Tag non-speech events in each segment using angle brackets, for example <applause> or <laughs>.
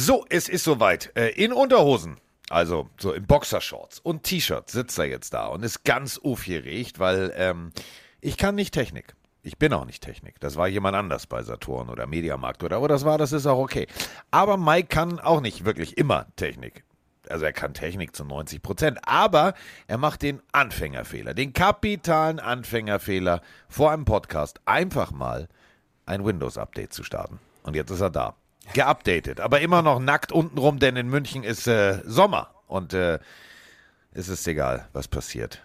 So, es ist soweit. Äh, in Unterhosen, also so in Boxershorts und T-Shirt sitzt er jetzt da und ist ganz aufgeregt, weil ähm, ich kann nicht Technik. Ich bin auch nicht Technik. Das war jemand anders bei Saturn oder Mediamarkt oder, aber das war, das ist auch okay. Aber Mike kann auch nicht wirklich immer Technik. Also er kann Technik zu 90 Prozent, aber er macht den Anfängerfehler, den kapitalen Anfängerfehler vor einem Podcast einfach mal ein Windows-Update zu starten. Und jetzt ist er da. Geupdatet, aber immer noch nackt untenrum, denn in München ist äh, Sommer und äh, es ist egal, was passiert.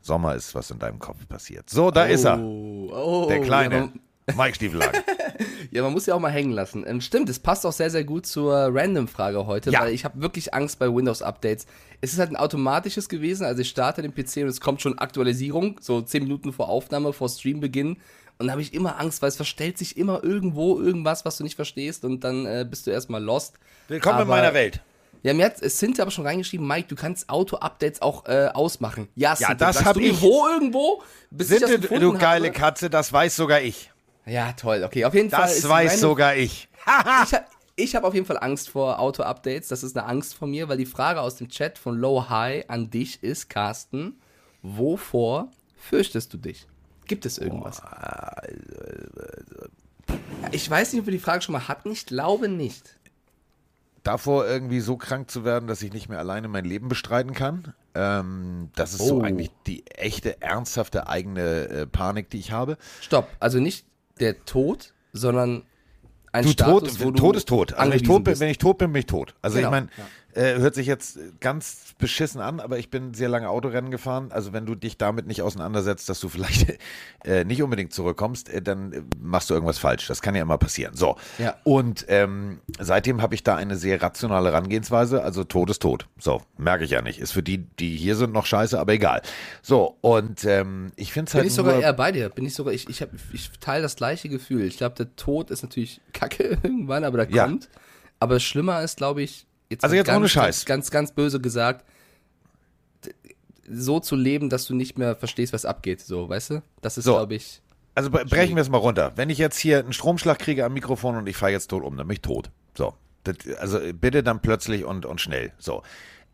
Sommer ist, was in deinem Kopf passiert. So, da oh, ist er. Oh, Der kleine Ja man, <laughs> Mike Stiefelagen. <laughs> ja, man muss ja auch mal hängen lassen. Ähm, stimmt, es passt auch sehr, sehr gut zur Random-Frage heute, Ja. weil ich habe wirklich Angst bei Windows-Updates. Es ist halt ein automatisches gewesen, also ich starte den PC und es kommt schon Aktualisierung, so 10 Minuten vor Aufnahme, vor Streambeginn. Und da habe ich immer Angst, weil es verstellt sich immer irgendwo irgendwas, was du nicht verstehst und dann äh, bist du erstmal lost. Willkommen in Aber- meiner Welt. Ja, mir hat Cynthia aber schon reingeschrieben, Mike, du kannst Auto-Updates auch äh, ausmachen. Ja, Cynthia, das sagst hab du mir ich. Wo irgendwo? Bis das Sind du, geile habe? Katze, das weiß sogar ich. Ja, toll. Okay, auf jeden Fall. Das weiß meine- sogar ich. <laughs> Ich, <laughs> ich habe auf jeden Fall Angst vor Auto-Updates. Das ist eine Angst von mir, weil die Frage aus dem Chat von Low High an dich ist, Carsten, wovor fürchtest du dich? Gibt es irgendwas? Ja, Ich weiß nicht, ob wir die Frage schon mal hatten. Ich glaube nicht. davor irgendwie so krank zu werden, dass ich nicht mehr alleine mein Leben bestreiten kann. Ähm, das ist so Oh. eigentlich die echte, ernsthafte eigene äh, Panik, die ich habe. Stopp. Also nicht der Tod, sondern ein Du Status, tot, wo du tot ist tot. Also wenn ich tot bin, wenn ich tot bin, bin ich tot. Also Genau, ich meine, äh, hört sich jetzt ganz beschissen an, aber ich bin sehr lange Autorennen gefahren. Also wenn du dich damit nicht auseinandersetzt, dass du vielleicht <laughs> äh, nicht unbedingt zurückkommst, äh, dann äh, machst du irgendwas falsch. Das kann ja immer passieren. So. Ja. Und ähm, seitdem habe ich da eine sehr rationale Herangehensweise. Also Tod ist tot. So, merke ich ja nicht. Ist für die, die hier sind, noch scheiße, aber egal. So, und ähm, ich finde es Bin halt ich sogar eher bei dir. Bin ich sogar, ich, ich, hab- ich teile das gleiche Gefühl. Ich glaube, der Tod ist natürlich <laughs> kacke irgendwann, aber Ja. kommt. Aber schlimmer ist, glaube ich, jetzt, Also jetzt ganz, ohne Scheiß. Ganz, ganz, ganz böse gesagt, so zu leben, dass du nicht mehr verstehst, was abgeht. So, weißt du? Das ist, So. glaube ich. Also bre- brechen wir es mal runter. Wenn ich jetzt hier einen Stromschlag kriege am Mikrofon und ich fahre jetzt tot um, dann bin ich tot. So. Das, also bitte dann plötzlich und, und schnell. So.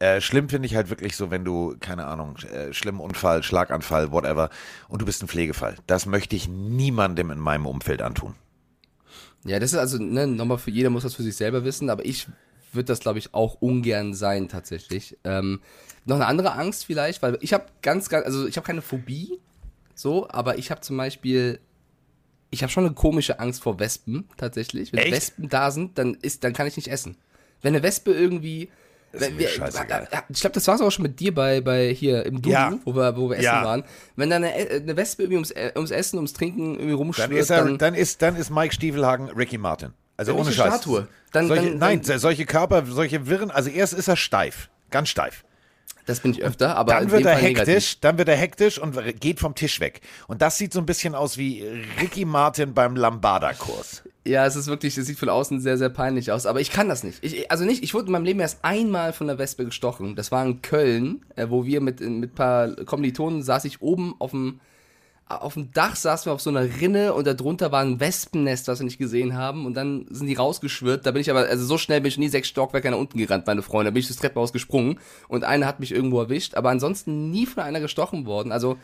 Äh, schlimm finde ich halt wirklich so, wenn du, keine Ahnung, äh, schlimmen Unfall, Schlaganfall, whatever, und du bist ein Pflegefall. Das möchte ich niemandem in meinem Umfeld antun. Ja, das ist also, ne, nochmal für jeder muss das für sich selber wissen, aber ich würde das, glaube ich, auch ungern sein, tatsächlich. Ähm, noch eine andere Angst vielleicht, weil ich habe ganz, ganz, also ich habe keine Phobie, so, aber ich habe zum Beispiel, ich habe schon eine komische Angst vor Wespen, tatsächlich. Wenn Echt? Wespen da sind, dann ist, dann kann ich nicht essen. Wenn eine Wespe irgendwie, wenn wir- scheißegal. ja, ich glaube, das war es auch schon mit dir bei, bei hier im Duo, Ja. wo wir, wo wir essen Ja. waren. Wenn da eine, eine Wespe irgendwie ums, äh, ums Essen, ums Trinken irgendwie Dann rumschwirrt, ist, er, dann, dann, ist, dann ist Mike Stiefelhagen Ricky Martin. Also ohne Scheiß. Statue. Dann- solche, dann- nein, dann- solche Körper, solche Wirren, also erst ist er steif. Ganz steif. Das bin ich öfter, aber Dann wird er Fall negativ. hektisch, dann wird er hektisch und geht vom Tisch weg. Und das sieht so ein bisschen aus wie Ricky Martin beim Lambada-Kurs. Ja, es ist wirklich, es sieht von außen sehr, sehr peinlich aus, aber ich kann das nicht. Ich, also nicht, ich wurde in meinem Leben erst einmal von der Wespe gestochen. Das war in Köln, äh, wo wir mit, mit ein paar Kommilitonen saß ich oben auf dem, auf dem Dach saßen wir auf so einer Rinne und darunter war ein Wespennest, was wir nicht gesehen haben und dann sind die rausgeschwirrt. Da bin ich aber, also so schnell bin ich nie sechs Stockwerke nach unten gerannt, meine Freunde. Da bin ich das Treppenhaus gesprungen und eine hat mich irgendwo erwischt, aber ansonsten nie von einer gestochen worden. Also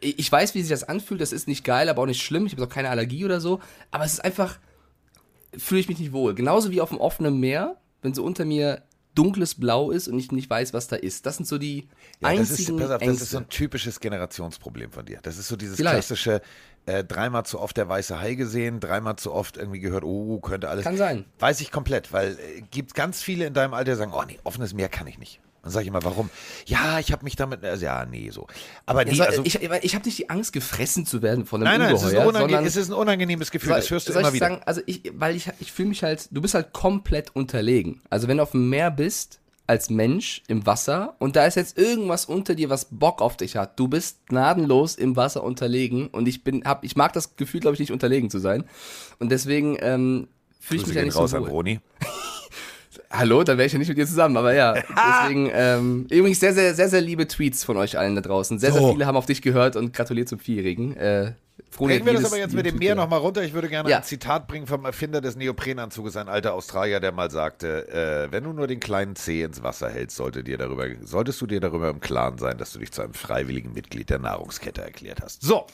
ich ich weiß, wie sich das anfühlt, das ist nicht geil, aber auch nicht schlimm. Ich habe auch keine Allergie oder so, aber es ist einfach, fühle ich mich nicht wohl. Genauso wie auf dem offenen Meer, wenn so unter mir dunkles Blau ist und ich nicht weiß, was da ist. Das sind so die Ja, das ist, einzigen auf, das Ängste. ist so ein typisches Generationsproblem von dir. Das ist so dieses Vielleicht. klassische, äh, dreimal zu oft der weiße Hai gesehen, dreimal zu oft irgendwie gehört, oh, könnte alles. Kann sein. Weiß ich komplett, weil äh, gibt ganz viele in deinem Alter, die sagen, oh nee, offenes Meer kann ich nicht. Dann sage ich immer, warum? Ja, ich habe mich damit, also, ja, nee, so. Aber nee, Ja, soll, also, ich ich habe nicht die Angst, gefressen zu werden von einem nein, nein, es ist, Ungeheuer, sondern es ist ein unangenehmes Gefühl, soll, das hörst du immer ich wieder. sagen, also ich, weil ich, ich fühle mich halt, du bist halt komplett unterlegen. Also wenn du auf dem Meer bist, als Mensch im Wasser und da ist jetzt irgendwas unter dir, was Bock auf dich hat. Du bist gnadenlos im Wasser unterlegen und ich bin, hab, ich mag das Gefühl, glaube ich, nicht unterlegen zu sein. Und deswegen ähm, fühle ich mich ja nicht raus so an wohl. Roni. <laughs> Hallo, dann wäre ich ja nicht mit dir zusammen, aber ja. <laughs> Deswegen, ähm, übrigens sehr, sehr, sehr, sehr liebe Tweets von euch allen da draußen. Sehr, sehr viele haben auf dich gehört und gratuliert zum Vierjährigen. Äh, Bringen wir das aber jetzt mit dem Meer nochmal runter. Ich würde gerne Ja. ein Zitat bringen vom Erfinder des Neoprenanzuges, ein alter Australier, der mal sagte, äh, wenn du nur den kleinen Zeh ins Wasser hältst, sollte dir darüber, solltest du dir darüber im Klaren sein, dass du dich zu einem freiwilligen Mitglied der Nahrungskette erklärt hast. So,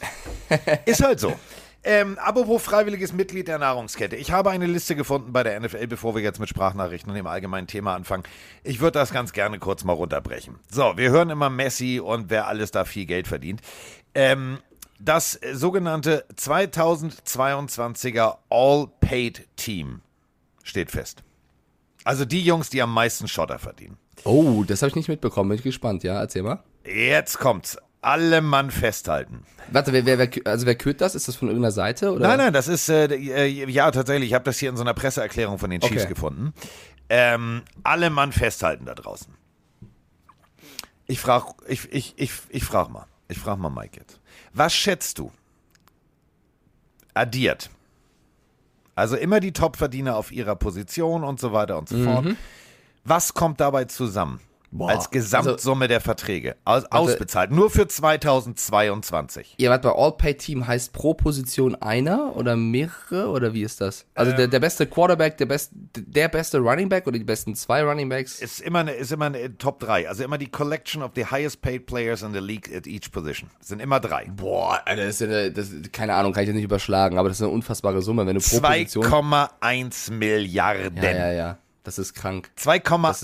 <laughs> ist halt so. Ähm, apropos freiwilliges Mitglied der Nahrungskette. Ich habe eine Liste gefunden bei der NFL, bevor wir jetzt mit Sprachnachrichten und dem allgemeinen Thema anfangen. Ich würde das ganz gerne kurz mal runterbrechen. So, wir hören immer Messi und wer alles da viel Geld verdient. Ähm, das sogenannte 2022er All-Paid Team steht fest. Also die Jungs, die am meisten Schotter verdienen. Oh, das habe ich nicht mitbekommen. Bin ich gespannt, ja? Erzähl mal. Jetzt kommt's. Alle Mann festhalten. Warte, wer, wer, wer, also wer kürt das? Ist das von irgendeiner Seite? Oder? Nein, nein, das ist, äh, äh, ja, tatsächlich. Ich habe das hier in so einer Presseerklärung von den Chiefs Okay. gefunden. Ähm, alle Mann festhalten da draußen. Ich frage ich, ich, ich, ich frag mal. Ich frage mal Mike jetzt. Was schätzt du? Addiert. Also immer die Topverdiener auf ihrer Position und so weiter und so fort. Was kommt dabei zusammen? Boah, als Gesamtsumme der Verträge. Aus, ausbezahlt. Nur für 2022. Ja, warte mal, All-Pay-Team heißt pro Position einer oder mehrere oder wie ist das? Also Ähm. der, der beste Quarterback, der, best, der beste Running Back oder die besten zwei Running Backs? ist immer eine, ist immer eine Top 3. Also immer die Collection of the highest paid players in the league at each position. Es sind immer drei. Boah, Alter, das ist eine, das, keine Ahnung, kann ich jetzt nicht überschlagen, aber das ist eine unfassbare Summe, wenn du pro Position... 2,1 Milliarden. Ja, ja, ja, das ist krank. Das ist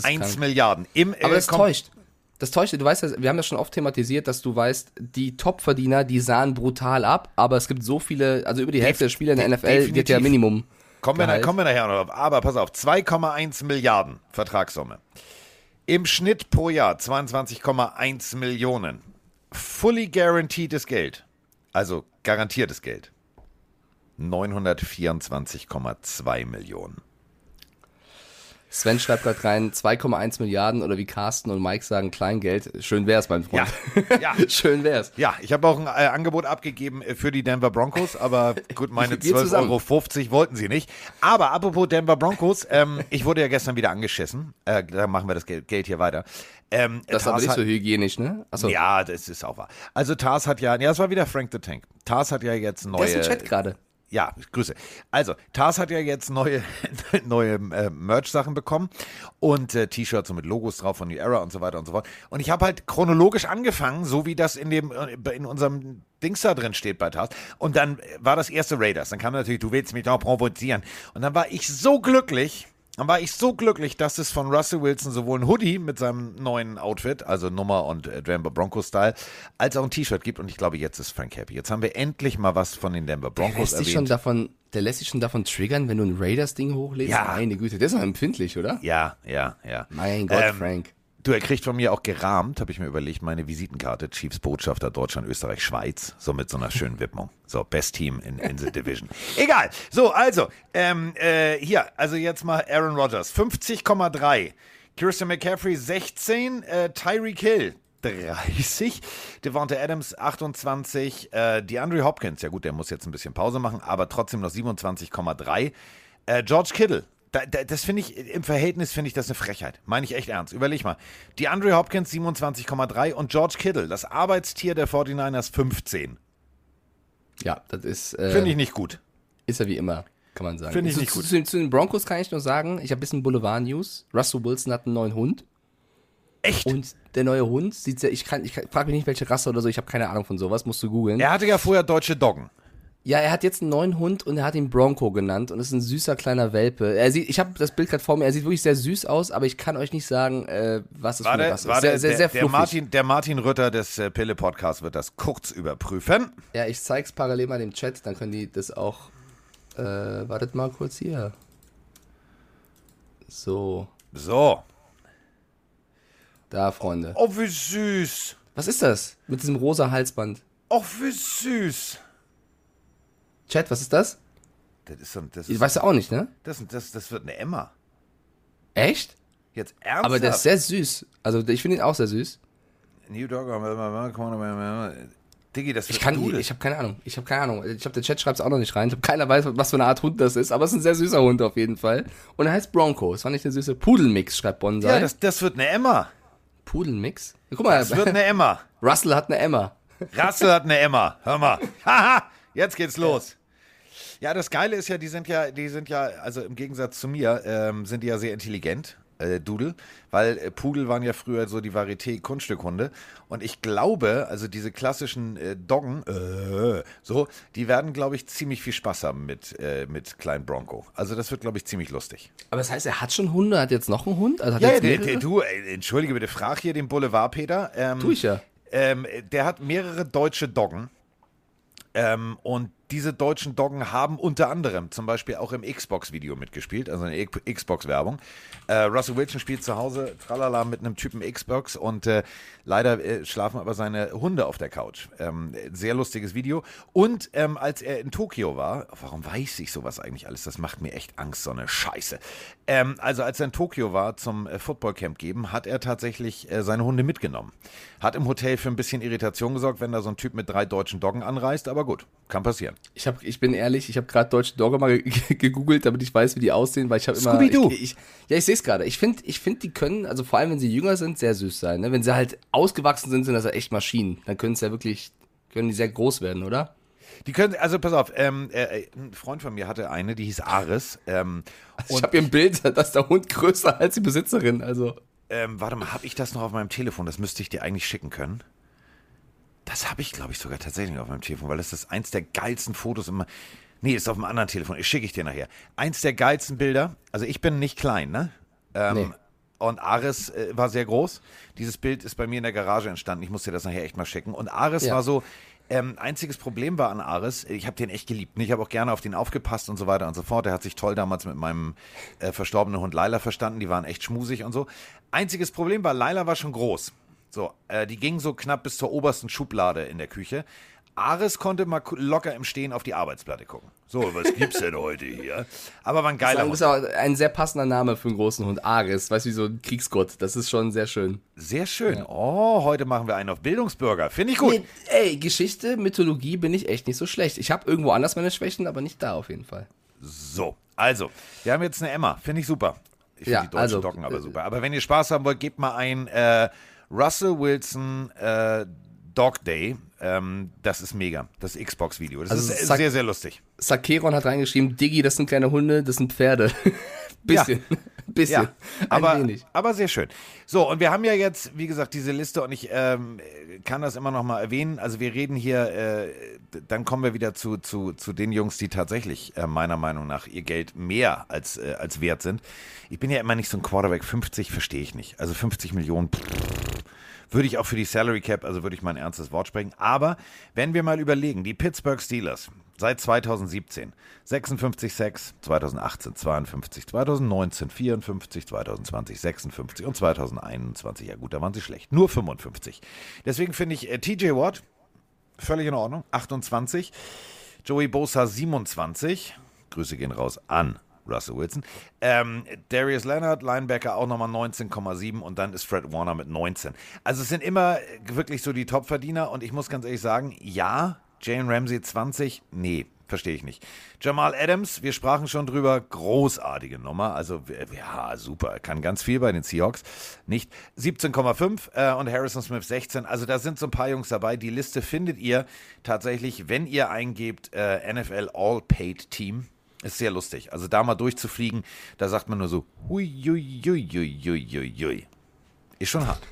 2,1 krank. Milliarden. Im, äh, Aber das täuscht. Das täuscht. Du weißt, ja, wir haben das schon oft thematisiert, dass du weißt, die Topverdiener, die sahen brutal ab, aber es gibt so viele, also über die Hälfte der Spieler in der de- NFL wird ja. Minimum. Kommen wir, kommen wir nachher noch drauf. Aber pass auf, 2,1 Milliarden Vertragssumme. Im Schnitt pro Jahr 22,1 Millionen. Fully guaranteedes Geld. Also garantiertes Geld. 924,2 Millionen. Sven schreibt gerade rein, 2,1 Milliarden oder wie Carsten und Mike sagen, Kleingeld. Schön wär's, mein Freund. Ja. <laughs> Schön wär's. Ja, ich habe auch ein äh, Angebot abgegeben äh, für die Denver Broncos, aber <laughs> gut, meine Wir 12,50 zusammen. Euro wollten sie nicht. Aber apropos Denver Broncos, ähm, ich wurde ja gestern wieder angeschissen. Äh, da machen wir das Geld, Geld hier weiter. Ähm, Das ist aber nicht so hygienisch, ne? Achso, Ja, das ist auch wahr. Also Tars hat ja, ja, es war wieder Frank the Tank. Tars hat ja jetzt neue. der ist im Chat gerade. Ja, Grüße. Also, Tars hat ja jetzt neue, <laughs> neue äh, Merch-Sachen bekommen und äh, T-Shirts so mit Logos drauf von New Era und so weiter und so fort. Und ich habe halt chronologisch angefangen, so wie das in dem äh, in unserem Dings da drin steht bei Tars. Und dann war das erste Raiders. Dann kam natürlich, du willst mich doch provozieren. Und dann war ich so glücklich. Dann war ich so glücklich, dass es von Russell Wilson sowohl ein Hoodie mit seinem neuen Outfit, also Nummer und äh, Denver Broncos Style, als auch ein T-Shirt gibt. Und ich glaube, jetzt ist Frank happy. Jetzt haben wir endlich mal was von den Denver Broncos Lässt sich erwähnt. schon davon, der lässt sich schon davon triggern, wenn du ein Raiders-Ding hochlädst? Ja. Meine Güte, der ist doch empfindlich, oder? Ja, ja, ja. Mein Gott, Ähm, Frank. Du, er kriegt von mir auch gerahmt, habe ich mir überlegt, meine Visitenkarte, Chiefs Botschafter Deutschland, Österreich, Schweiz, so mit so einer schönen Widmung. So, Best Team in, in the Division. <laughs> Egal. So, also, ähm, äh, hier, also jetzt mal Aaron Rodgers, 50,3. Kirsten McCaffrey 16, äh, Tyreek Hill 30, Devonta Adams 28, äh, DeAndre Hopkins, ja gut, der muss jetzt ein bisschen Pause machen, aber trotzdem noch 27,3. Äh, George Kittle, da, da, das finde ich, im Verhältnis finde ich das eine Frechheit. Meine ich echt ernst. Überleg mal. DeAndre Hopkins 27,3 und George Kittle, das Arbeitstier der 49ers 15. Ja, das ist, äh, Finde ich nicht gut. ist er wie immer, kann man sagen. Finde ich zu, nicht gut. Zu, zu den Broncos kann ich nur sagen, ich habe ein bisschen Boulevard-News. Russell Wilson hat einen neuen Hund. Echt? Und der neue Hund sieht sehr, ich kann, ich frage mich nicht, welche Rasse oder so, ich habe keine Ahnung von sowas, musst du googeln. Er hatte ja vorher deutsche Doggen. Ja, er hat jetzt einen neuen Hund und er hat ihn Bronco genannt und ist ein süßer kleiner Welpe. Er sieht, ich habe das Bild gerade vor mir, er sieht wirklich sehr süß aus, aber ich kann euch nicht sagen, äh, was es für War eine Rasse war ist. Sehr, der, sehr, sehr der. Martin, der Martin Rütter des äh, Pille Podcasts wird das kurz überprüfen. Ja, ich zeig's parallel mal dem Chat, dann können die das auch. Äh, wartet mal kurz hier. So, So. da, Freunde. Oh, wie süß. Was ist das? Mit diesem rosa Halsband. Oh, wie süß. Chat, was ist das? Das ist, so ein- das Ich ist, weiß ja auch nicht, ne? das, das, das wird eine Emma. Echt? Jetzt ernsthaft? Aber der ist sehr süß. Also ich finde ihn auch sehr süß. New Dog, Diggi, das wird Ich kann, Dudel. ich habe keine Ahnung. Ich habe keine Ahnung. Ich habe der Chat schreibt es auch noch nicht rein. Ich habe keiner weiß, was für eine Art Hund das ist, aber es ist ein sehr süßer Hund auf jeden Fall. Und er heißt Bronco. Das fand ich eine süße Pudelmix, schreibt Bonsai. Ja, das, das wird eine Emma. Pudelmix? Guck mal, Das wird eine Emma. <laughs> Russell hat eine Emma. Rassel hat eine Emma. Hör mal. Haha. Jetzt geht's los. Ja, das Geile ist ja, die sind ja, die sind ja, also im Gegensatz zu mir, ähm, sind die ja sehr intelligent, äh, Dudel, weil äh, Pudel waren ja früher so die Varieté-Kunststückhunde. Und ich glaube, also diese klassischen äh, Doggen, äh, so, die werden, glaube ich, ziemlich viel Spaß haben mit, äh, mit Klein Bronco. Also das wird, glaube ich, ziemlich lustig. Aber das heißt, er hat schon Hunde, hat jetzt noch einen Hund? Also Ja, der, der, du, ey, entschuldige bitte, frag hier den Boulevard-Peter. Ähm, Tu ich ja. Ähm, der hat mehrere deutsche Doggen. Ähm, und diese deutschen Doggen haben unter anderem zum Beispiel auch im Xbox-Video mitgespielt, also eine Xbox-Werbung. Äh, Russell Wilson spielt zu Hause, tralala, mit einem Typen Xbox und äh, leider äh, schlafen aber seine Hunde auf der Couch. Ähm, sehr lustiges Video. Und ähm, als er in Tokio war, warum weiß ich sowas eigentlich alles? Das macht mir echt Angst, so eine Scheiße. Ähm, also als er in Tokio war zum äh, Footballcamp geben, hat er tatsächlich äh, seine Hunde mitgenommen. Hat im Hotel für ein bisschen Irritation gesorgt, wenn da so ein Typ mit drei deutschen Doggen anreist, aber gut, kann passieren. Ich, hab, ich bin ehrlich, ich habe gerade deutsche Dogger mal ge- gegoogelt, damit ich weiß, wie die aussehen, weil ich habe immer. Scooby-Doo. Ich, ich, ja, ich sehe es gerade. Ich finde, ich find, die können, also vor allem, wenn sie jünger sind, sehr süß sein. Ne? Wenn sie halt ausgewachsen sind, sind das ja echt Maschinen. Dann können es ja wirklich, können die sehr groß werden, oder? Die können, also pass auf, ähm, äh, ein Freund von mir hatte eine, die hieß Aris. Ähm, ich habe hier ein Bild, <laughs> da ist der Hund größer als die Besitzerin. Also ähm, warte mal, habe ich das noch auf meinem Telefon? Das müsste ich dir eigentlich schicken können. Das habe ich, glaube ich, sogar tatsächlich auf meinem Telefon, weil das ist eins der geilsten Fotos immer. Nee, ist auf einem anderen Telefon. Ich schicke ich dir nachher. Eins der geilsten Bilder. Also ich bin nicht klein, ne? Ähm, Nee. Und Aris äh, war sehr groß. Dieses Bild ist bei mir in der Garage entstanden. Ich muss dir das nachher echt mal schicken. Und Aris Ja. war so. Ähm, einziges Problem war an Aris, ich habe den echt geliebt. Ich habe auch gerne auf den aufgepasst und so weiter und so fort. Der hat sich toll damals mit meinem äh, verstorbenen Hund Laila verstanden. Die waren echt schmusig und so. Einziges Problem war, Laila war schon groß. So, äh, die ging so knapp bis zur obersten Schublade in der Küche. Aris konnte mal locker im Stehen auf die Arbeitsplatte gucken. So, was gibt's denn heute hier? Aber war ein geiler das ist Hund. aber ein sehr passender Name für einen großen Hund. Ares, weißt du, wie so ein Kriegsgott. Das ist schon sehr schön. Sehr schön. Oh, heute machen wir einen auf Bildungsbürger. Finde ich gut. Nee, ey, Geschichte, Mythologie bin ich echt nicht so schlecht. Ich habe irgendwo anders meine Schwächen, aber nicht da auf jeden Fall. So, also, wir haben jetzt eine Emma. Finde ich super. Ich finde Ja, die deutschen also, Docken aber äh, super. Aber wenn ihr Spaß haben wollt, gebt mal ein äh, Russell Wilson äh, Dog Day. Ähm, das ist mega. Das Xbox-Video. Das Also, ist sag- sehr, sehr lustig. Sakeron hat reingeschrieben, Diggi, das sind kleine Hunde, das sind Pferde. <laughs> bisschen. <laughs> Bisschen. Ja, Ein aber, wenig. aber sehr schön. So, und wir haben ja jetzt, wie gesagt, diese Liste und ich ähm, kann das immer noch mal erwähnen. Also wir reden hier, äh, dann kommen wir wieder zu, zu, zu den Jungs, die tatsächlich äh, meiner Meinung nach ihr Geld mehr als, äh, als wert sind. Ich bin ja immer nicht so ein Quarterback. 50 verstehe ich nicht. Also 50 Millionen. pff, würde ich auch für die Salary Cap, also würde ich mein ernstes Wort sprechen. Aber wenn wir mal überlegen, die Pittsburgh Steelers seit 2017 56 Sacks, 2018 52, 2019 54, 2020 56 und 2021, ja gut, da waren sie schlecht, nur 55. Deswegen finde ich äh, TJ Watt völlig in Ordnung, 28, Joey Bosa 27, Grüße gehen raus an Russell Wilson. Ähm, Darius Leonard, Linebacker, auch nochmal 19,7 und dann ist Fred Warner mit 19. Also es sind immer wirklich so die Top-Verdiener und ich muss ganz ehrlich sagen, ja, Jane Ramsey 20, nee, verstehe ich nicht. Jamal Adams, wir sprachen schon drüber, großartige Nummer, also ja, super, kann ganz viel bei den Seahawks, nicht. 17,5 äh, und Harrison Smith 16, also da sind so ein paar Jungs dabei, die Liste findet ihr tatsächlich, wenn ihr eingebt äh, NFL All-Paid Team, ist sehr lustig. Also da mal durchzufliegen, da sagt man nur so, hui, hui, hui, hui, hui, hui. Ist schon hart.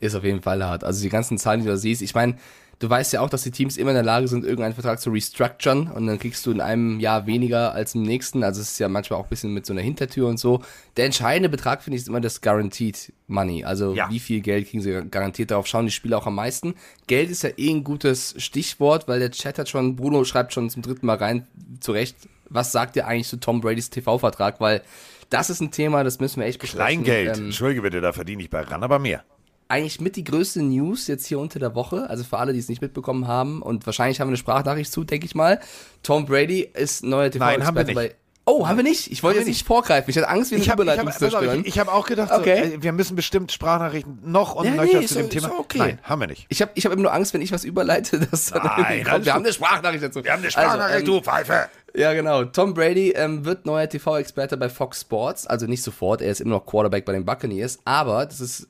Ist auf jeden Fall hart. Also die ganzen Zahlen, die du da siehst, ich meine, du weißt ja auch, dass die Teams immer in der Lage sind, irgendeinen Vertrag zu restructuren und dann kriegst du in einem Jahr weniger als im nächsten. Also es ist ja manchmal auch ein bisschen mit so einer Hintertür und so. Der entscheidende Betrag, finde ich, ist immer das Guaranteed Money. Also Ja. wie viel Geld kriegen sie garantiert darauf, schauen die Spieler auch am meisten. Geld ist ja eh ein gutes Stichwort, weil der Chat hat schon, Bruno schreibt schon zum dritten Mal rein, zurecht, was sagt ihr eigentlich zu Tom Bradys TV-Vertrag? Weil das ist ein Thema, das müssen wir echt besprechen. Kleingeld. Ähm, Entschuldige bitte, da verdiene ich bei ran, aber mehr. Eigentlich mit die größte News jetzt hier unter der Woche. Also für alle, die es nicht mitbekommen haben. Und wahrscheinlich haben wir eine Sprachnachricht zu, denke ich mal. Tom Brady ist neuer TV-Experte bei. Oh, haben wir nicht? Ich wollte jetzt nicht vorgreifen. Ich hatte Angst, wir eine Ich habe Überleitung hab, zu zerstören. ich, ich hab auch gedacht, Okay. so, äh, wir müssen bestimmt Sprachnachrichten noch und Ja, nöcher nee, zu ist dem so- Thema. okay. Nein, haben wir nicht. Ich habe ich hab eben nur Angst, wenn ich was überleite, <laughs> dass dann Nein, irgendwie kommt, wir haben eine Sprachnachricht dazu. Wir haben eine Sprachnachricht, also, ähm, du Pfeife. Ja, genau. Tom Brady ähm, wird neuer TV-Experte bei Fox Sports. Also nicht sofort, er ist immer noch Quarterback bei den Buccaneers. Aber das ist,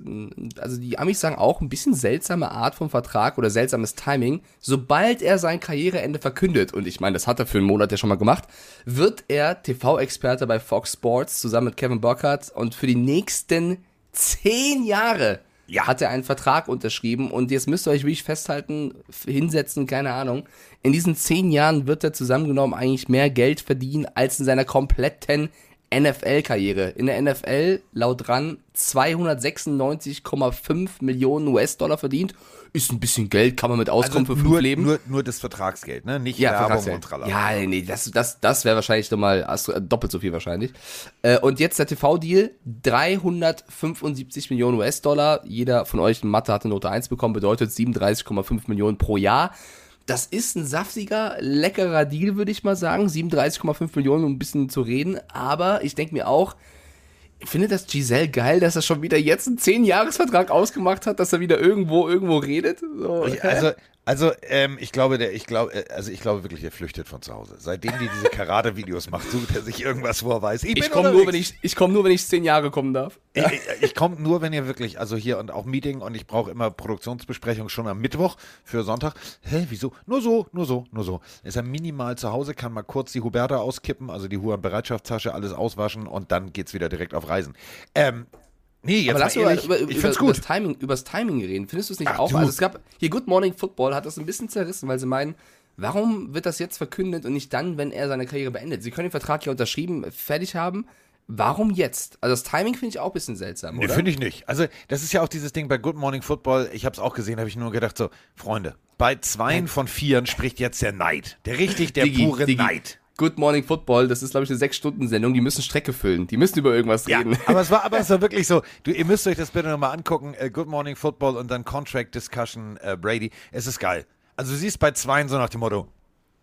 also die Amis sagen auch, ein bisschen seltsame Art vom Vertrag oder seltsames Timing. Sobald er sein Karriereende verkündet, und ich meine, das hat er für einen Monat ja schon mal gemacht, wird er TV-Experte bei Fox Sports zusammen mit Kevin Burkhardt und für die nächsten zehn Jahre ja. hat er einen Vertrag unterschrieben und jetzt müsst ihr euch wirklich festhalten, hinsetzen, keine Ahnung. In diesen zehn Jahren wird er zusammengenommen eigentlich mehr Geld verdienen als in seiner kompletten NFL-Karriere. In der NFL laut RAN 296,5 Millionen US-Dollar verdient. Ist ein bisschen Geld, kann man mit auskommen also für fünf Leben. Nur, nur das Vertragsgeld, ne? Nicht ja, Werbung und tralala. Ja, nee, das, das, das wäre wahrscheinlich nochmal doppelt so viel wahrscheinlich. Äh, und jetzt der TV-Deal, 375 Millionen US-Dollar. Jeder von euch in Mathe hat eine Note 1 bekommen, bedeutet 37,5 Millionen pro Jahr. Das ist ein saftiger, leckerer Deal, würde ich mal sagen. 37,5 Millionen, um ein bisschen zu reden. Aber ich denke mir auch, findet das Giselle geil, dass er schon wieder jetzt einen 10-Jahres-Vertrag ausgemacht hat, dass er wieder irgendwo, irgendwo redet? So, also, also, ähm, ich glaube, der, ich glaube, äh, also ich glaube wirklich, er flüchtet von zu Hause. Seitdem die diese Karate-Videos macht, sucht er sich irgendwas vor, weiß. Ich, ich komme nur, wenn ich, ich komme nur, wenn ich zehn Jahre kommen darf. Ich, ich, ich komme nur, wenn ihr wirklich, also hier und auch Meeting und ich brauche immer Produktionsbesprechung schon am Mittwoch für Sonntag. Hä, wieso? Nur so, nur so, nur so. Ist er minimal zu Hause, kann mal kurz die Huberta auskippen, also die Huren-Bereitschaftstasche, alles auswaschen und dann geht's wieder direkt auf Reisen. Ähm, Nee, jetzt Aber lass ehrlich, über, über, ich find's über, gut. Das Timing, übers Timing reden. Findest du es nicht Ach, auch? Du. Also es gab hier Good Morning Football hat das ein bisschen zerrissen, weil sie meinen, warum wird das jetzt verkündet und nicht dann, wenn er seine Karriere beendet? Sie können den Vertrag ja unterschrieben, fertig haben. Warum jetzt? Also das Timing finde ich auch ein bisschen seltsam, oder? Nee, finde ich nicht. Also das ist ja auch dieses Ding bei Good Morning Football. Ich habe es auch gesehen, habe ich nur gedacht so, Freunde, bei zweien von vieren spricht jetzt der Neid. Der richtig, <laughs> der Digi, pure Digi. Neid. Good Morning Football, das ist, glaube ich, eine Sechs-Stunden-Sendung, die müssen Strecke füllen. Die müssen über irgendwas reden. Ja, aber es war, aber es <laughs> war wirklich so, du, ihr müsst euch das bitte nochmal angucken, uh, Good Morning Football und dann Contract Discussion uh, Brady. Es ist geil. Also du siehst bei zweien so nach dem Motto,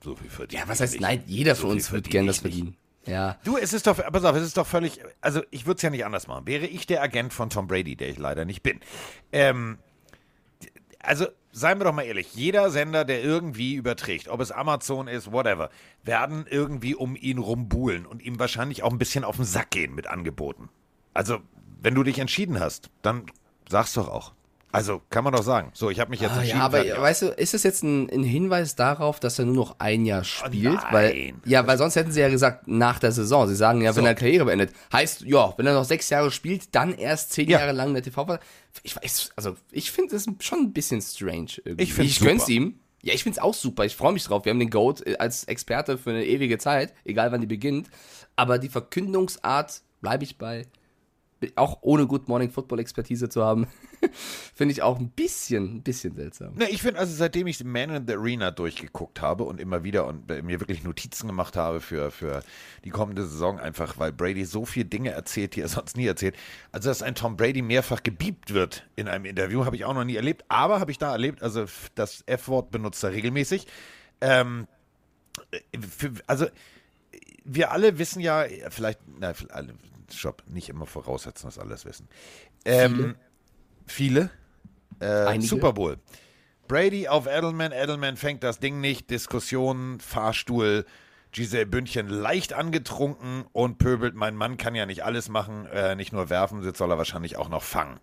so viel verdient. Ja, was heißt nein, jeder so von uns wird gern das verdienen. Ja. Du, es ist doch, pass auf, es ist doch völlig, also ich würde es ja nicht anders machen. Wäre ich der Agent von Tom Brady, der ich leider nicht bin, ähm, also seien wir doch mal ehrlich, jeder Sender, der irgendwie überträgt, ob es Amazon ist, whatever, werden irgendwie um ihn rumbuhlen und ihm wahrscheinlich auch ein bisschen auf den Sack gehen mit Angeboten. Also, wenn du dich entschieden hast, dann sag's doch auch. Also kann man doch sagen. So, ich habe mich jetzt ah, entschieden. Ja, aber fertig. weißt du, ist das jetzt ein, ein, Hinweis darauf, dass er nur noch ein Jahr spielt? Oh weil, ja, weil sonst hätten sie ja gesagt, nach der Saison. Sie sagen ja, so. wenn er Karriere beendet. Heißt, ja, wenn er noch sechs Jahre spielt, dann erst zehn ja. Jahre lang in der TV. Ich weiß, also ich finde das schon ein bisschen strange irgendwie. Ich, finde ich gönn's ihm. Ja, ich finde es auch super. Ich freue mich drauf. Wir haben den Goat äh, als Experte für eine ewige Zeit, egal wann die beginnt. Aber die Verkündungsart bleibe ich bei auch ohne Good Morning Football Expertise zu haben, <laughs> finde ich auch ein bisschen, ein bisschen seltsam. Ne, ich finde, also seitdem ich Man in the Arena durchgeguckt habe und immer wieder und mir wirklich Notizen gemacht habe für, für die kommende Saison, einfach weil Brady so viele Dinge erzählt, die er sonst nie erzählt. Also, dass ein Tom Brady mehrfach gebiebt wird in einem Interview, habe ich auch noch nie erlebt, aber habe ich da erlebt, also das F-Wort benutzt er regelmäßig. Ähm, für, also, wir alle wissen ja, vielleicht, na, Shop nicht immer voraussetzen, dass alles wissen. Ähm, viele. viele? Äh, Super Bowl. Brady auf Edelman. Edelman fängt das Ding nicht. Diskussion, Fahrstuhl. Giselle Bündchen leicht angetrunken und pöbelt, mein Mann kann ja nicht alles machen, äh, nicht nur werfen, jetzt soll er wahrscheinlich auch noch fangen.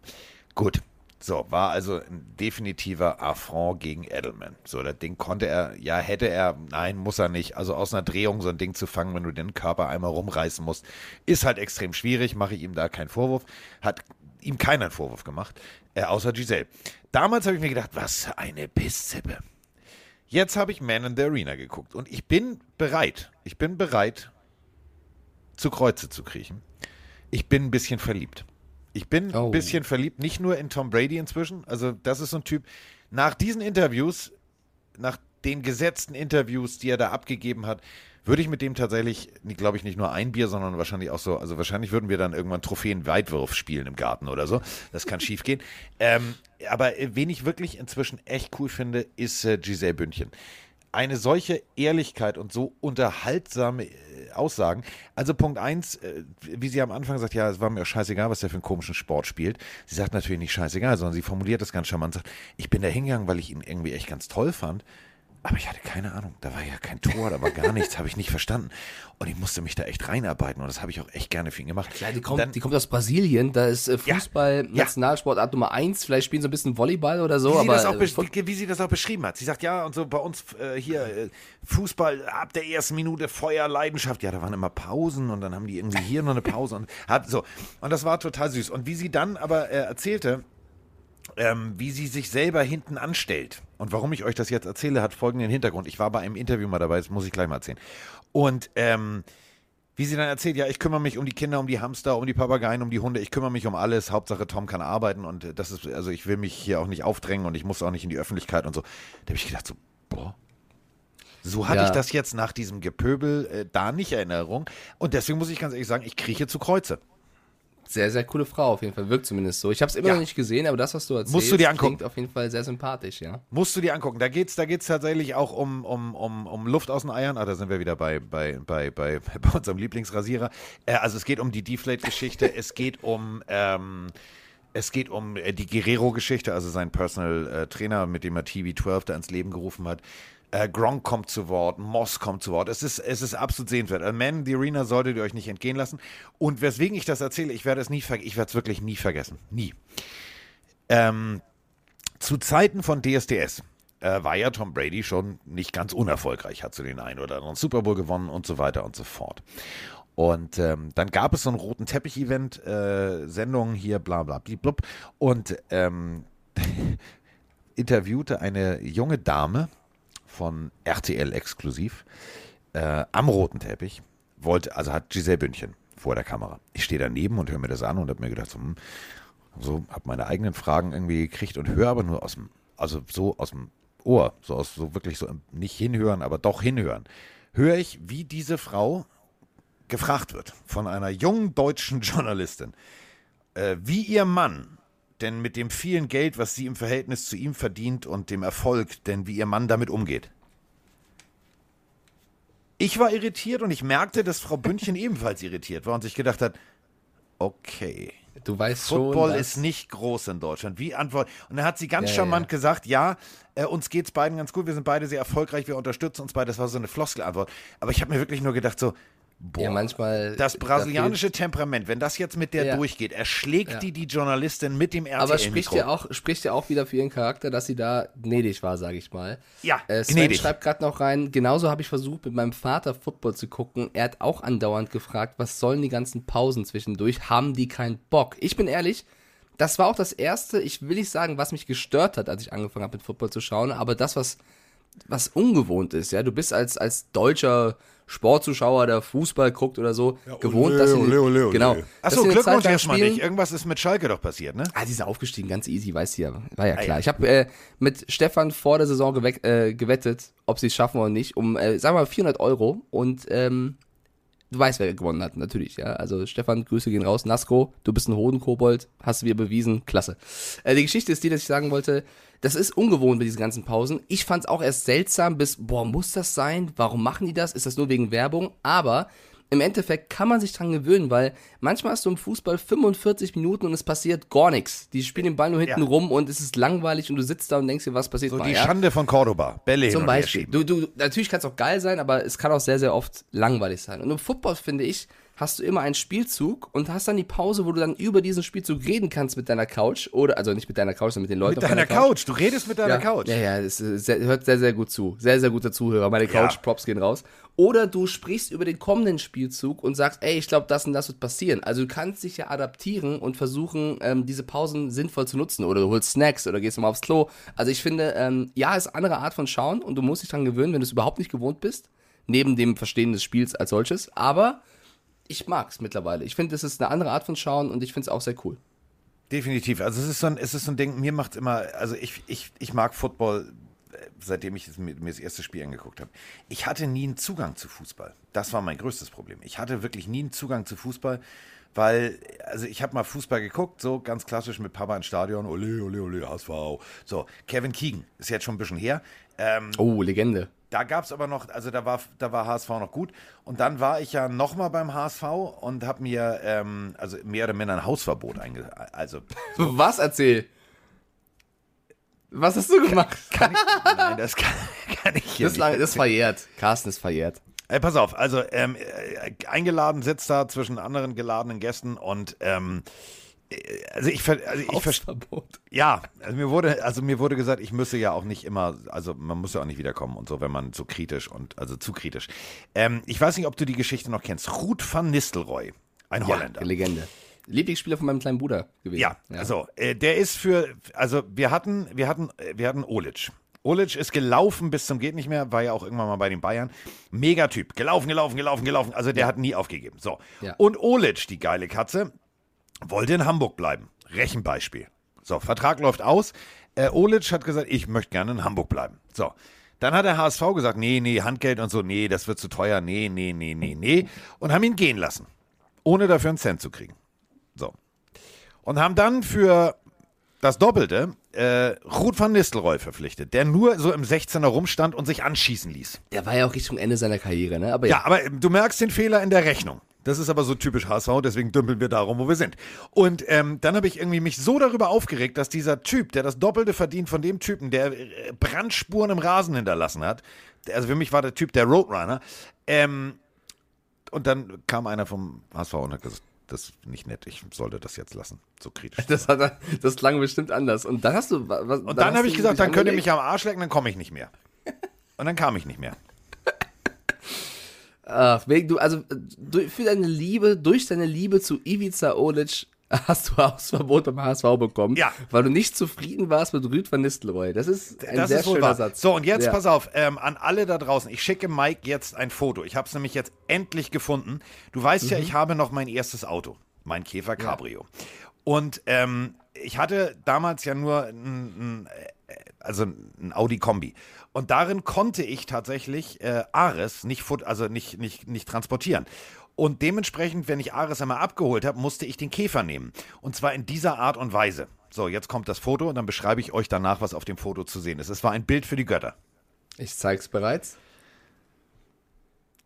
Gut, so, war also ein definitiver Affront gegen Edelman. So, das Ding konnte er, ja, hätte er, nein, muss er nicht. Also aus einer Drehung so ein Ding zu fangen, wenn du den Körper einmal rumreißen musst, ist halt extrem schwierig, mache ich ihm da keinen Vorwurf. Hat ihm keinen Vorwurf gemacht, äh, außer Giselle. Damals habe ich mir gedacht, was eine Pisszippe. Jetzt habe ich Man in the Arena geguckt und ich bin bereit, ich bin bereit, zu Kreuze zu kriechen. Ich bin ein bisschen verliebt. Ich bin oh. ein bisschen verliebt, nicht nur in Tom Brady inzwischen. Also, das ist so ein Typ. Nach diesen Interviews, nach den gesetzten Interviews, die er da abgegeben hat, würde ich mit dem tatsächlich, glaube ich, nicht nur ein Bier, sondern wahrscheinlich auch so, also wahrscheinlich würden wir dann irgendwann Trophäen-Weitwurf spielen im Garten oder so. Das kann schief gehen. Ähm, aber wen ich wirklich inzwischen echt cool finde, ist äh, Giselle Bündchen eine solche Ehrlichkeit und so unterhaltsame äh, Aussagen. Also Punkt eins, äh, wie sie am Anfang sagt, ja, es war mir scheißegal, was der für einen komischen Sport spielt. Sie sagt natürlich nicht scheißegal, sondern sie formuliert das ganz charmant, sagt, ich bin da hingegangen, weil ich ihn irgendwie echt ganz toll fand. Aber ich hatte keine Ahnung. Da war ja kein Tor, da war gar nichts, habe ich nicht verstanden. Und ich musste mich da echt reinarbeiten und das habe ich auch echt gerne für ihn gemacht. Klar, die kommt, Dann- die kommt aus Brasilien, da ist äh, Fußball Ja. Nationalsportart Nummer eins. Vielleicht spielen sie ein bisschen Volleyball oder so, wie, sie aber das auch äh, wie, wie sie das auch beschrieben hat. Sie sagt, ja, und so bei uns äh, hier äh, Fußball ab der ersten Minute Feuer, Leidenschaft. Ja, da waren immer Pausen und dann haben die irgendwie hier noch eine Pause und hat so. Und das war total süß. Und wie sie dann aber äh, erzählte, ähm, wie sie sich selber hinten anstellt. Und warum ich euch das jetzt erzähle, hat folgenden Hintergrund. Ich war bei einem Interview mal dabei, das muss ich gleich mal erzählen. Und ähm, wie sie dann erzählt, ja, ich kümmere mich um die Kinder, um die Hamster, um die Papageien, um die Hunde, ich kümmere mich um alles. Hauptsache Tom kann arbeiten und äh, das ist, also ich will mich hier auch nicht aufdrängen und ich muss auch nicht in die Öffentlichkeit und so. Da habe ich gedacht, so, boah. So hatte Ja. ich das jetzt nach diesem Gepöbel äh, da nicht in Erinnerung. Und deswegen muss ich ganz ehrlich sagen, ich krieche zu Kreuze. Sehr, sehr coole Frau auf jeden Fall. Wirkt zumindest so. Ich habe es immer Ja. noch nicht gesehen, aber das, was du erzählst, Musst du dir angucken. klingt auf jeden Fall sehr sympathisch, ja. Musst du dir angucken. Da geht's, da geht's tatsächlich auch um, um, um, um Luft aus den Eiern. Ah, da sind wir wieder bei, bei, bei, bei, <laughs> bei unserem Lieblingsrasierer. Äh, also es geht um die Deflate-Geschichte. <laughs> es geht um, ähm, es geht um äh, die Guerrero-Geschichte, also sein Personal äh, Trainer, mit dem er TV12 da ins Leben gerufen hat. Äh, Gronk kommt zu Wort, Moss kommt zu Wort. Es ist, es ist absolut sehenswert. A Man in the Arena solltet ihr euch nicht entgehen lassen. Und weswegen ich das erzähle, ich werde es nie. Ich werde es wirklich nie vergessen. Nie. Ähm, zu Zeiten von DSDS äh, war ja Tom Brady schon nicht ganz unerfolgreich, hat so den einen oder anderen Super Bowl gewonnen und so weiter und so fort. Und ähm, dann gab es so einen roten Teppich-Event, äh, Sendungen hier, bla bla blub. Und ähm, <laughs> interviewte eine junge Dame von RTL exklusiv äh, am roten Teppich, wollte, also hat Giselle Bündchen vor der Kamera. Ich stehe daneben und höre mir das an und habe mir gedacht, so, hm, so habe meine eigenen Fragen irgendwie gekriegt und höre aber nur aus dem, also so aus dem Ohr, so aus so wirklich so nicht hinhören, aber doch hinhören, höre ich, wie diese Frau gefragt wird von einer jungen deutschen <laughs> Journalistin, äh, wie ihr Mann denn mit dem vielen Geld, was sie im Verhältnis zu ihm verdient und dem Erfolg, denn wie ihr Mann damit umgeht. Ich war irritiert und ich merkte, dass Frau Bündchen <laughs> ebenfalls irritiert war und sich gedacht hat, okay. Du weißt Football schon, ist nicht groß in Deutschland. Wie Antwort? Und dann hat sie ganz Ja, charmant ja. gesagt, ja, äh, uns geht's beiden ganz gut, wir sind beide sehr erfolgreich, wir unterstützen uns beide. Das war so eine Floskelantwort. Aber ich habe mir wirklich nur gedacht so, boah, Ja, manchmal. das da brasilianische Temperament, wenn das jetzt mit der Ja. durchgeht, erschlägt Ja. die die Journalistin mit dem RTL Aber spricht ja, auch, spricht ja auch wieder für ihren Charakter, dass sie da gnädig war, sage ich mal. Ja, äh, Sven gnädig. schreibt gerade noch rein, genauso habe ich versucht, mit meinem Vater Football zu gucken. Er hat auch andauernd gefragt, was sollen die ganzen Pausen zwischendurch? Haben die keinen Bock? Ich bin ehrlich, das war auch das Erste, ich will nicht sagen, was mich gestört hat, als ich angefangen habe, mit Football zu schauen, aber das, was, was ungewohnt ist, ja. Du bist als, als deutscher Sportzuschauer, der Fußball guckt oder so, gewohnt, dass sie, genau, dass Achso, sie eine Zeit Glückwunsch erstmal nicht. Irgendwas ist mit Schalke doch passiert, ne? Ah, die ist aufgestiegen, ganz easy, weiß ja, war ja klar. ja. Ich habe äh, mit Stefan vor der Saison geweck, äh, gewettet, ob sie es schaffen oder nicht, um, äh, sagen wir mal, 400 Euro. Und ähm, du weißt, wer gewonnen hat, natürlich, ja. Also Stefan, Grüße gehen raus. Nasko, du bist ein Hodenkobold, hast du mir bewiesen, klasse. Äh, die Geschichte ist die, dass ich sagen wollte, das ist ungewohnt mit diesen ganzen Pausen. Ich fand es auch erst seltsam, bis, boah, muss das sein? Warum machen die das? Ist das nur wegen Werbung? Aber im Endeffekt kann man sich dran gewöhnen, weil manchmal hast du im Fußball 45 Minuten und es passiert gar nichts. Die spielen den Ball nur hinten Ja. rum und es ist langweilig und du sitzt da und denkst dir, was passiert So mal, die ja? Schande von Cordoba. Bälle Zum Beispiel. Du, du, natürlich kann es auch geil sein, aber es kann auch sehr, sehr oft langweilig sein. Und im Football, finde ich, hast du immer einen Spielzug und hast dann die Pause, wo du dann über diesen Spielzug reden kannst mit deiner Couch. Oder, also nicht mit deiner Couch, sondern mit den Leuten Mit auf deiner Couch. Du redest mit deiner ja, Couch. Ja, ja, es ist sehr, hört sehr, sehr gut zu. Sehr, sehr guter Zuhörer. Meine Ja. Couch-Props gehen raus. Oder du sprichst über den kommenden Spielzug und sagst, ey, ich glaube, das und das wird passieren. Also du kannst dich ja adaptieren und versuchen, ähm, diese Pausen sinnvoll zu nutzen. Oder du holst Snacks oder gehst mal aufs Klo. Also ich finde, ähm, ja, ist eine andere Art von Schauen und du musst dich dran gewöhnen, wenn du es überhaupt nicht gewohnt bist. Neben dem Verstehen des Spiels als solches. Aber ich mag's mittlerweile. Ich finde, es ist eine andere Art von Schauen und ich finde es auch sehr cool. Definitiv. Also es ist so ein, es ist so ein Ding, mir macht immer, also ich, ich, ich mag Football, äh, seitdem ich es mir, das erste Spiel angeguckt habe. Ich hatte nie einen Zugang zu Fußball. Das war mein größtes Problem. Ich hatte wirklich nie einen Zugang zu Fußball, weil, also ich habe mal Fußball geguckt, so ganz klassisch mit Papa ins Stadion, ole, ole, ole, HSV. So, Kevin Keegan, ist jetzt schon ein bisschen her. Ähm, Oh, Legende. Da gab es aber noch, also da war, da war HSV noch gut. Und dann war ich ja nochmal beim HSV und habe mir, ähm, also mehr oder minder ein Hausverbot einge... Also, <laughs> Was erzähl? Was hast du gemacht? kann ich, nein, das kann, <laughs> kann ich hier Das, nicht. das ist verjährt. Carsten ist verjährt. Ey, pass auf, also ähm, äh, eingeladen sitzt da zwischen anderen geladenen Gästen und ähm, äh, also ich, ver- also ich verstehe. Hausverbot. Ja, also mir wurde, also mir wurde gesagt, ich müsse ja auch nicht immer, also man muss ja auch nicht wiederkommen und so, wenn man so kritisch und also zu kritisch. Ähm, ich weiß nicht, ob du die Geschichte noch kennst. Ruth van Nistelrooy, ein Holländer. Ja, Legende. Lieblingsspieler von meinem kleinen Bruder gewesen. Ja, also äh, der ist für, also wir hatten, wir hatten, äh, wir hatten Olic. Olic ist gelaufen bis zum geht nicht mehr, war ja auch irgendwann mal bei den Bayern. Megatyp, gelaufen, gelaufen, gelaufen, gelaufen. Also der hat nie aufgegeben. So. Ja. Und Olic, die geile Katze, wollte in Hamburg bleiben. Rechenbeispiel. So, Vertrag läuft aus. Äh, Olic hat gesagt, ich möchte gerne in Hamburg bleiben. So. Dann hat der HSV gesagt, nee, nee, Handgeld und so, nee, das wird zu teuer, nee, nee, nee, nee, nee. Und haben ihn gehen lassen. Ohne dafür einen Cent zu kriegen. So. Und haben dann für das Doppelte äh, Ruth van Nistelrooy verpflichtet, der nur so im 16er rumstand und sich anschießen ließ. Der war ja auch Richtung Ende seiner Karriere, ne? Aber ja. Ja, aber du merkst den Fehler in der Rechnung. Das ist aber so typisch HSV, deswegen dümpeln wir darum, wo wir sind. Und ähm, dann habe ich irgendwie mich so darüber aufgeregt, dass dieser Typ, der das Doppelte verdient von dem Typen, der äh, Brandspuren im Rasen hinterlassen hat, also für mich war der Typ der Roadrunner, ähm, und dann kam einer vom HSV und hat gesagt, das ist nicht nett, ich sollte das jetzt lassen, so kritisch. Das, hat, das klang bestimmt anders. Und dann hast du. wa- Was, Und dann, hast habe ich gesagt, dann könnt ihr mich am Arsch lecken, dann komme ich nicht mehr. Und dann kam ich nicht mehr. Ach, wegen du, also für deine Liebe, durch deine Liebe zu Ivica Olic hast du Hausverbot beim HSV bekommen, Ja. weil du nicht zufrieden warst mit Rüd van Nistelrooy. Das ist ein das sehr ist schöner wahr. Satz. So, und jetzt Ja. pass auf, ähm, an alle da draußen. Ich schicke Mike jetzt ein Foto. Ich habe es nämlich jetzt endlich gefunden. Du weißt Mhm. ja, ich habe noch mein erstes Auto, mein Käfer Cabrio. Und ähm, ich hatte damals ja nur ein, ein, äh, also ein Audi Kombi. Und darin konnte ich tatsächlich äh, Ares nicht, also nicht, nicht, nicht transportieren. Und dementsprechend, wenn ich Ares einmal abgeholt habe, musste ich den Käfer nehmen. Und zwar in dieser Art und Weise. So, jetzt kommt das Foto und dann beschreibe ich euch danach, was auf dem Foto zu sehen ist. Es war ein Bild für die Götter. Ich zeig's bereits.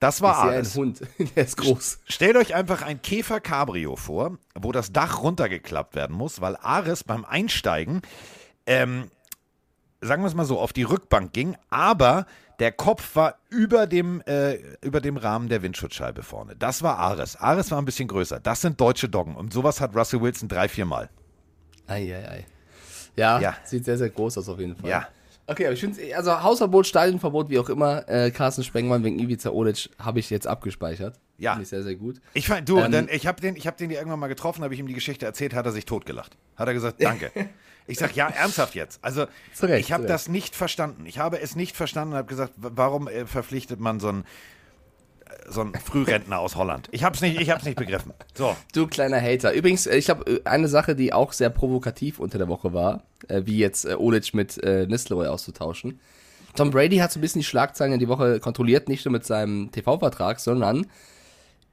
Das Ich war sehe einen Ares. Hund. <laughs> Der ist groß. Stellt euch einfach ein Käfer Cabrio vor, wo das Dach runtergeklappt werden muss, weil Ares beim Einsteigen, ähm, sagen wir es mal so, auf die Rückbank ging, aber der Kopf war über dem, äh, über dem Rahmen der Windschutzscheibe vorne. Das war Ares. Ares war ein bisschen größer. Das sind deutsche Doggen. Und sowas hat Russell Wilson drei, vier Mal. Eieiei. Ja, Ja. sieht sehr, sehr groß aus auf jeden Fall. Ja. Okay, aber ich finde, also Hausverbot, Stadionverbot, wie auch immer, äh, Carsten Spengmann wegen Ivica Olic habe ich jetzt abgespeichert. Ja. Finde ich sehr, sehr gut. Ich fand, du, Ähm, dann, ich habe den, ich hab den irgendwann mal getroffen, habe ich ihm die Geschichte erzählt, hat er sich totgelacht. Hat er gesagt, danke. <laughs> ich sag, ja, ernsthaft jetzt. Also, Recht, ich habe das nicht verstanden. Ich habe es nicht verstanden und habe gesagt, warum äh, verpflichtet man so einen, äh, so Frührentner aus Holland? Ich habe es nicht, ich hab's nicht begriffen. So, Du kleiner Hater. Übrigens, äh, ich habe äh, eine Sache, die auch sehr provokativ unter der Woche war, äh, wie jetzt äh, Olic mit äh, Nistelrooy auszutauschen. Tom Brady hat so ein bisschen die Schlagzeilen in die Woche kontrolliert, nicht nur mit seinem TV-Vertrag, sondern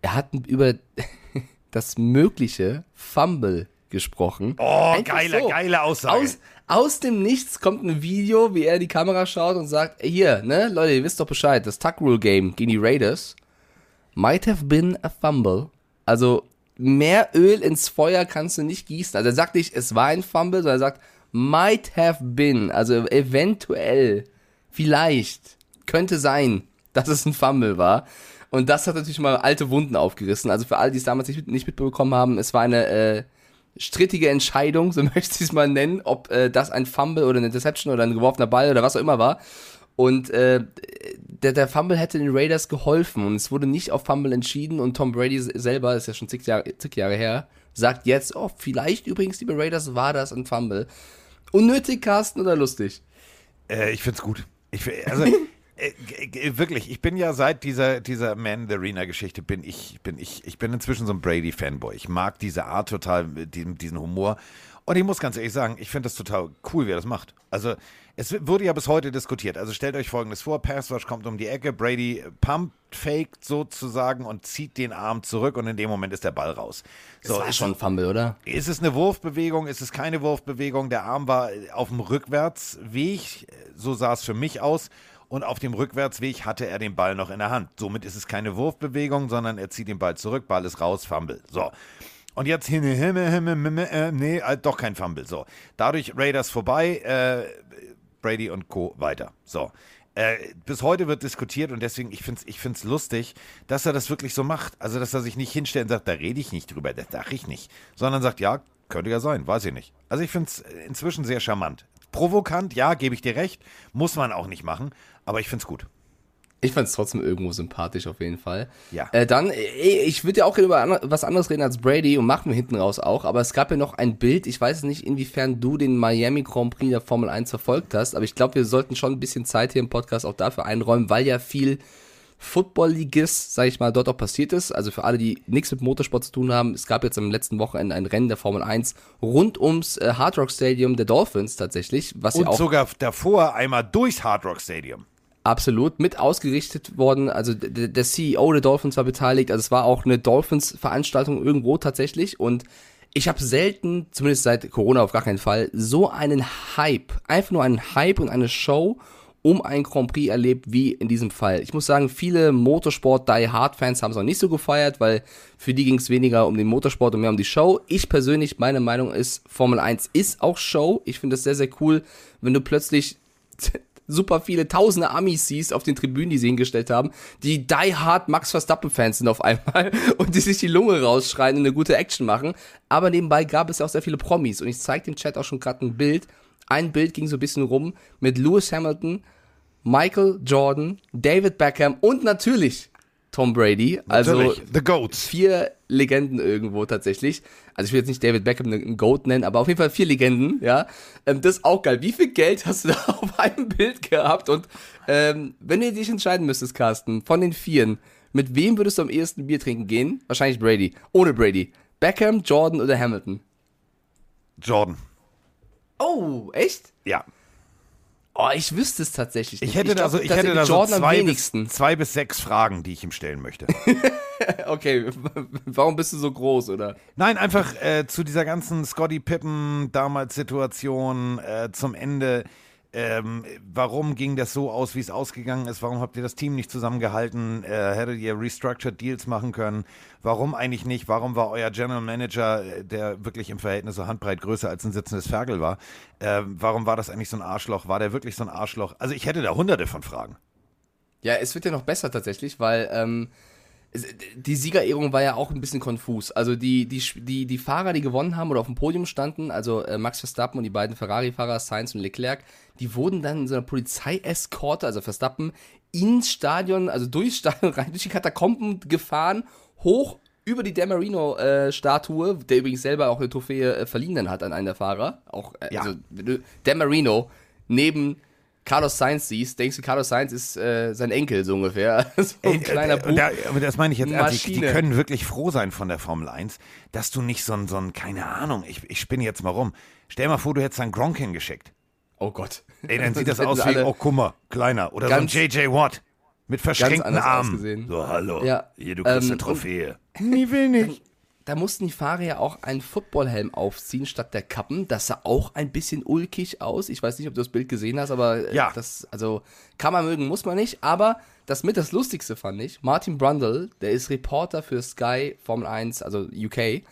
er hat über <laughs> das mögliche Fumble gesprochen. oh, Einfach geile, so. geile Aussage. Aus, aus dem Nichts kommt ein Video, wie er in die Kamera schaut und sagt, "Ey, hier, ne, Leute, ihr wisst doch Bescheid, das Tuck Rule Game gegen die Raiders might have been a fumble. Also mehr Öl ins Feuer kannst du nicht gießen. Also er sagt nicht, es war ein Fumble, sondern er sagt, might have been, also eventuell, vielleicht, könnte sein, dass es ein Fumble war. Und das hat natürlich mal alte Wunden aufgerissen. Also für alle, die es damals nicht, nicht mitbekommen haben, es war eine äh, strittige Entscheidung, so <laughs> möchte ich es mal nennen, ob äh, das ein Fumble oder eine Interception oder ein geworfener Ball oder was auch immer war. Und äh, der, der Fumble hätte den Raiders geholfen und es wurde nicht auf Fumble entschieden und Tom Brady selber, ist ja schon zig Jahre, zig Jahre her, sagt jetzt, oh, vielleicht übrigens, liebe Raiders, war das ein Fumble. Unnötig, Carsten, oder lustig? Äh, ich find's gut. Ich, also, <laughs> wirklich, ich bin ja seit dieser, dieser Man the Arena Geschichte bin ich, bin ich, ich bin inzwischen so ein Brady-Fanboy. Ich mag diese Art total, diesen, diesen Humor. Und ich muss ganz ehrlich sagen, ich finde das total cool, wie er das macht. Also, es wurde ja bis heute diskutiert. Also stellt euch folgendes vor: Passwash kommt um die Ecke, Brady pumpt, faked sozusagen und zieht den Arm zurück und in dem Moment ist der Ball raus. So, Das war ist- schon ein Fumble, oder? ist es eine Wurfbewegung? Ist es keine Wurfbewegung? Der Arm war auf dem Rückwärtsweg, so sah es für mich aus. Und auf dem Rückwärtsweg hatte er den Ball noch in der Hand. Somit ist es keine Wurfbewegung, sondern er zieht den Ball zurück, Ball ist raus, Fumble. So. Und jetzt himme, himme, himme, himme, äh, nee, äh, doch kein Fumble. So. Dadurch Raiders vorbei, äh, Brady und Co. weiter. So. Äh, bis heute wird diskutiert und deswegen, ich finde es ich find's lustig, dass er das wirklich so macht. Also, dass er sich nicht hinstellt und sagt, da rede ich nicht drüber, das sage ich nicht. Sondern sagt, ja, könnte ja sein, weiß ich nicht. Also, ich finde es inzwischen sehr charmant. Provokant, ja, gebe ich dir recht. Muss man auch nicht machen, aber ich finde es gut. Ich fand es trotzdem irgendwo sympathisch auf jeden Fall. Ja. Äh, dann, äh, ich würde ja auch über was anderes reden als Brady und machen wir hinten raus auch, aber es gab ja noch ein Bild, ich weiß nicht, inwiefern du den Miami Grand Prix der Formel 1 verfolgt hast, aber ich glaube, wir sollten schon ein bisschen Zeit hier im Podcast auch dafür einräumen, weil ja viel Football-Ligist, sag ich mal, dort auch passiert ist. Also für alle, die nichts mit Motorsport zu tun haben, es gab jetzt am letzten Wochenende ein Rennen der Formel 1 rund ums äh, Hard Rock Stadium der Dolphins tatsächlich, was Und ja auch sogar davor einmal durchs Hard Rock Stadium. Absolut, mit ausgerichtet worden. Also der CEO der Dolphins war beteiligt. Also es war auch eine Dolphins-Veranstaltung irgendwo tatsächlich. Und ich habe selten, zumindest seit Corona auf gar keinen Fall, so einen Hype, einfach nur einen Hype und eine Show um ein Grand Prix erlebt wie in diesem Fall. Ich muss sagen, viele Motorsport-Die-Hard-Fans haben es auch nicht so gefeiert, weil für die ging es weniger um den Motorsport und mehr um die Show. Ich persönlich, meine Meinung ist, Formel 1 ist auch Show. Ich finde es sehr, sehr cool, wenn du plötzlich <laughs> super viele tausende Amis siehst auf den Tribünen, die sie hingestellt haben, die die hard Max Verstappen-Fans sind auf einmal <laughs> und die sich die Lunge rausschreien und eine gute Action machen. Aber nebenbei gab es ja auch sehr viele Promis und ich zeige dem Chat auch schon gerade ein Bild. Ein Bild ging so ein bisschen rum mit Lewis Hamilton, Michael Jordan, David Beckham und natürlich Tom Brady. Also Natürlich, The Goats. vier Legenden irgendwo tatsächlich. Also ich will jetzt nicht David Beckham einen Goat nennen, aber auf jeden Fall vier Legenden, ja. Ähm, das ist auch geil. Wie viel Geld hast du da <laughs> auf einem Bild gehabt? Und ähm, wenn du dich entscheiden müsstest, Carsten, von den Vieren, mit wem würdest du am ehesten Bier trinken gehen? Wahrscheinlich Brady. Ohne Brady. Beckham, Jordan oder Hamilton? Jordan. Oh, echt? Ja. Oh, ich wüsste es tatsächlich nicht. Ich hätte glaub ich hätte tatsächlich da so zwei bis, wenigsten. zwei bis sechs Fragen, die ich ihm stellen möchte. <laughs> Okay, <laughs> warum bist du so groß, oder? Nein, einfach äh, zu dieser ganzen Scotty Pippen damals Situation äh, zum Ende. Ähm, warum ging das so aus, wie es ausgegangen ist? Warum habt ihr das Team nicht zusammengehalten? Äh, hättet ihr Restructured Deals machen können? Warum eigentlich nicht? Warum war euer General Manager, äh, der wirklich im Verhältnis so handbreit größer als ein sitzendes Ferkel war, äh, warum war das eigentlich so ein Arschloch? War der wirklich so ein Arschloch? Also ich hätte da hunderte von Fragen. Ja, es wird ja noch besser tatsächlich, weil ähm, die Siegerehrung war ja auch ein bisschen konfus. Also die, die, die, die Fahrer, die gewonnen haben oder auf dem Podium standen, also äh, Max Verstappen und die beiden Ferrari-Fahrer, Sainz und Leclerc, die wurden dann in so einer Polizeieskorte, also Verstappen, ins Stadion, also durchs Stadion <laughs> rein, durch die Katakomben gefahren, hoch über die Demarino-Statue, der übrigens selber auch eine Trophäe äh, verliehen dann hat an einen der Fahrer. Auch, äh, Ja. also, wenn du Demarino neben Carlos Sainz siehst, denkst du, Carlos Sainz ist äh, sein Enkel so ungefähr. <laughs> so ein Ey, kleiner äh, Bub. da, aber das meine ich jetzt ernst. Die, die können wirklich froh sein von der Formel 1, dass du nicht so ein, so ein keine Ahnung, ich, ich spinne jetzt mal rum. Stell mal vor, du hättest einen Gronk hingeschickt. Oh Gott. Ey, dann <laughs> sieht das aus wie, oh, guck mal, kleiner. Oder Ganz- so ein JJ Watt. Mit verschränkten Armen. ausgesehen. So, hallo. Ja, Hier, du kriegst ähm, eine Trophäe. Nie will nicht. Da mussten die Fahrer ja auch einen Footballhelm aufziehen statt der Kappen. Das sah auch ein bisschen ulkig aus. Ich weiß nicht, ob du das Bild gesehen hast, aber äh, Ja. das, also kann man mögen, muss man nicht. Aber das mit das Lustigste fand ich, Martin Brundle, der ist Reporter für Sky Formel 1, also UK.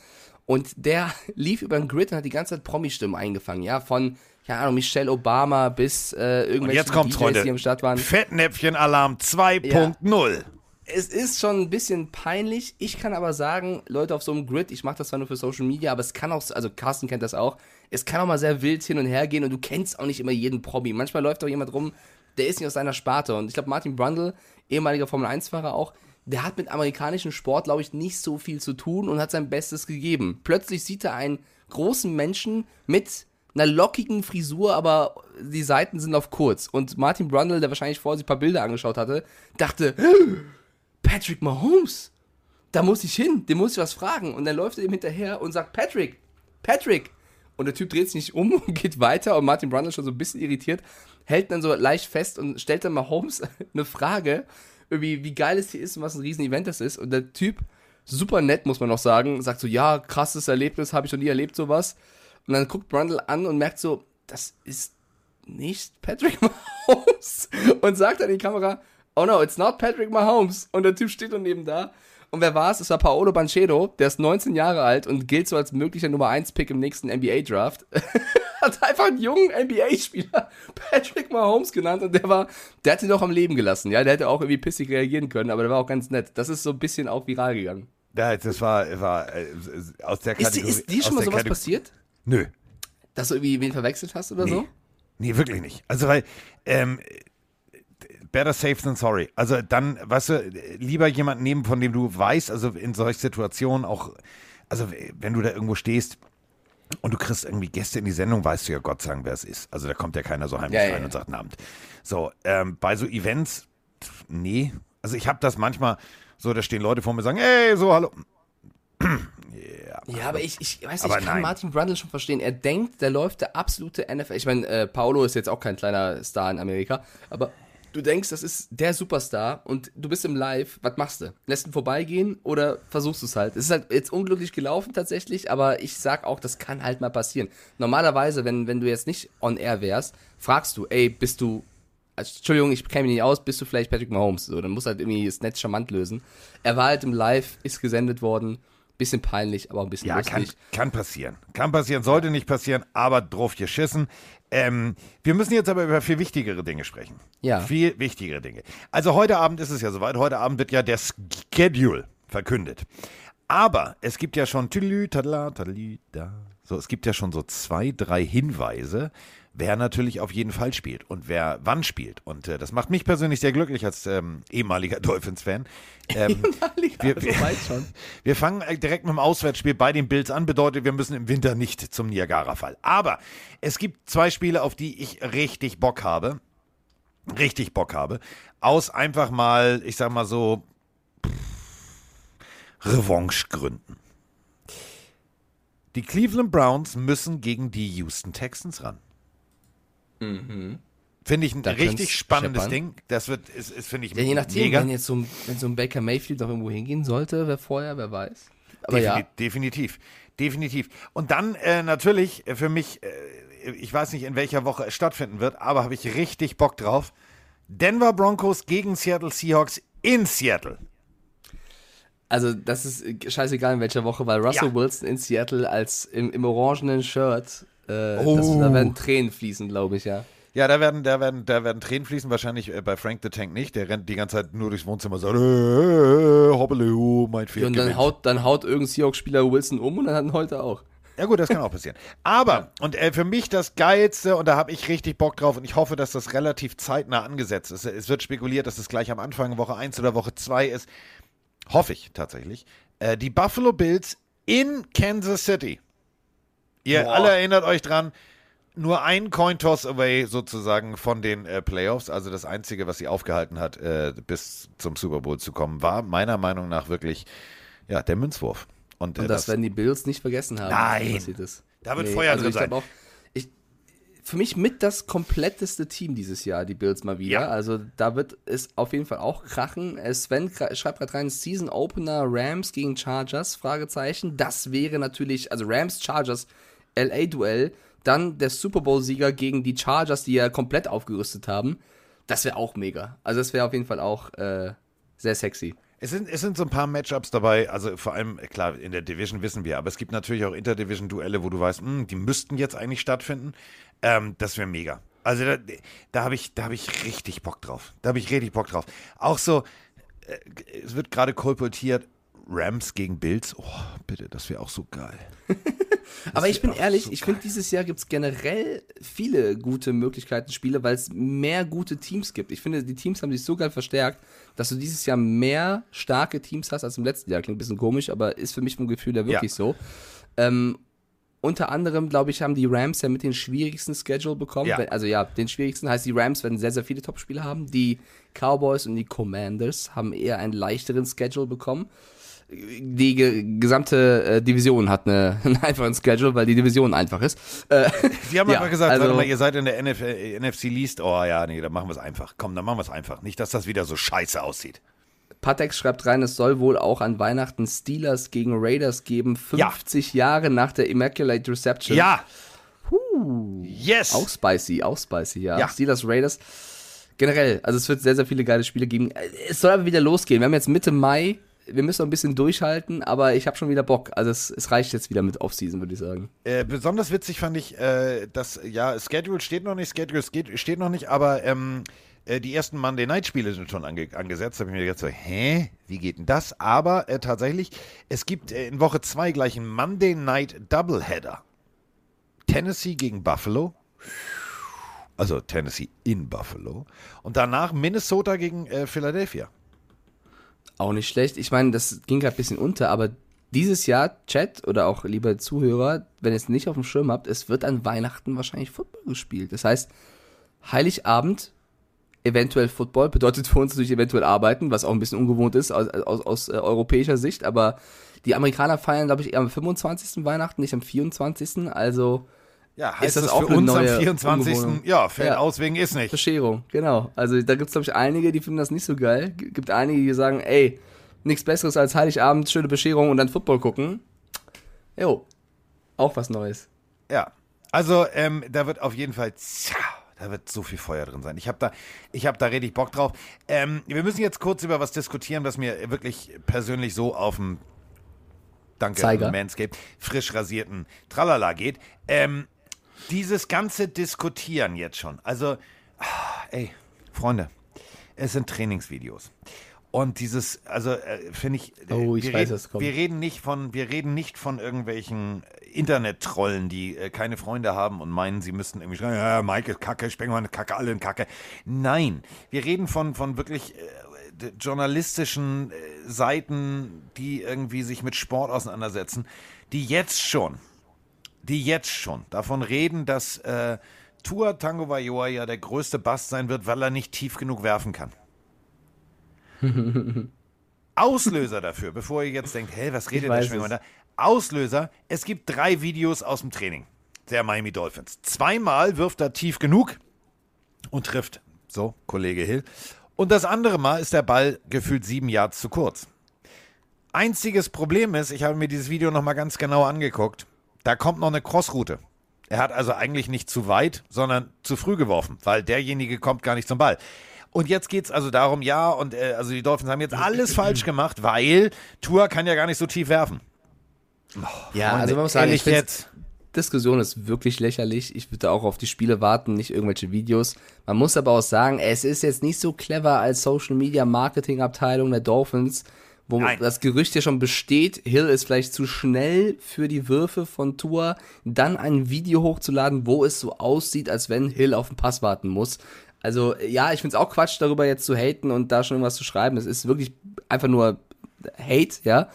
Und der <laughs> lief über den Grid und hat die ganze Zeit Promi-Stimmen eingefangen, ja, von, ja, Ahnung, Michelle Obama bis äh, irgendwelche jetzt kommt's, DJs, Freunde. die am Start waren. Fettnäpfchen-Alarm 2.0. es ist schon ein bisschen peinlich. Ich kann aber sagen, Leute auf so einem Grid, ich mache das zwar nur für Social Media, aber es kann auch, also Carsten kennt das auch, es kann auch mal sehr wild hin und her gehen und du kennst auch nicht immer jeden Promi. Manchmal läuft auch jemand rum, der ist nicht aus seiner Sparte. Und ich glaube, Martin Brundle, ehemaliger Formel-1-Fahrer auch, der hat mit amerikanischem Sport, glaube ich, nicht so viel zu tun und hat sein Bestes gegeben. Plötzlich sieht er einen großen Menschen mit einer lockigen Frisur, aber die Seiten sind auf kurz. Und Martin Brundle, der wahrscheinlich vorher sich ein paar Bilder angeschaut hatte, dachte, <gasps> Patrick Mahomes, da muss ich hin, dem muss ich was fragen. Und dann läuft er ihm hinterher und sagt, Patrick, Patrick. Und der Typ dreht sich nicht um <laughs> und geht weiter und Martin Brundle schon so ein bisschen irritiert, hält dann so leicht fest und stellt dann Mahomes <laughs> eine Frage, irgendwie, wie geil es hier ist und was ein Riesen-Event das ist. Und der Typ, super nett, muss man noch sagen, sagt so, ja, krasses Erlebnis, habe ich noch nie erlebt, sowas. Und dann guckt Brundle an und merkt so, das ist nicht Patrick <laughs> Mahomes. Und sagt an die Kamera, oh no, it's not Patrick Mahomes. Und der Typ steht dann neben da. Und wer war es? Es war Paolo Banchero, der ist 19 Jahre alt und gilt so als möglicher Nummer 1 Pick im nächsten NBA Draft. <laughs> hat einfach einen jungen NBA-Spieler <laughs> Patrick Mahomes genannt und der war, der hat ihn doch am Leben gelassen. Ja, der hätte auch irgendwie pissig reagieren können, aber der war auch ganz nett. Das ist so ein bisschen auch viral gegangen. Ja, das war, war äh, aus der Kategorie. Ist, ist dir schon mal sowas Kategor passiert? Nö. Dass du irgendwie wen verwechselt hast oder nee. so? Nee, wirklich nicht. Also, weil, ähm, better safe than sorry. Also dann, weißt du, lieber jemanden nehmen, von dem du weißt, also in solchen Situationen auch, also wenn du da irgendwo stehst und du kriegst irgendwie Gäste in die Sendung, weißt du ja Gott sagen, wer es ist. Also da kommt ja keiner so heimlich ja, rein ja. und sagt einen Abend. So, ähm, bei so Events, nee. Also ich habe das manchmal so, da stehen Leute vor mir und sagen, hey, so, hallo. <clears throat> Ja, aber ich, ich weiß nicht, ich kann nein. Martin Brundle schon verstehen. Er denkt, der läuft der absolute NFL. Ich meine, äh, Paolo ist jetzt auch kein kleiner Star in Amerika, aber du denkst, das ist der Superstar und du bist im Live, was machst du? Lässt ihn vorbeigehen oder versuchst du es halt? Es ist halt jetzt unglücklich gelaufen tatsächlich, aber ich sag auch, das kann halt mal passieren. Normalerweise, wenn, wenn du jetzt nicht on air wärst, fragst du, ey, bist du, also, Entschuldigung, ich kenne mich nicht aus, bist du vielleicht Patrick Mahomes? So, dann musst du halt irgendwie das Netz charmant lösen. Er war halt im Live, ist gesendet worden, bisschen peinlich, aber ein bisschen ja, lustig. Kann, kann passieren. Kann passieren, sollte nicht passieren, aber drauf geschissen. Ähm, wir müssen jetzt aber über viel wichtigere Dinge sprechen. Ja. Viel wichtigere Dinge. Also heute Abend ist es ja soweit. Heute Abend wird ja der Schedule verkündet. Aber es gibt ja schon so, es gibt ja schon so zwei, drei Hinweise, wer natürlich auf jeden Fall spielt und wer wann spielt. Und äh, das macht mich persönlich sehr glücklich als ähm, ehemaliger <laughs> Dolphins-Fan. Ähm, wir, wir, schon. <laughs> wir fangen äh, direkt mit dem Auswärtsspiel bei den Bills an, bedeutet, wir müssen im Winter nicht zum Niagara-Fall. Aber es gibt zwei Spiele, auf die ich richtig Bock habe. Richtig Bock habe. Aus einfach mal, ich sag mal so, Revanche-Gründen. Die Cleveland Browns müssen gegen die Houston Texans ran. Mhm. Finde ich ein da richtig spannendes scheppern. Ding. Das wird, ist, ist finde ich, ja, je nachdem, mega. wenn jetzt so ein, wenn so ein Baker Mayfield noch irgendwo hingehen sollte, wer vorher, wer weiß. Aber Defini ja. Definitiv, definitiv. Und dann äh, natürlich äh, für mich, äh, ich weiß nicht, in welcher Woche es stattfinden wird, aber habe ich richtig Bock drauf. Denver Broncos gegen Seattle Seahawks in Seattle. Also, das ist äh, scheißegal in welcher Woche, weil Russell ja. Wilson in Seattle als im, im orangenen Shirt äh, oh. das, da werden Tränen fließen, glaube ich, ja. Ja, da werden, da werden, da werden Tränen fließen, wahrscheinlich äh, bei Frank the Tank nicht. Der rennt die ganze Zeit nur durchs Wohnzimmer und sagt, äh, äh, hoppele, oh, mein Pferd. Ja, und dann haut, dann haut irgendein Seahawks-Spieler Wilson um und dann hat ihn heute auch. Ja gut, das kann auch passieren. Aber, und äh, für mich das Geilste, und da habe ich richtig Bock drauf, und ich hoffe, dass das relativ zeitnah angesetzt ist. Es wird spekuliert, dass es gleich am Anfang Woche 1 oder Woche 2 ist. Hoffe ich tatsächlich. Äh, die Buffalo Bills in Kansas City. Ihr Boah. alle erinnert euch dran, nur ein Coin-Toss away sozusagen von den äh, Playoffs. Also das Einzige, was sie aufgehalten hat, äh, bis zum Super Bowl zu kommen, war meiner Meinung nach wirklich ja, der Münzwurf. Und, äh, Und das, das, werden die Bills nicht vergessen haben. Nein, da wird nee, Feuer also drin sein. Auch, ich, für mich mit das kompletteste Team dieses Jahr, die Bills mal wieder. Ja. Also da wird es auf jeden Fall auch krachen. Äh, Sven schreibt gerade rein, Season Opener Rams gegen Chargers, Fragezeichen. Das wäre natürlich, also Rams, Chargers LA-Duell, dann der Super Bowl-Sieger gegen die Chargers, die ja komplett aufgerüstet haben. Das wäre auch mega. Also das wäre auf jeden Fall auch äh, sehr sexy. Es sind, es sind so ein paar Matchups dabei, also vor allem, klar, in der Division wissen wir, aber es gibt natürlich auch Interdivision-Duelle, wo du weißt, mh, hm, die müssten jetzt eigentlich stattfinden. Ähm, das wäre mega. Also da, da habe ich, hab ich richtig Bock drauf. Da habe ich richtig Bock drauf. Auch so, äh, es wird gerade kolportiert, Rams gegen Bills. Oh, bitte, das wäre auch so geil. <laughs> Aber ich bin ehrlich, so ich finde, dieses Jahr gibt es generell viele gute Möglichkeiten, Spiele, weil es mehr gute Teams gibt. Ich finde, die Teams haben sich so geil verstärkt, dass du dieses Jahr mehr starke Teams hast als im letzten Jahr. Klingt ein bisschen komisch, aber ist für mich vom Gefühl her wirklich ja. so. Ähm, unter anderem, glaube ich, haben die Rams ja mit den schwierigsten Schedule bekommen. Ja. Also ja, den schwierigsten heißt, die Rams werden sehr, sehr viele Top-Spiele haben. Die Cowboys und die Commanders haben eher einen leichteren Schedule bekommen die ge gesamte äh, Division hat eine, <laughs> einen einfachen Schedule, weil die Division einfach ist. Äh, Sie haben <laughs> ja, aber gesagt, also, mal, ihr seid in der NF NFC Least. Oh ja, nee, dann machen wir es einfach. Komm, dann machen wir es einfach. Nicht, dass das wieder so scheiße aussieht. Patex schreibt rein, es soll wohl auch an Weihnachten Steelers gegen Raiders geben, 50 ja. Jahre nach der Immaculate Reception. Ja. Huh. Yes. Auch spicy, auch spicy, ja. ja. Steelers Raiders. Generell, also es wird sehr, sehr viele geile Spiele geben. Es soll aber wieder losgehen. Wir haben jetzt Mitte Mai wir müssen noch ein bisschen durchhalten, aber ich habe schon wieder Bock. Also es, es reicht jetzt wieder mit Offseason, würde ich sagen. Äh, besonders witzig fand ich, äh, dass, ja, Schedule steht noch nicht, Schedule steht noch nicht, aber ähm, äh, die ersten Monday Night Spiele sind schon ange angesetzt. Da habe ich mir gedacht so, hä, wie geht denn das? Aber äh, tatsächlich, es gibt äh, in Woche 2 gleich einen Monday Night Doubleheader. Tennessee gegen Buffalo. Also Tennessee in Buffalo. Und danach Minnesota gegen Philadelphia. Auch nicht schlecht. Ich meine, das ging gerade ein bisschen unter, aber dieses Jahr, Chat oder auch liebe Zuhörer, wenn ihr es nicht auf dem Schirm habt, es wird an Weihnachten wahrscheinlich Football gespielt. Das heißt, Heiligabend eventuell Football, bedeutet für uns natürlich eventuell arbeiten, was auch ein bisschen ungewohnt ist aus, aus, aus äh, europäischer Sicht, aber die Amerikaner feiern, glaube ich, eher am 25. Weihnachten, nicht am 24. Also ja, heißt ist das, das auch für uns am 24. Umwohnung. Ja, fällt ja. aus wegen ist nicht. Bescherung, genau. Also da gibt es, glaube ich, einige, die finden das nicht so geil. Gibt einige, die sagen, ey, nichts Besseres als Heiligabend, schöne Bescherung und dann Football gucken. Jo, auch was Neues. Ja, also ähm, da wird auf jeden Fall tja, da wird so viel Feuer drin sein. Ich habe da, ich habe da richtig Bock drauf. Ähm, wir müssen jetzt kurz über was diskutieren, was mir wirklich persönlich so auf dem Danke, Zeiger. Manscape, frisch rasierten Tralala geht. Ähm, dieses ganze Diskutieren jetzt schon. Also, ah, ey, Freunde, es sind Trainingsvideos. Und dieses, also äh, finde ich, äh, oh, ich wir, weiß, reden, wir reden nicht von, wir reden nicht von irgendwelchen Internet-Trollen, die äh, keine Freunde haben und meinen, sie müssten irgendwie schreien, ja, Mike ist Kacke, Spengler Kacke, alle in Kacke. Nein, wir reden von, von wirklich äh, journalistischen äh, Seiten, die irgendwie sich mit Sport auseinandersetzen, die jetzt schon, die jetzt schon davon reden, dass äh, Tua Tango Vailoa ja der größte Bast sein wird, weil er nicht tief genug werfen kann. <laughs> Auslöser dafür, bevor ihr jetzt denkt, hey, was redet der Schwimmer da? Auslöser, es gibt drei Videos aus dem Training der Miami Dolphins. Zweimal wirft er tief genug und trifft. So, Kollege Hill. Und das andere Mal ist der Ball gefühlt sieben Yards zu kurz. Einziges Problem ist, ich habe mir dieses Video nochmal ganz genau angeguckt. Da kommt noch eine Crossroute. Er hat also eigentlich nicht zu weit, sondern zu früh geworfen, weil derjenige kommt gar nicht zum Ball. Und jetzt geht es also darum, ja, und äh, also die Dolphins haben jetzt alles falsch gemacht, weil Tour kann ja gar nicht so tief werfen. Oh, ja, Freunde, also man muss sagen, ich jetzt. Diskussion ist wirklich lächerlich. Ich würde auch auf die Spiele warten, nicht irgendwelche Videos. Man muss aber auch sagen, es ist jetzt nicht so clever als Social Media Marketing Abteilung der Dolphins, wo Nein. das Gerücht ja schon besteht, Hill ist vielleicht zu schnell für die Würfe von Tour, dann ein Video hochzuladen, wo es so aussieht, als wenn Hill auf den Pass warten muss. Also ja, ich finde es auch Quatsch, darüber jetzt zu haten und da schon irgendwas zu schreiben. Es ist wirklich einfach nur Hate, ja.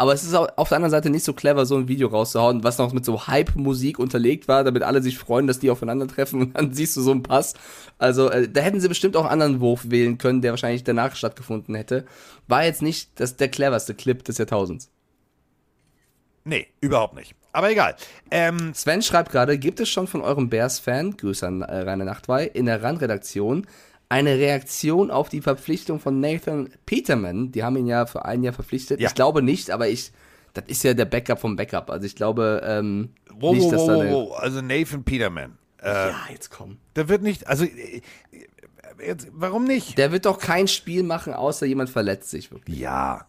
Aber es ist auch auf der anderen Seite nicht so clever, so ein Video rauszuhauen, was noch mit so Hype-Musik unterlegt war, damit alle sich freuen, dass die aufeinandertreffen und dann siehst du so einen Pass. Also äh, da hätten sie bestimmt auch einen anderen Wurf wählen können, der wahrscheinlich danach stattgefunden hätte. War jetzt nicht das, der cleverste Clip des Jahrtausends. Nee, überhaupt nicht. Aber egal. Ähm, Sven schreibt gerade, gibt es schon von eurem Bears-Fan, Grüße an äh, Rainer Nachtwey, in der Randredaktion eine Reaktion auf die Verpflichtung von Nathan Peterman? Die haben ihn ja für ein Jahr verpflichtet. Ja. Ich glaube nicht, aber ich, das ist ja der Backup vom Backup. Also ich glaube ähm, wo, nicht, dass wo, da wo, Also Nathan Peterman. Äh, ja, jetzt komm. Der wird nicht, also äh, jetzt, warum nicht? Der wird doch kein Spiel machen, außer jemand verletzt sich wirklich. Ja.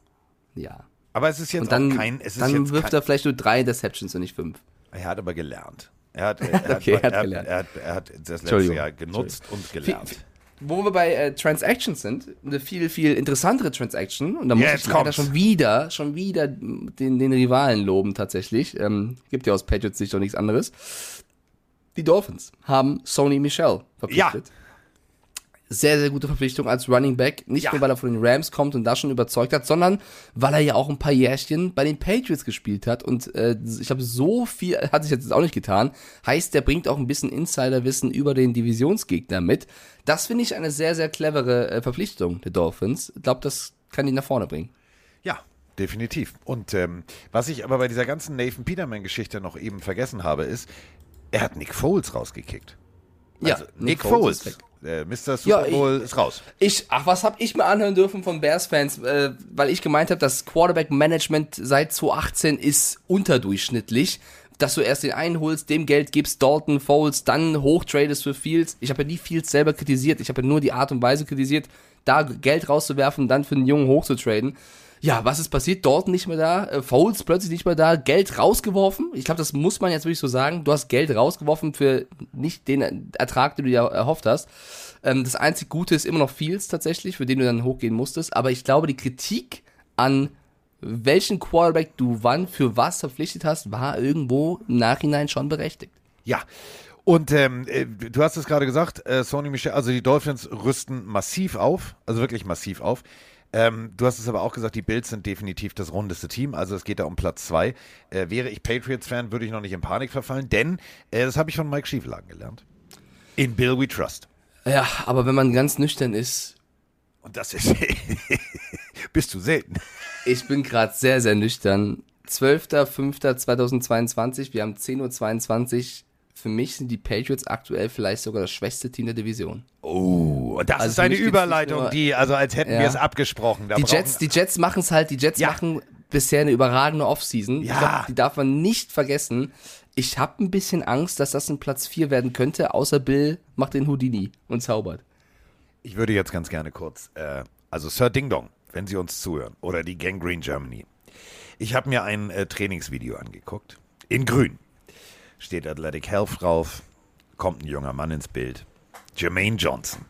Ja. Aber es ist jetzt und dann, auch kein. Es dann jetzt wirft kein, er vielleicht nur drei Interceptions und nicht fünf. Er hat aber gelernt. Er hat, <laughs> er, hat, okay, er, hat, er, er, hat, er hat das letzte Jahr genutzt und gelernt. Wo wir bei äh, Transactions sind, eine viel, viel interessantere Transaction, und da muss Jetzt ich leider schon wieder, schon wieder den, den Rivalen loben tatsächlich. Ähm, gibt ja aus Patriots Sicht doch nichts anderes. Die Dolphins haben Sony Michel verpflichtet. Ja sehr, sehr gute Verpflichtung als Running Back. Nicht ja. nur, weil er von den Rams kommt und da schon überzeugt hat, sondern weil er ja auch ein paar Jährchen bei den Patriots gespielt hat. Und äh, ich habe so viel, hat sich jetzt auch nicht getan. Heißt, der bringt auch ein bisschen Insiderwissen über den Divisionsgegner mit. Das finde ich eine sehr, sehr clevere äh, Verpflichtung der Dolphins. Ich glaube, das kann ihn nach vorne bringen. Ja, definitiv. Und ähm, was ich aber bei dieser ganzen Nathan Peterman-Geschichte noch eben vergessen habe, ist, er hat Nick Foles rausgekickt. Also, ja, Nick, Nick Foles. Foles äh, Mr. Super Bowl ja, ist raus. Ich, ach, was habe ich mir anhören dürfen von Bears-Fans, äh, weil ich gemeint habe, das Quarterback-Management seit 2018 ist unterdurchschnittlich. Dass du erst den einen holst, dem Geld gibst, Dalton, Foles, dann hochtradest für Fields. Ich habe ja nie Fields selber kritisiert, ich habe ja nur die Art und Weise kritisiert, da Geld rauszuwerfen, dann für einen Jungen hochzutraden. Ja, was ist passiert? Dalton nicht mehr da, äh, Foles plötzlich nicht mehr da, Geld rausgeworfen. Ich glaube, das muss man jetzt wirklich so sagen. Du hast Geld rausgeworfen für nicht den Ertrag, den du dir erhofft hast. Ähm, das einzig Gute ist immer noch Fields tatsächlich, für den du dann hochgehen musstest. Aber ich glaube, die Kritik an welchen Quarterback du wann für was verpflichtet hast, war irgendwo im Nachhinein schon berechtigt. Ja. Und ähm, äh, du hast es gerade gesagt, äh, Sony Michel, also die Dolphins rüsten massiv auf, also wirklich massiv auf. Ähm, du hast es aber auch gesagt, die Bills sind definitiv das rundeste Team, also es geht da um Platz zwei. Äh, wäre ich Patriots-Fan, würde ich noch nicht in Panik verfallen, denn äh, das habe ich von Mike Schieflagen gelernt. In Bill We Trust. Ja, aber wenn man ganz nüchtern ist. Und das ist. <laughs> bist du selten. Ich bin gerade sehr, sehr nüchtern. 12.05.2022, wir haben 10.22 Uhr. Für mich sind die Patriots aktuell vielleicht sogar das schwächste Team der Division. Oh, das also ist eine Überleitung, nur, die, also als hätten ja. wir es abgesprochen. Da die, Jets, die Jets machen es halt, die Jets ja. machen bisher eine überragende Offseason. Ja. Glaub, die darf man nicht vergessen. Ich habe ein bisschen Angst, dass das ein Platz 4 werden könnte, außer Bill macht den Houdini und zaubert. Ich würde jetzt ganz gerne kurz, äh, also Sir Ding Dong, wenn Sie uns zuhören, oder die Gangrene Germany. Ich habe mir ein äh, Trainingsvideo angeguckt, in grün steht Athletic Health drauf, kommt ein junger Mann ins Bild. Jermaine Johnson,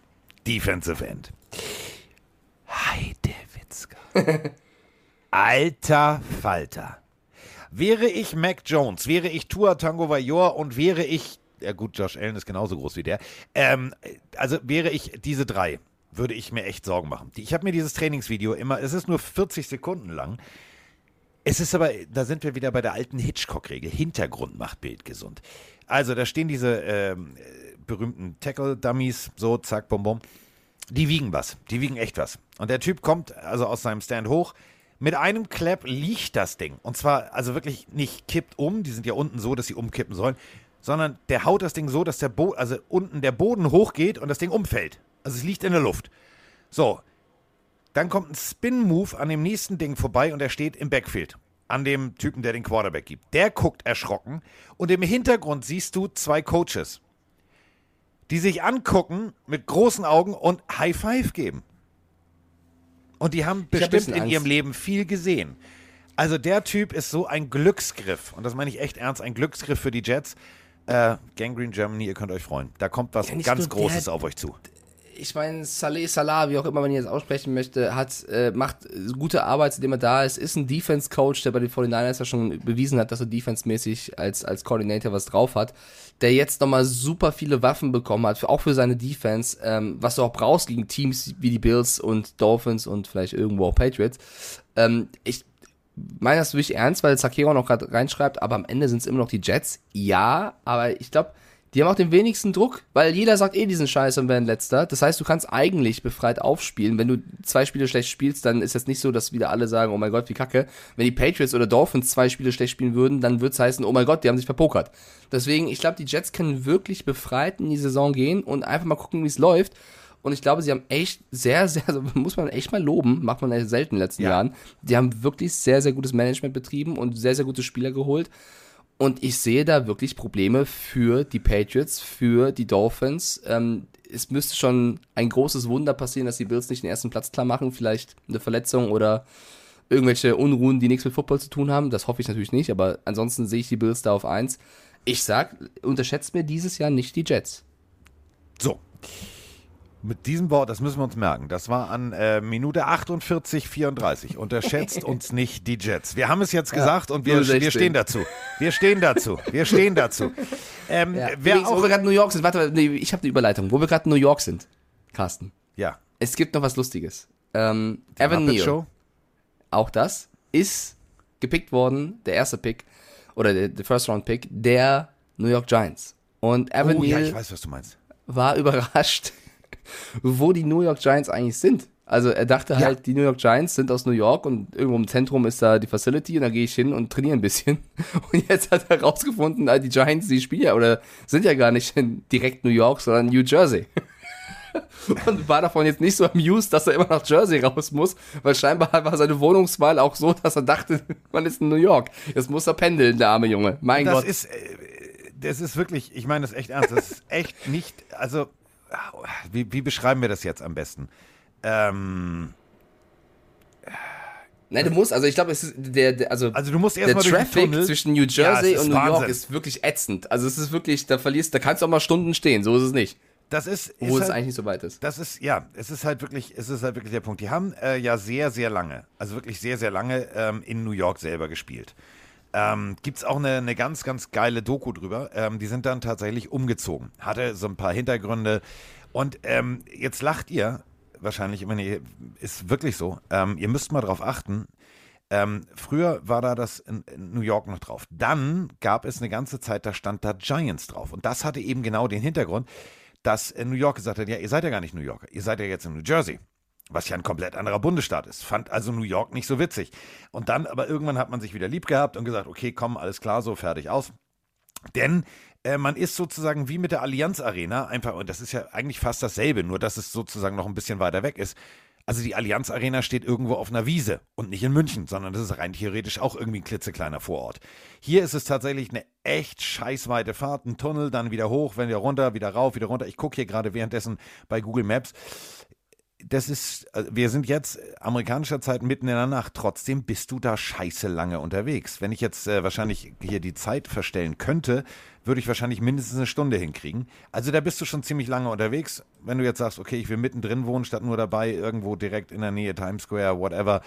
Defensive End. Hi, Witzka. <laughs> Alter Falter. Wäre ich Mac Jones, wäre ich Tua Tango Vajor und wäre ich, ja gut, Josh Allen ist genauso groß wie der, ähm, also wäre ich diese drei, würde ich mir echt Sorgen machen. Ich habe mir dieses Trainingsvideo immer, es ist nur 40 Sekunden lang, es ist aber, da sind wir wieder bei der alten Hitchcock-Regel. Hintergrund macht Bild gesund. Also, da stehen diese ähm, berühmten Tackle-Dummies, so, zack, bum, bum. Die wiegen was. Die wiegen echt was. Und der Typ kommt also aus seinem Stand hoch. Mit einem Clap liegt das Ding. Und zwar, also wirklich nicht kippt um. Die sind ja unten so, dass sie umkippen sollen. Sondern der haut das Ding so, dass der Bo also unten der Boden hochgeht und das Ding umfällt. Also es liegt in der Luft. So, dann kommt ein Spin-Move an dem nächsten Ding vorbei und er steht im Backfield. An dem Typen, der den Quarterback gibt. Der guckt erschrocken und im Hintergrund siehst du zwei Coaches, die sich angucken mit großen Augen und High Five geben. Und die haben bestimmt hab in ihrem Leben viel gesehen. Also der Typ ist so ein Glücksgriff. Und das meine ich echt ernst, ein Glücksgriff für die Jets. Äh, Gangrene Germany, ihr könnt euch freuen. Da kommt was ja, ganz Großes auf euch zu ich meine, Saleh Salah, wie auch immer man ihn jetzt aussprechen möchte, hat, äh, macht gute Arbeit, seitdem er da ist, ist ein Defense-Coach, der bei den 49ers ja schon bewiesen hat, dass er defense-mäßig als, als Coordinator was drauf hat, der jetzt nochmal super viele Waffen bekommen hat, auch für seine Defense, ähm, was du auch brauchst gegen Teams wie die Bills und Dolphins und vielleicht irgendwo auch Patriots. Ähm, ich meine das wirklich ernst, weil Zakero noch gerade reinschreibt, aber am Ende sind es immer noch die Jets. Ja, aber ich glaube, die haben auch den wenigsten Druck, weil jeder sagt eh diesen Scheiß und werden letzter. Das heißt, du kannst eigentlich befreit aufspielen. Wenn du zwei Spiele schlecht spielst, dann ist es nicht so, dass wieder alle sagen, oh mein Gott, wie kacke. Wenn die Patriots oder Dolphins zwei Spiele schlecht spielen würden, dann würde es heißen, oh mein Gott, die haben sich verpokert. Deswegen, ich glaube, die Jets können wirklich befreit in die Saison gehen und einfach mal gucken, wie es läuft. Und ich glaube, sie haben echt sehr, sehr, also <laughs> muss man echt mal loben, macht man ja selten in den letzten ja. Jahren. Die haben wirklich sehr, sehr gutes Management betrieben und sehr, sehr gute Spieler geholt. Und ich sehe da wirklich Probleme für die Patriots, für die Dolphins. Ähm, es müsste schon ein großes Wunder passieren, dass die Bills nicht den ersten Platz klar machen. Vielleicht eine Verletzung oder irgendwelche Unruhen, die nichts mit Football zu tun haben. Das hoffe ich natürlich nicht, aber ansonsten sehe ich die Bills da auf eins. Ich sag, unterschätzt mir dieses Jahr nicht die Jets. So. Mit diesem Wort, das müssen wir uns merken. Das war an äh, Minute 48, 34. Unterschätzt <laughs> uns nicht die Jets. Wir haben es jetzt gesagt ja, und wir, wir stehen dazu. Wir stehen dazu. Wir stehen dazu. <laughs> Ähm, ja. wer Übrigens, auch, wo wir gerade New York sind, warte, nee, ich habe eine Überleitung. Wo wir gerade in New York sind, Carsten. Ja. Es gibt noch was Lustiges. Ähm, Evan Neal, Show? auch das, ist gepickt worden, der erste Pick, oder der, der First Round Pick, der New York Giants. Und Evan oh, Neal ja, ich weiß, was du meinst. war <laughs> überrascht, wo die New York Giants eigentlich sind. Also er dachte halt, ja. die New York Giants sind aus New York und irgendwo im Zentrum ist da die Facility und da gehe ich hin und trainiere ein bisschen. <laughs> Und jetzt hat er herausgefunden, die Giants, die spielen ja oder sind ja gar nicht in direkt New York, sondern New Jersey. <laughs> Und war davon jetzt nicht so amused, dass er immer nach Jersey raus muss, weil scheinbar war seine Wohnungswahl auch so, dass er dachte, <laughs> man ist in New York. Jetzt muss er pendeln, der arme Junge. Mein das Gott. Ist, äh, das ist wirklich, ich meine das echt ernst, das ist echt nicht, also wie, wie beschreiben wir das jetzt am besten? Ähm, Nein, du musst, also ich glaube, es ist der, der also, Also du musst der erstmal durch den Traffic Tunnel. zwischen New Ja, Jersey ist und New York Wahnsinn. ist wirklich ätzend. Also es ist wirklich, da verlierst, da kannst du auch mal Stunden stehen, so ist es nicht. Das ist, Wo ist es halt, eigentlich nicht so weit ist. Das ist, ja, es ist halt wirklich, es ist halt wirklich der Punkt. Die haben äh, ja sehr, sehr lange, also wirklich sehr, sehr lange ähm, in New York selber gespielt. Ähm, Gibt es auch eine, eine ganz, ganz geile Doku drüber. Ähm, die sind dann tatsächlich umgezogen. Hatte so ein paar Hintergründe. Und ähm, jetzt lacht ihr wahrscheinlich, ich meine, ist wirklich so. Ähm, ihr müsst mal drauf achten. Ähm, früher war da das in, in New York noch drauf. Dann gab es eine ganze Zeit, da stand da Giants drauf. Und das hatte eben genau den Hintergrund, dass äh, New York gesagt hat, ja, ihr seid ja gar nicht New Yorker, ihr seid ja jetzt in New Jersey. Was ja ein komplett anderer Bundesstaat ist. Fand also New York nicht so witzig. Und dann, aber irgendwann hat man sich wieder lieb gehabt und gesagt, okay, komm, alles klar, so fertig aus. Denn äh, man ist sozusagen wie mit der Allianz Arena einfach, und das ist ja eigentlich fast dasselbe, nur dass es sozusagen noch ein bisschen weiter weg ist. Also die Allianz Arena steht irgendwo auf einer Wiese und nicht in München, sondern das ist rein theoretisch auch irgendwie ein klitzekleiner Vorort. Hier ist es tatsächlich eine echt scheißweite Fahrt, ein Tunnel, dann wieder hoch, wenn wieder runter, wieder rauf, wieder runter. Ich gucke hier gerade währenddessen bei Google Maps das ist, äh, wir sind jetzt amerikanischer Zeit mitten in der Nacht, trotzdem bist du da scheiße lange unterwegs. Wenn ich jetzt äh, wahrscheinlich hier die Zeit verstellen könnte, würde ich wahrscheinlich mindestens eine Stunde hinkriegen. Also da bist du schon ziemlich lange unterwegs. Wenn du jetzt sagst, okay, ich will mittendrin wohnen, statt nur dabei, irgendwo direkt in der Nähe, Times Square, whatever,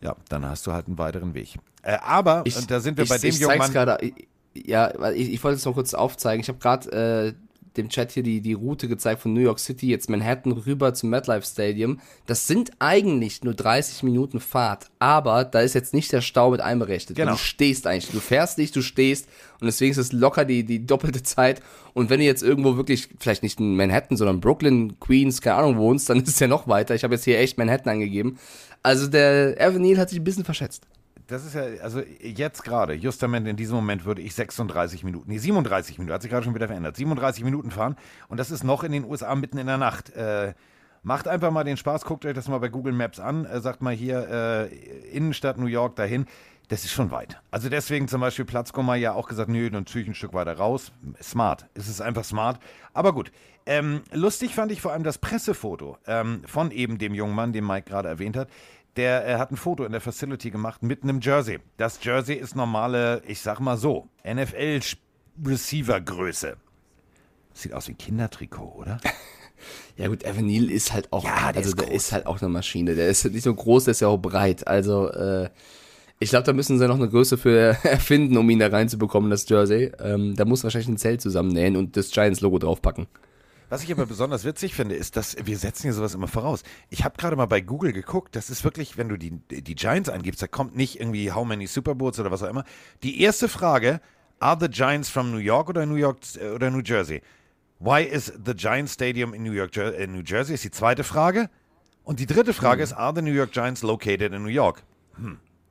ja, dann hast du halt einen weiteren Weg. Äh, aber, Ich, und da sind wir ich, bei dem ich jungen Mann. gerade. ich- Ja, ich, ich wollte es noch kurz aufzeigen. Ich habe gerade äh, dem Chat hier die, die Route gezeigt von New York City, jetzt Manhattan rüber zum MetLife Stadium. Das sind eigentlich nur 30 Minuten Fahrt, aber da ist jetzt nicht der Stau mit einberechnet. Genau. Du stehst eigentlich. Du fährst nicht, du stehst und deswegen ist es locker die, die doppelte Zeit. Und wenn du jetzt irgendwo wirklich, vielleicht nicht in Manhattan, sondern Brooklyn, Queens, keine Ahnung, wohnst, dann <laughs> ist es ja noch weiter. Ich habe jetzt hier echt Manhattan angegeben. Also der Avenue hat sich ein bisschen verschätzt. Das ist ja, also jetzt gerade, justament in diesem Moment würde ich 36 Minuten, nee, 37 Minuten, hat sich gerade schon wieder verändert, 37 Minuten fahren und das ist noch in den USA mitten in der Nacht. Äh, macht einfach mal den Spaß, guckt euch das mal bei Google Maps an, äh, sagt mal hier äh, Innenstadt New York dahin. Das ist schon weit. Also deswegen zum Beispiel Platzkomma ja auch gesagt, nö, dann ziehe ich ein Stück weiter raus. Smart. Es ist einfach smart. Aber gut. Ähm, lustig fand ich vor allem das Pressefoto ähm, von eben dem jungen Mann, den Mike gerade erwähnt hat. Der äh, hat ein Foto in der Facility gemacht mitten im Jersey. Das Jersey ist normale, ich sag mal so, NFL-Receiver-Größe. Sieht aus wie ein Kindertrikot, oder? <laughs> Ja gut, Evan Neal ist halt auch, Ja, der also ist der groß. ist halt auch eine Maschine. Der ist nicht so groß, der ist ja auch breit. Also äh, ich glaube, da müssen sie noch eine Größe für <laughs> erfinden, um ihn da reinzubekommen, das Jersey. Ähm, da muss wahrscheinlich ein Zelt zusammennähen und das Giants-Logo draufpacken. Was ich aber besonders witzig finde, ist, dass wir setzen hier sowas immer voraus. Ich habe gerade mal bei Google geguckt, das ist wirklich, wenn du die, die Giants eingibst, da kommt nicht irgendwie How many Super Bowls oder was auch immer. Die erste Frage, are the Giants from New York oder New York äh, oder New Jersey? Why is the Giants Stadium in New York, Jer- äh, New Jersey? Ist die zweite Frage. Und die dritte Frage ist, are the New York Giants located in New York?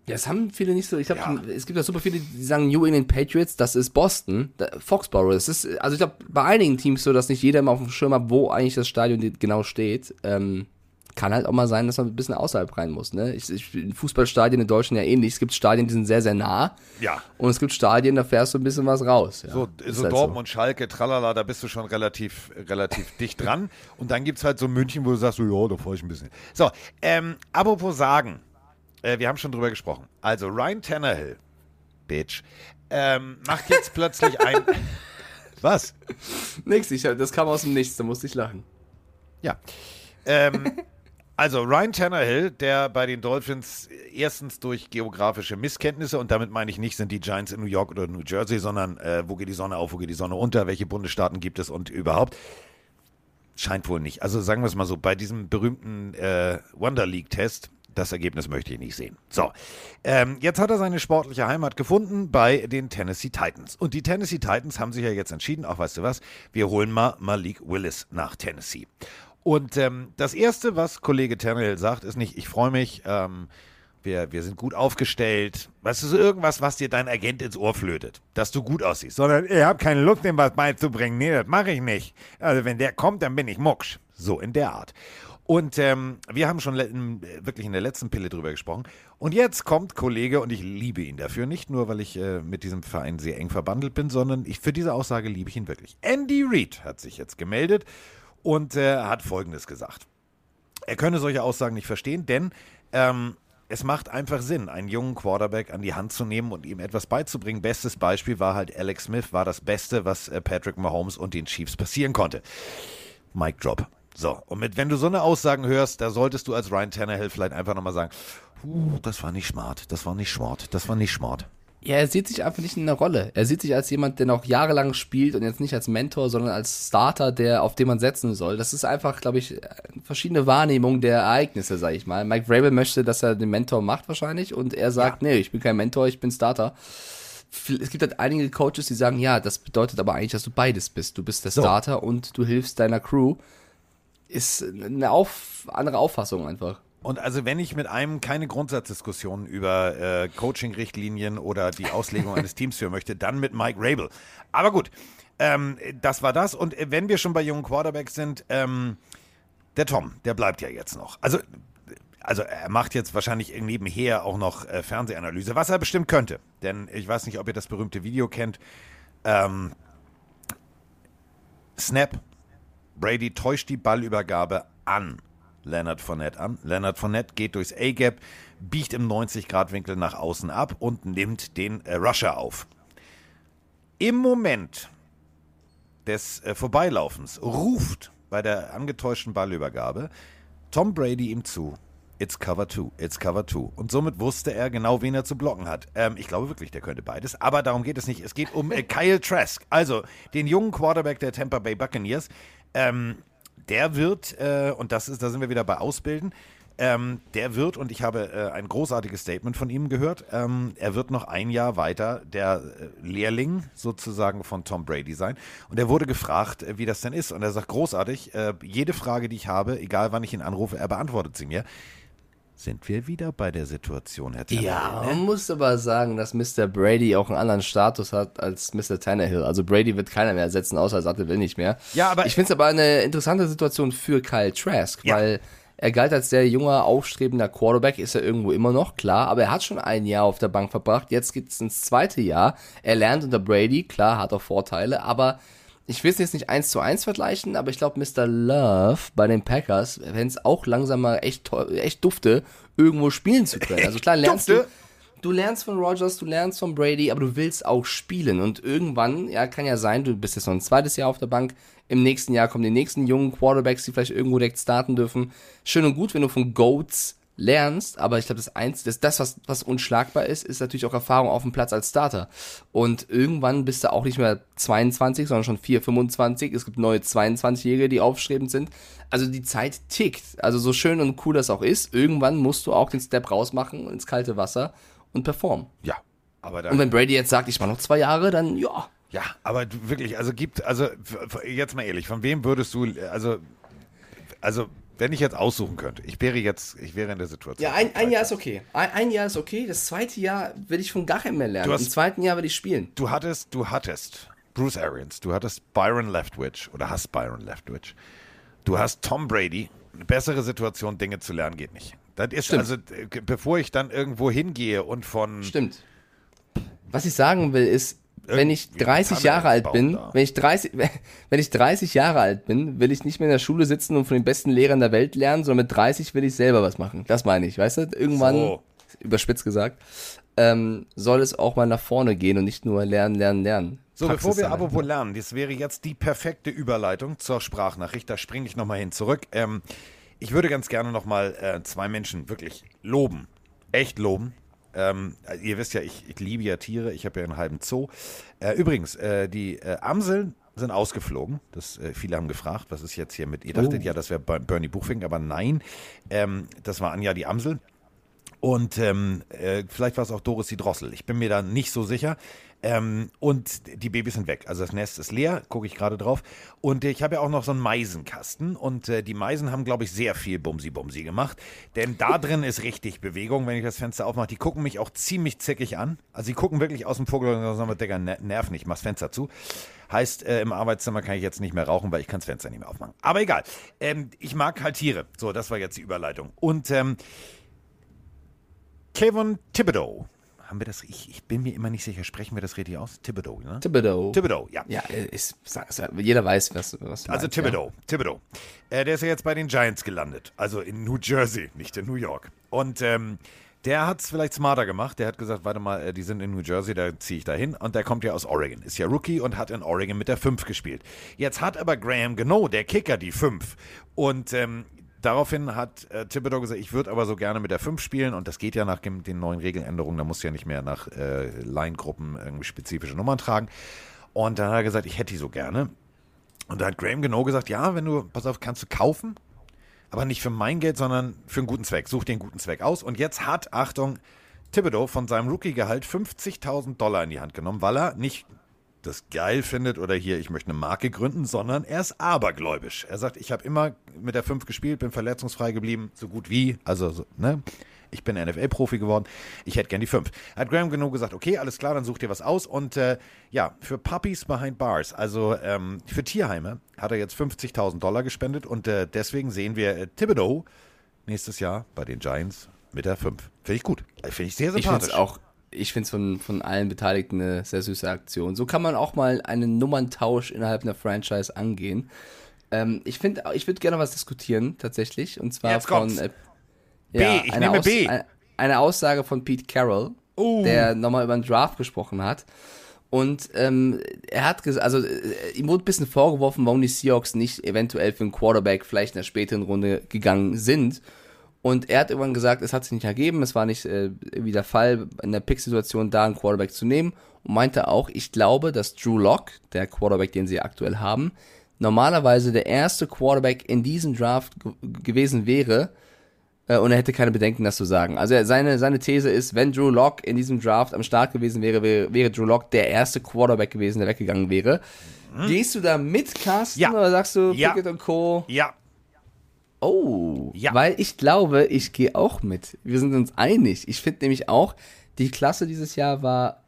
Ja, das haben viele nicht so. Ich glaube, Ja. es gibt ja super viele, die sagen New England Patriots, das ist Boston, Foxborough. Das ist, also ich glaube, bei einigen Teams so, dass nicht jeder immer auf dem Schirm hat, wo eigentlich das Stadion genau steht. Ähm, kann halt auch mal sein, dass man ein bisschen außerhalb rein muss. Ne? Ich, ich, Fußballstadien in Deutschland ja ähnlich. Es gibt Stadien, die sind sehr, sehr nah. Ja. Und es gibt Stadien, da fährst du ein bisschen was raus. Ja, So, so halt Dortmund, Schalke, tralala, da bist du schon relativ, relativ <laughs> dicht dran. Und dann gibt es halt so München, wo du sagst, so, ja, da fahre ich ein bisschen. So, ähm, apropos sagen, äh, wir haben schon drüber gesprochen. Also Ryan Tannehill, Bitch, ähm, macht jetzt plötzlich <laughs> ein... Was? Nix, ich, das kam aus dem Nichts, da musste ich lachen. Ja. Ähm, also Ryan Tannehill, der bei den Dolphins erstens durch geografische Misskenntnisse, und damit meine ich nicht, sind die Giants in New York oder New Jersey, sondern äh, wo geht die Sonne auf, wo geht die Sonne unter, welche Bundesstaaten gibt es und überhaupt. Scheint wohl nicht. Also sagen wir es mal so, bei diesem berühmten äh, Wonder League-Test, das Ergebnis möchte ich nicht sehen. So, ähm, jetzt hat er seine sportliche Heimat gefunden bei den Tennessee Titans. Und die Tennessee Titans haben sich ja jetzt entschieden, ach weißt du was, wir holen mal Malik Willis nach Tennessee. Und ähm, das Erste, was Kollege Tannehill sagt, ist nicht, ich freue mich, ähm, wir, wir sind gut aufgestellt. Weißt du, so irgendwas, was dir dein Agent ins Ohr flötet, dass du gut aussiehst. Sondern, ich habe keine Lust, dem was beizubringen. Nee, das mache ich nicht. Also, wenn der kommt, dann bin ich mucksch. So in der Art. Und ähm, wir haben schon in, wirklich in der letzten Pille drüber gesprochen. Und jetzt kommt Kollege, und ich liebe ihn dafür, nicht nur, weil ich äh, mit diesem Verein sehr eng verbandelt bin, sondern ich, für diese Aussage liebe ich ihn wirklich. Andy Reid hat sich jetzt gemeldet und äh, hat Folgendes gesagt. Er könne solche Aussagen nicht verstehen, denn ähm, es macht einfach Sinn, einen jungen Quarterback an die Hand zu nehmen und ihm etwas beizubringen. Bestes Beispiel war halt Alex Smith, war das Beste, was äh, Patrick Mahomes und den Chiefs passieren konnte. Mic drop. So, und mit, wenn du so eine Aussagen hörst, da solltest du als Ryan Tannehill vielleicht einfach nochmal sagen, uh, das war nicht smart, das war nicht smart, das war nicht smart. Ja, er sieht sich einfach nicht in der Rolle. Er sieht sich als jemand, der noch jahrelang spielt und jetzt nicht als Mentor, sondern als Starter, der, auf den man setzen soll. Das ist einfach, glaube ich, verschiedene Wahrnehmungen der Ereignisse, sage ich mal. Mike Vrabel möchte, dass er den Mentor macht wahrscheinlich und er sagt, ja. nee, ich bin kein Mentor, ich bin Starter. Es gibt halt einige Coaches, die sagen, ja, das bedeutet aber eigentlich, dass du beides bist. Du bist der Starter so. und du hilfst deiner Crew. Ist eine auf, andere Auffassung einfach. Und also wenn ich mit einem keine Grundsatzdiskussion über äh, Coaching-Richtlinien oder die Auslegung <laughs> eines Teams führen möchte, dann mit Mike Rabel. Aber gut, ähm, das war das. Und wenn wir schon bei jungen Quarterbacks sind, ähm, der Tom, der bleibt ja jetzt noch. Also, also er macht jetzt wahrscheinlich nebenher auch noch äh, Fernsehanalyse, was er bestimmt könnte. Denn ich weiß nicht, ob ihr das berühmte Video kennt. Ähm, Snap, Brady täuscht die Ballübergabe an Leonard Fournette an. Leonard Fournette geht durchs A-Gap, biegt im 90-Grad-Winkel nach außen ab und nimmt den äh, Rusher auf. Im Moment des äh, Vorbeilaufens ruft bei der angetäuschten Ballübergabe Tom Brady ihm zu. It's cover two, it's cover two. Und somit wusste er genau, wen er zu blocken hat. Ähm, ich glaube wirklich, der könnte beides. Aber darum geht es nicht. Es geht um äh, Kyle Trask, also den jungen Quarterback der Tampa Bay Buccaneers. Ähm, der wird, äh, und das ist, da sind wir wieder bei Ausbilden, ähm, der wird, und ich habe äh, ein großartiges Statement von ihm gehört, ähm, er wird noch ein Jahr weiter der äh, Lehrling sozusagen von Tom Brady sein. Und er wurde gefragt, äh, wie das denn ist. Und er sagt, großartig, äh, jede Frage, die ich habe, egal wann ich ihn anrufe, er beantwortet sie mir sind wir wieder bei der Situation, Herr Tannehill. Ja, ne? man muss aber sagen, dass Mr. Brady auch einen anderen Status hat als Mr. Tannehill. Also Brady wird keiner mehr ersetzen, außer Satte will nicht mehr. Ja, aber ich finde es aber eine interessante Situation für Kyle Trask, ja. weil er galt als sehr junger, aufstrebender Quarterback, ist er irgendwo immer noch, klar, aber er hat schon ein Jahr auf der Bank verbracht, jetzt geht es ins zweite Jahr. Er lernt unter Brady, klar, hat auch Vorteile, aber ich will es jetzt nicht eins zu eins vergleichen, aber ich glaube, Mr. Love bei den Packers, wenn es auch langsam mal echt, echt dufte, irgendwo spielen zu können. Also klar, <laughs> lernst du, du lernst von Rogers, du lernst von Brady, aber du willst auch spielen. Und irgendwann, ja, kann ja sein, du bist jetzt noch ein zweites Jahr auf der Bank, im nächsten Jahr kommen die nächsten jungen Quarterbacks, die vielleicht irgendwo direkt starten dürfen. Schön und gut, wenn du von Goats lernst, aber ich glaube, das eins, das, das was, was unschlagbar ist, ist natürlich auch Erfahrung auf dem Platz als Starter. Und irgendwann bist du auch nicht mehr 22, sondern schon 4, 25. Es gibt neue 22-Jährige, die aufstrebend sind. Also die Zeit tickt. Also so schön und cool das auch ist, irgendwann musst du auch den Step rausmachen ins kalte Wasser und performen. Ja. Aber dann und wenn Brady jetzt sagt, ich mache noch zwei Jahre, dann ja. Ja, aber wirklich, also gibt, also jetzt mal ehrlich, von wem würdest du, also, also wenn ich jetzt aussuchen könnte, ich wäre jetzt, ich wäre in der Situation. Ja, ein, ein Jahr ist okay. Ein, ein, Jahr ist okay. Das zweite Jahr will ich von gar keinem mehr lernen. Hast, Im zweiten Jahr will ich spielen. Du hattest, du hattest Bruce Arians, du hattest Byron Leftwich oder hast Byron Leftwich. Du hast Tom Brady. Eine bessere Situation, Dinge zu lernen, geht nicht. Das ist Stimmt. also, bevor ich dann irgendwo hingehe und von. Stimmt. Was ich sagen will, ist, wenn ich 30 Jahre alt bin, wenn ich 30, wenn ich 30 Jahre alt bin, will ich nicht mehr in der Schule sitzen und von den besten Lehrern der Welt lernen, sondern mit 30 will ich selber was machen. Das meine ich, weißt du? Irgendwann, so. überspitzt gesagt, ähm, soll es auch mal nach vorne gehen und nicht nur lernen, lernen, lernen. So, Praxis bevor wir aber wohl lernen, das wäre jetzt die perfekte Überleitung zur Sprachnachricht. Da springe ich nochmal hin zurück. Ähm, ich würde ganz gerne nochmal äh, zwei Menschen wirklich loben. Echt loben ähm, ihr wisst ja, ich, ich, liebe ja Tiere. Ich habe ja einen halben Zoo. Äh, übrigens, äh, die äh, Amseln sind ausgeflogen. Das, äh, viele haben gefragt, was ist jetzt hier mit. Ihr dachtet oh. ja, das wäre Bernie Buchfink, aber nein, ähm, das war Anja die Amsel. Und ähm, äh, vielleicht war es auch Doris die Drossel. Ich bin mir da nicht so sicher. Ähm, und die Babys sind weg. Also das Nest ist leer, gucke ich gerade drauf. Und ich habe ja auch noch so einen Meisenkasten. Und äh, die Meisen haben, glaube ich, sehr viel Bumsi-Bumsi gemacht. Denn da drin ist richtig Bewegung, wenn ich das Fenster aufmache. Die gucken mich auch ziemlich zickig an. Also die gucken wirklich aus dem Vogel und sagen, Digga, nerv nicht, mach das Fenster zu. Heißt, äh, im Arbeitszimmer kann ich jetzt nicht mehr rauchen, weil ich kann das Fenster nicht mehr aufmachen. Aber egal. Ähm, ich mag halt Tiere. So, das war jetzt die Überleitung. Und ähm, Kevin Thibodeau haben wir das? Ich, ich bin mir immer nicht sicher. Sprechen wir das richtig aus? Thibodeau, ne? Thibodeau. Thibodeau, ja. Ja, ist, jeder weiß, was, was Also meinst, Thibodeau, ja. Thibodeau. Äh, der ist ja jetzt bei den Giants gelandet. Also in New Jersey, nicht in New York. Und ähm, der hat es vielleicht smarter gemacht. Der hat gesagt, warte mal, äh, die sind in New Jersey, da ziehe ich da hin. Und der kommt ja aus Oregon. Ist ja Rookie und hat in Oregon mit der 5 gespielt. Jetzt hat aber Graham Gano, der Kicker, die 5. Und ähm, daraufhin hat äh, Thibodeau gesagt, ich würde aber so gerne mit der 5 spielen. Und das geht ja nach den neuen Regeländerungen. Da musst du ja nicht mehr nach äh, Line-Gruppen irgendwie spezifische Nummern tragen. Und dann hat er gesagt, ich hätte die so gerne. Und da hat Graham Gano gesagt, ja, wenn du, pass auf, kannst du kaufen aber nicht für mein Geld, sondern für einen guten Zweck. Such den guten Zweck aus. Und jetzt hat, Achtung, Thibodeau von seinem Rookie-Gehalt 50.000 Dollar in die Hand genommen, weil er nicht das geil findet oder hier, ich möchte eine Marke gründen, sondern er ist abergläubisch. Er sagt, ich habe immer mit der 5 gespielt, bin verletzungsfrei geblieben, so gut wie, also, so, ne? ich bin NFL-Profi geworden, ich hätte gern die 5. Hat Graham genug gesagt, okay, alles klar, dann such dir was aus. Und äh, ja, für Puppies Behind Bars, also ähm, für Tierheime, hat er jetzt 50.000 Dollar gespendet und äh, deswegen sehen wir äh, Thibodeau nächstes Jahr bei den Giants mit der 5. Finde ich gut. Äh, finde ich sehr sympathisch. Ich finde auch, ich finde es von, von allen Beteiligten eine sehr süße Aktion. So kann man auch mal einen Nummerntausch innerhalb einer Franchise angehen. Ähm, ich finde, ich würde gerne was diskutieren, tatsächlich. Und zwar Jetzt von äh, B, ja, ich nehme Aus B. Eine Aussage von Pete Carroll, uh. der nochmal über den Draft gesprochen hat. Und ähm, er hat gesagt, also äh, ihm wurde ein bisschen vorgeworfen, warum die Seahawks nicht eventuell für einen Quarterback vielleicht in der späteren Runde gegangen sind. Und er hat irgendwann gesagt, es hat sich nicht ergeben, es war nicht äh, irgendwie der Fall, in der Pick-Situation da einen Quarterback zu nehmen. Und meinte auch, ich glaube, dass Drew Locke, der Quarterback, den sie aktuell haben, normalerweise der erste Quarterback in diesem Draft gewesen wäre, äh, und er hätte keine Bedenken, das zu sagen. Also seine, seine These ist, wenn Drew Lock in diesem Draft am Start gewesen wäre, wäre, wäre Drew Lock der erste Quarterback gewesen, der weggegangen wäre. Mhm. Gehst du da mit, Carsten, ja. oder sagst du ja. Pickett und Co.? Ja. Oh, ja. weil ich glaube, ich gehe auch mit. Wir sind uns einig. Ich finde nämlich auch, die Klasse dieses Jahr war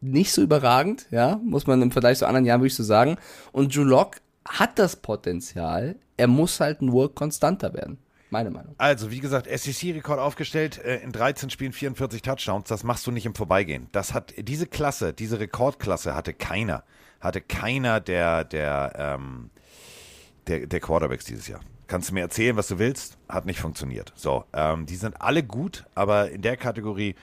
nicht so überragend, ja, muss man im Vergleich zu anderen Jahren wirklich so sagen. Und Drew Lock hat das Potenzial, er muss halt nur konstanter werden. Meine Meinung. Also, wie gesagt, SEC-Rekord aufgestellt, äh, in 13 Spielen 44 Touchdowns. Das machst du nicht im Vorbeigehen. Das hat diese Klasse, diese Rekordklasse hatte keiner. Hatte keiner der, der, ähm, der, der Quarterbacks dieses Jahr. Kannst du mir erzählen, was du willst? Hat nicht funktioniert. So, ähm, die sind alle gut, aber in der Kategorie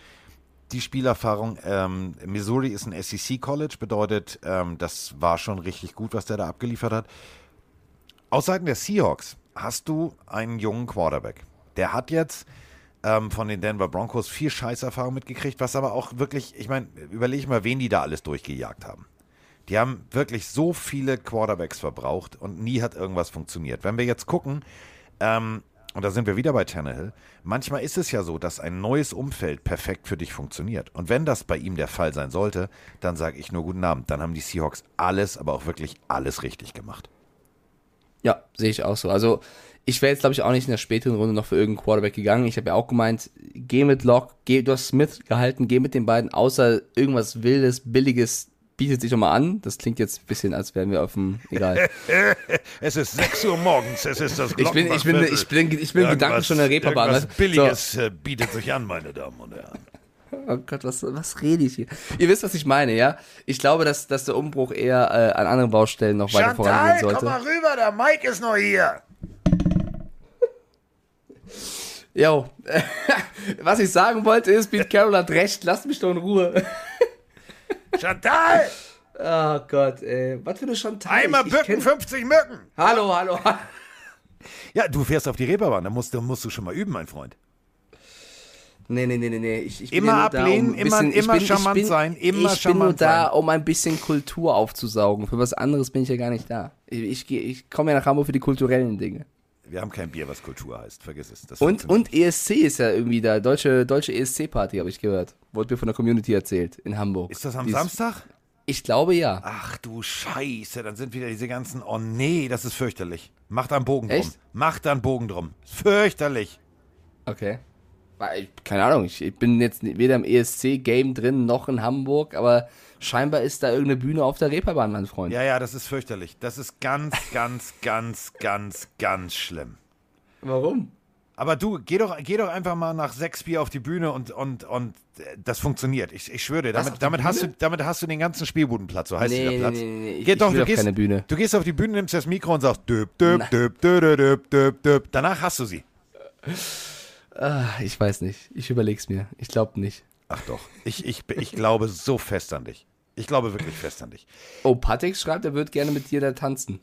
die Spielerfahrung. Ähm, Missouri ist ein SEC-College, bedeutet, ähm, das war schon richtig gut, was der da abgeliefert hat. Aus Seiten der Seahawks hast du einen jungen Quarterback. Der hat jetzt ähm, von den Denver Broncos viel Scheißerfahrung mitgekriegt, was aber auch wirklich, ich meine, überlege mal, wen die da alles durchgejagt haben. Die haben wirklich so viele Quarterbacks verbraucht und nie hat irgendwas funktioniert. Wenn wir jetzt gucken, ähm, und da sind wir wieder bei Tannehill, manchmal ist es ja so, dass ein neues Umfeld perfekt für dich funktioniert. Und wenn das bei ihm der Fall sein sollte, dann sage ich nur guten Abend. Dann haben die Seahawks alles, aber auch wirklich alles richtig gemacht. Ja, sehe ich auch so. Also ich wäre jetzt, glaube ich, auch nicht in der späteren Runde noch für irgendeinen Quarterback gegangen. Ich habe ja auch gemeint, geh mit Lock, geh, du hast Smith gehalten, geh mit den beiden, außer irgendwas Wildes, Billiges bietet sich nochmal an. Das klingt jetzt ein bisschen, als wären wir auf dem, egal. <laughs> es ist 6 Uhr morgens, es ist das Ich bin, ich bin, ich bin, ich bin Gedanken schon in der Reeperbahn. Was Billiges so. Äh, bietet sich an, meine Damen und Herren. Oh Gott, was, was rede ich hier? Ihr wisst, was ich meine, ja? Ich glaube, dass, dass der Umbruch eher äh, an anderen Baustellen noch Chantal, weiter vorangehen sollte. komm mal rüber, der Mike ist noch hier. Jo, <laughs> was ich sagen wollte ist, Pete Carroll hat recht, lasst mich doch in Ruhe. <laughs> Chantal! Oh Gott, ey. Was für eine Chantal. Einmal ich, bücken, 50 Mücken. Hallo, hallo. <laughs> Ja, du fährst auf die Reeperbahn, da musst, da musst du schon mal üben, mein Freund. Nee, nee, nee, nee, nee. Ich, ich immer ja ablehnen, um immer, bisschen, immer bin, charmant bin, sein, immer Ich bin nur da, sein. um ein bisschen Kultur aufzusaugen. Für was anderes bin ich ja gar nicht da. Ich, ich, ich komme ja nach Hamburg für die kulturellen Dinge. Wir haben kein Bier, was Kultur heißt. Vergiss es. und, und ESC ist ja irgendwie da. Deutsche, deutsche ESC-Party, habe ich gehört. Wurde mir von der Community erzählt in Hamburg. Ist das am Dies, Samstag? Ich glaube ja. Ach du Scheiße, dann sind wieder diese ganzen. Oh nee, das ist fürchterlich. Mach da einen Bogen drum. Echt? Mach da einen Bogen drum. Fürchterlich. Okay. Keine Ahnung, ich bin jetzt weder im ESC-Game drin noch in Hamburg, aber scheinbar ist da irgendeine Bühne auf der Reeperbahn, mein Freund. Ja, ja, das ist fürchterlich. Das ist ganz, <laughs> ganz, ganz, ganz, ganz schlimm. Warum? Aber du, geh doch, geh doch einfach mal nach sechs Bier auf die Bühne und, und, und das funktioniert. Ich, ich schwöre dir, damit, damit, hast du, damit hast du den ganzen Spielbudenplatz, so heißt nee, der Platz. Nee, nee, nee. Geh ich, doch, ich du, gehst, keine Bühne. du gehst auf die Bühne, nimmst das Mikro und sagst döp, döp, döp, döp, döp, döp, döp. Danach hast du sie. Ah, ich weiß nicht. Ich überleg's mir. Ich glaube nicht. Ach doch. Ich, ich, ich glaube so fest an dich. Ich glaube wirklich fest an dich. Oh, Patex schreibt, er wird gerne mit dir da tanzen.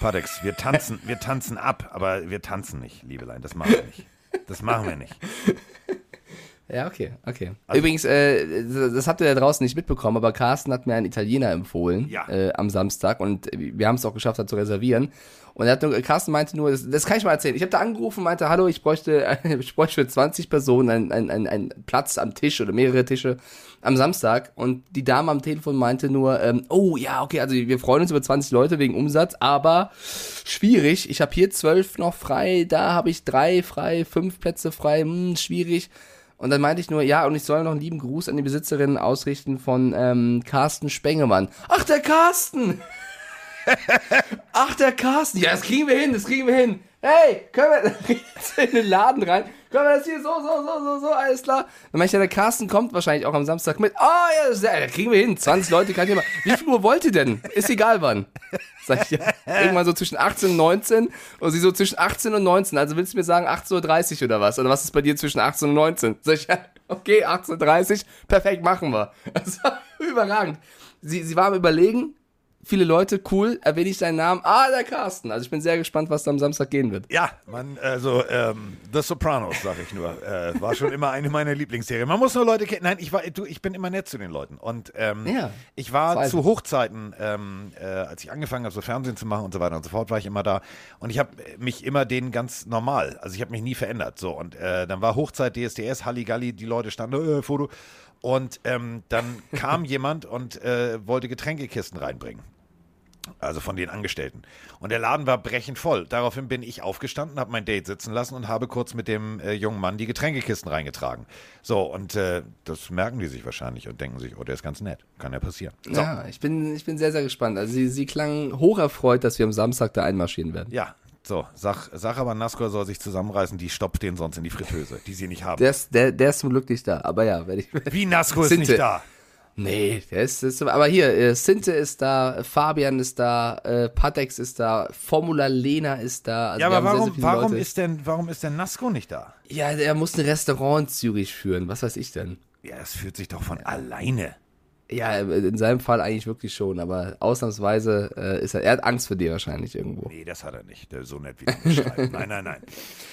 Patex, wir tanzen, wir tanzen ab, aber wir tanzen nicht, Liebelein. Das machen wir nicht. Das machen wir nicht. Ja, okay, okay. Also, Übrigens, äh, das habt ihr da draußen nicht mitbekommen, aber Carsten hat mir einen Italiener empfohlen ja. äh, am Samstag und wir haben es auch geschafft, da zu reservieren. Und er hat nur, Carsten meinte nur, das, das kann ich mal erzählen. Ich habe da angerufen und meinte, hallo, ich bräuchte, <laughs> ich bräuchte für 20 Personen einen, einen, einen, einen Platz am Tisch oder mehrere Tische am Samstag. Und die Dame am Telefon meinte nur, ähm, oh ja, okay, also wir freuen uns über 20 Leute wegen Umsatz, aber schwierig. Ich habe hier zwölf noch frei, da habe ich drei frei, fünf Plätze frei, hm, schwierig. Und dann meinte ich nur, ja, und ich soll noch einen lieben Gruß an die Besitzerin ausrichten von ähm, Carsten Spengemann. Ach, der Carsten! <laughs> Ach, der Carsten. Ja, das kriegen wir hin, das kriegen wir hin. Hey, können wir <laughs> in den Laden rein? Können wir das hier so, so, so, so, so, alles klar? Dann meine ich ja, der Carsten kommt wahrscheinlich auch am Samstag mit. Oh, ja, das, ja, kriegen wir hin. 20 Leute kann ich mal. Wie viel Uhr wollt ihr denn? Ist egal wann. Sag ich ja. Irgendwann so zwischen 18 und 19. Und sie so zwischen 18 und 19. Also willst du mir sagen 18.30 Uhr oder was? Oder was ist bei dir zwischen 18 und 19? Sag ich ja, okay, 18.30 Uhr. Perfekt, machen wir. War <laughs> überragend. Sie, sie war am Überlegen, viele Leute, cool, erwähne ich deinen Namen. Ah, der Carsten. Also ich bin sehr gespannt, was da am Samstag gehen wird. Ja, man, also ähm, The Sopranos, sage ich nur, äh, war schon immer eine meiner Lieblingsserien. Man muss nur Leute kennen. Nein, ich war, du, ich bin immer nett zu den Leuten. Und ähm, ja, ich war zu Hochzeiten, ähm, äh, als ich angefangen habe, so Fernsehen zu machen und so weiter und so fort, war ich immer da. Und ich habe mich immer denen ganz normal, also ich habe mich nie verändert. So und äh, dann war Hochzeit, DSDS, Halligalli, die Leute standen, äh, Foto. Und ähm, dann kam <laughs> jemand und äh, wollte Getränkekisten reinbringen. Also von den Angestellten. Und der Laden war brechend voll. Daraufhin bin ich aufgestanden, habe mein Date sitzen lassen und habe kurz mit dem äh, jungen Mann die Getränkekisten reingetragen. So, und äh, das merken die sich wahrscheinlich und denken sich, oh, der ist ganz nett. Kann ja passieren. So. Ja, ich bin, ich bin sehr, sehr gespannt. Also sie, sie klang hocherfreut, dass wir am Samstag da einmarschieren werden. Ja, so, sag, sag aber, Naskor soll sich zusammenreißen, die stoppt den sonst in die Fritteuse, die sie nicht haben. Der ist, der, der ist zum Glück nicht da, aber ja, werde ich. Wie Naskor ist nicht da? Nee, der ist, ist aber hier, äh, Sinte ist da, Fabian ist da, äh, Patex ist da, Formula Lena ist da. Also ja, aber warum, sehr, sehr warum, ist denn, warum ist denn Nasco nicht da? Ja, er muss ein Restaurant in Zürich führen, was weiß ich denn? Ja, das führt sich doch von ja. alleine. Ja, in seinem Fall eigentlich wirklich schon, aber ausnahmsweise äh, ist er, er hat Angst vor dir wahrscheinlich irgendwo. Nee, das hat er nicht, so nett wie du beschreibst. <laughs> nein, nein, nein.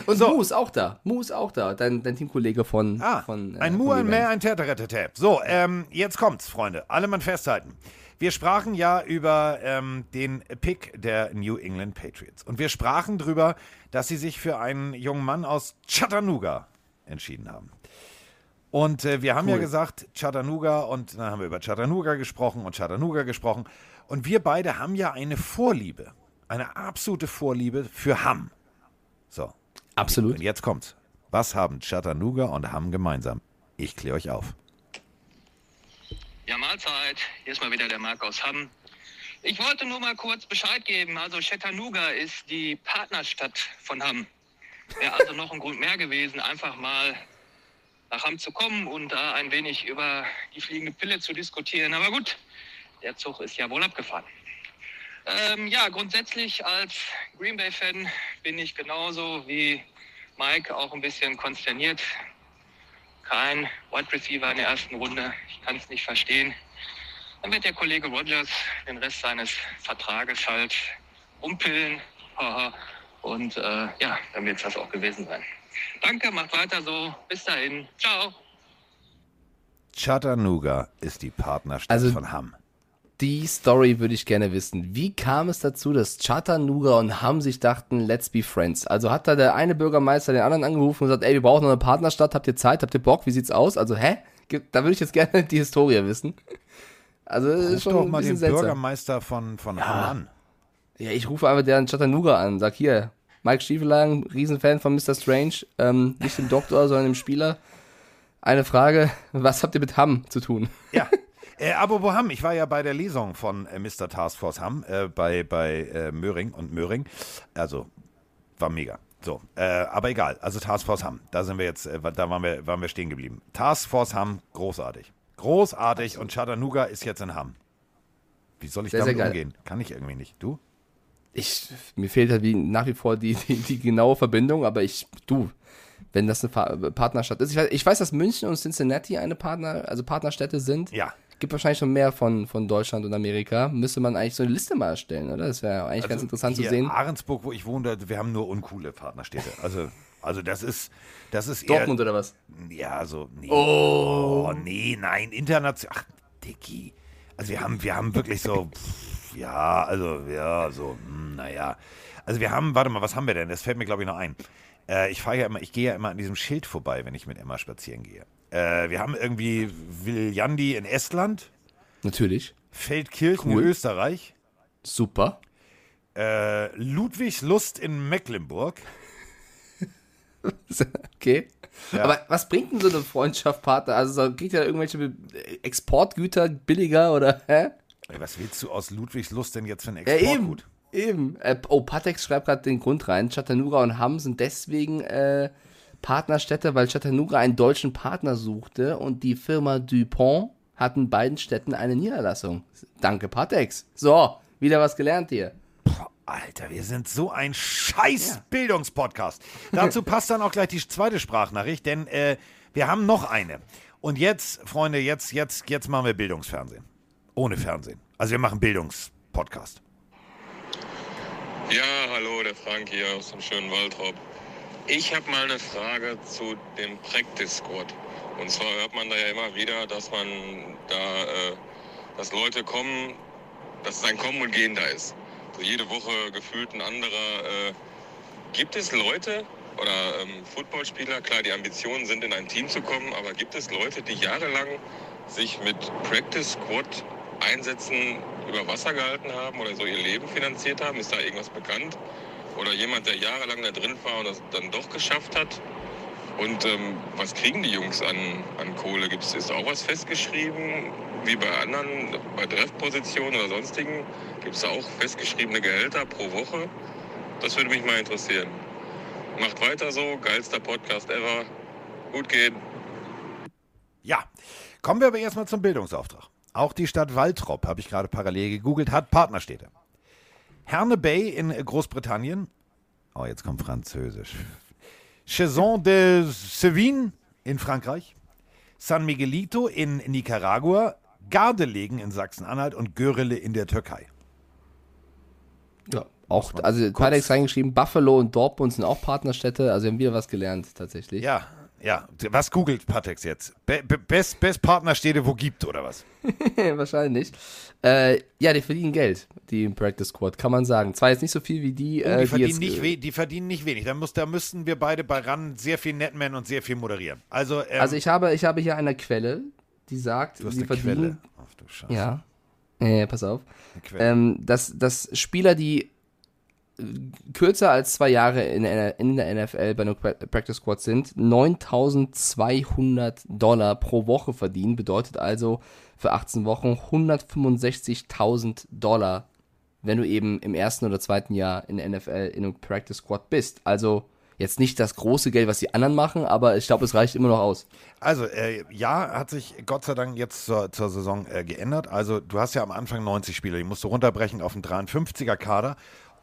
Und so. Mu ist auch da, Mu ist auch da, dein, dein Teamkollege von... Ah, von, äh, ein Mu, ein mehr, ein Täteretete. So, ähm, jetzt kommt's, Freunde, alle mal festhalten. Wir sprachen ja über ähm, den Pick der New England Patriots und wir sprachen darüber, dass sie sich für einen jungen Mann aus Chattanooga entschieden haben. Und äh, wir haben cool. ja gesagt, Chattanooga und dann haben wir über Chattanooga gesprochen und Chattanooga gesprochen. Und wir beide haben ja eine Vorliebe, eine absolute Vorliebe für Hamm. So. Absolut. Und jetzt kommt's. Was haben Chattanooga und Hamm gemeinsam? Ich kläre euch auf. Ja, Mahlzeit. Hier ist mal wieder der Marc aus Hamm. Ich wollte nur mal kurz Bescheid geben. Also Chattanooga ist die Partnerstadt von Hamm. Wäre also noch ein Grund mehr gewesen, einfach mal nach Hamm zu kommen und da ein wenig über die fliegende Pille zu diskutieren. Aber gut, der Zug ist ja wohl abgefahren. Ähm, ja, grundsätzlich als Green Bay-Fan bin ich genauso wie Mike auch ein bisschen konsterniert. Kein Wide Receiver in der ersten Runde. Ich kann es nicht verstehen. Dann wird der Kollege Rogers den Rest seines Vertrages halt umpillen. Und äh, ja, dann wird es das auch gewesen sein. Danke, macht weiter so. Bis dahin. Ciao. Chattanooga ist die Partnerstadt also, von Hamm. Die Story würde ich gerne wissen. Wie kam es dazu, dass Chattanooga und Hamm sich dachten, let's be friends? Also hat da der eine Bürgermeister den anderen angerufen und gesagt, ey, wir brauchen noch eine Partnerstadt, habt ihr Zeit, habt ihr Bock, wie sieht's aus? Also, hä? Da würde ich jetzt gerne die Historie wissen. Also, Ruf ist schon doch mal den seltsam. Bürgermeister von, von ja. Hamm an. Ja, ich rufe einfach den Chattanooga an, sag hier, Mike Stiefelagen, Riesenfan von Mr. Strange, ähm, nicht dem Doktor, sondern dem Spieler. Eine Frage, was habt ihr mit Hamm zu tun? Ja. <laughs> Äh, apropos Hamm, ich war ja bei der Lesung von äh, Mr. Taskforce Hamm äh, bei, bei äh, Möhring und Möhring. Also, war mega. So, äh, aber egal. Also Taskforce Hamm, da sind wir jetzt, äh, da waren wir, waren wir stehen geblieben. Taskforce Hamm, großartig. Großartig und Chattanooga ist jetzt in Hamm. Wie soll ich sehr, damit sehr umgehen? Kann ich irgendwie nicht. Du? Ich, mir fehlt halt wie, nach wie vor die, die, die genaue Verbindung, aber ich, du, wenn das eine Fa Partnerstadt ist. Ich weiß, ich weiß, dass München und Cincinnati eine Partner, also Partnerstädte sind. Ja. Gibt wahrscheinlich schon mehr von, von Deutschland und Amerika. Müsste man eigentlich so eine Liste mal erstellen, oder? Das wäre eigentlich ganz interessant zu Also sehen. Ahrensburg, wo ich wohne, wir haben nur uncoole Partnerstädte. Also, also das ist, das ist eher, Dortmund oder was? Ja, so, nee. Oh, nee, nein, international. Ach, Dicky. Also wir haben, wir haben wirklich so, pff, ja, also, ja, so, hm, naja. Also wir haben, warte mal, was haben wir denn? Das fällt mir, glaube ich, noch ein. Äh, ich fahre ja immer, ich gehe ja immer an diesem Schild vorbei, wenn ich mit Emma spazieren gehe. Äh, wir haben irgendwie Viljandi in Estland, Natürlich. Feldkirchen Cool. in Österreich, Super. äh, Ludwigslust in Mecklenburg. <laughs> okay. Ja. Aber was bringt denn so eine Freundschaft, Partner? Also so, kriegt ihr da irgendwelche Exportgüter billiger oder hä? Was willst du aus Ludwigslust denn jetzt für ein Ja, eben. Exportgut? Eben. Äh, oh, Patex schreibt gerade den Grund rein. Chattanooga und Hamm sind deswegen äh, Partnerstädte, weil Chattanooga einen deutschen Partner suchte und die Firma Dupont hat in beiden Städten eine Niederlassung. Danke, Patex. So, wieder was gelernt hier. Alter, wir sind so ein scheiß Bildungspodcast. Dazu <laughs> passt dann auch gleich die zweite Sprachnachricht, denn äh, wir haben noch eine. Und jetzt, Freunde, jetzt, jetzt, jetzt machen wir Bildungsfernsehen. Ohne Fernsehen. Also wir machen Bildungspodcast. Ja, hallo, der Frank hier aus dem schönen Waldrop. Ich habe mal eine Frage zu dem Practice Squad. Und zwar hört man da ja immer wieder, dass man da, äh, dass Leute kommen, dass es ein Kommen und Gehen da ist. So jede Woche gefühlt ein anderer. Äh, gibt es Leute oder ähm, Footballspieler, klar, die Ambitionen sind, in ein Team zu kommen, aber gibt es Leute, die jahrelang sich mit Practice Squad Einsätzen über Wasser gehalten haben oder so ihr Leben finanziert haben? Ist da irgendwas bekannt? Oder jemand, der jahrelang da drin war und das dann doch geschafft hat? Und ähm, was kriegen die Jungs an, an Kohle? Gibt's, ist auch was festgeschrieben, wie bei anderen, bei Treffpositionen oder sonstigen? Gibt es da auch festgeschriebene Gehälter pro Woche? Das würde mich mal interessieren. Macht weiter so, geilster Podcast ever. Gut gehen. Ja, kommen wir aber erstmal zum Bildungsauftrag. Auch die Stadt Waltrop, habe ich gerade parallel gegoogelt, hat Partnerstädte. Herne Bay in Großbritannien. Oh, jetzt kommt Französisch. Chaison de Seville in Frankreich. San Miguelito in Nicaragua. Gardelegen in Sachsen-Anhalt und Görele in der Türkei. Ja. Auch, also Patex reingeschrieben, Buffalo und Dortmund sind auch Partnerstädte. Also wir haben wieder was gelernt, tatsächlich. Ja, ja. Was googelt Patex jetzt? Be be best, best Partnerstädte, wo gibt, oder was? <laughs> Wahrscheinlich. Äh, ja, die verdienen Geld, die im Practice Squad, kann man sagen. Zwar jetzt nicht so viel wie die, Oh, äh, die, die verdienen jetzt, nicht äh, die verdienen nicht wenig. Da, muss, da müssten wir beide bei RAN sehr viel Netman und sehr viel moderieren. Also, ähm, Also ich habe, ich habe hier eine Quelle, die sagt, du hast sie eine verdienen. Quelle. Ach du Scheiße. Ja. Äh, pass auf. Ähm, dass, dass Spieler, die kürzer als zwei Jahre in der, in der NFL bei einem Pra- Practice Squad sind, 9200 Dollar pro Woche verdienen. Bedeutet also für 18 Wochen 165.000 Dollar, wenn du eben im ersten oder zweiten Jahr in der NFL in einem Practice Squad bist. Also jetzt nicht das große Geld, was die anderen machen, aber ich glaube, es reicht immer noch aus. Also, äh, ja, hat sich Gott sei Dank jetzt zur, zur Saison äh, geändert. Also, du hast ja am Anfang 90 Spieler, die musst du runterbrechen auf einen 53er Kader.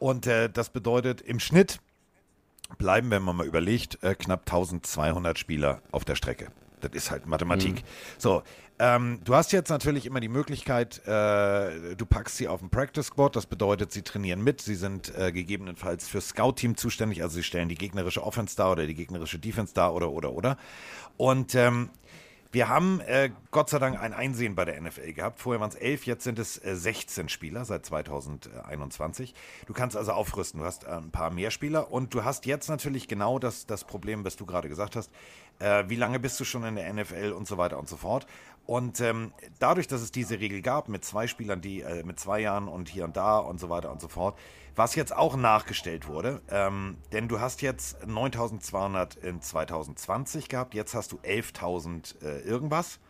Und äh, das bedeutet im Schnitt bleiben, wenn man mal überlegt, äh, knapp 1200 Spieler auf der Strecke. Das ist halt Mathematik. So, ähm, du hast jetzt natürlich immer die Möglichkeit, äh, du packst sie auf den Practice Squad, das bedeutet, sie trainieren mit, sie sind äh, gegebenenfalls für Scout-Team zuständig, also sie stellen die gegnerische Offense dar oder die gegnerische Defense dar oder, oder, oder. Und ähm, wir haben äh, Gott sei Dank ein Einsehen bei der NFL gehabt. Vorher waren es elf, jetzt sind es äh, 16 Spieler seit 2021. Du kannst also aufrüsten. Du hast äh, ein paar mehr Spieler und du hast jetzt natürlich genau das, das Problem, was du gerade gesagt hast. Äh, wie lange bist du schon in der NFL und so weiter und so fort. Und ähm, dadurch, dass es diese Regel gab mit zwei Spielern, die äh, mit zwei Jahren und hier und da und so weiter und so fort, was jetzt auch nachgestellt wurde, ähm, denn du hast jetzt 9200 in 2020 gehabt, jetzt hast du 11.000 äh, irgendwas.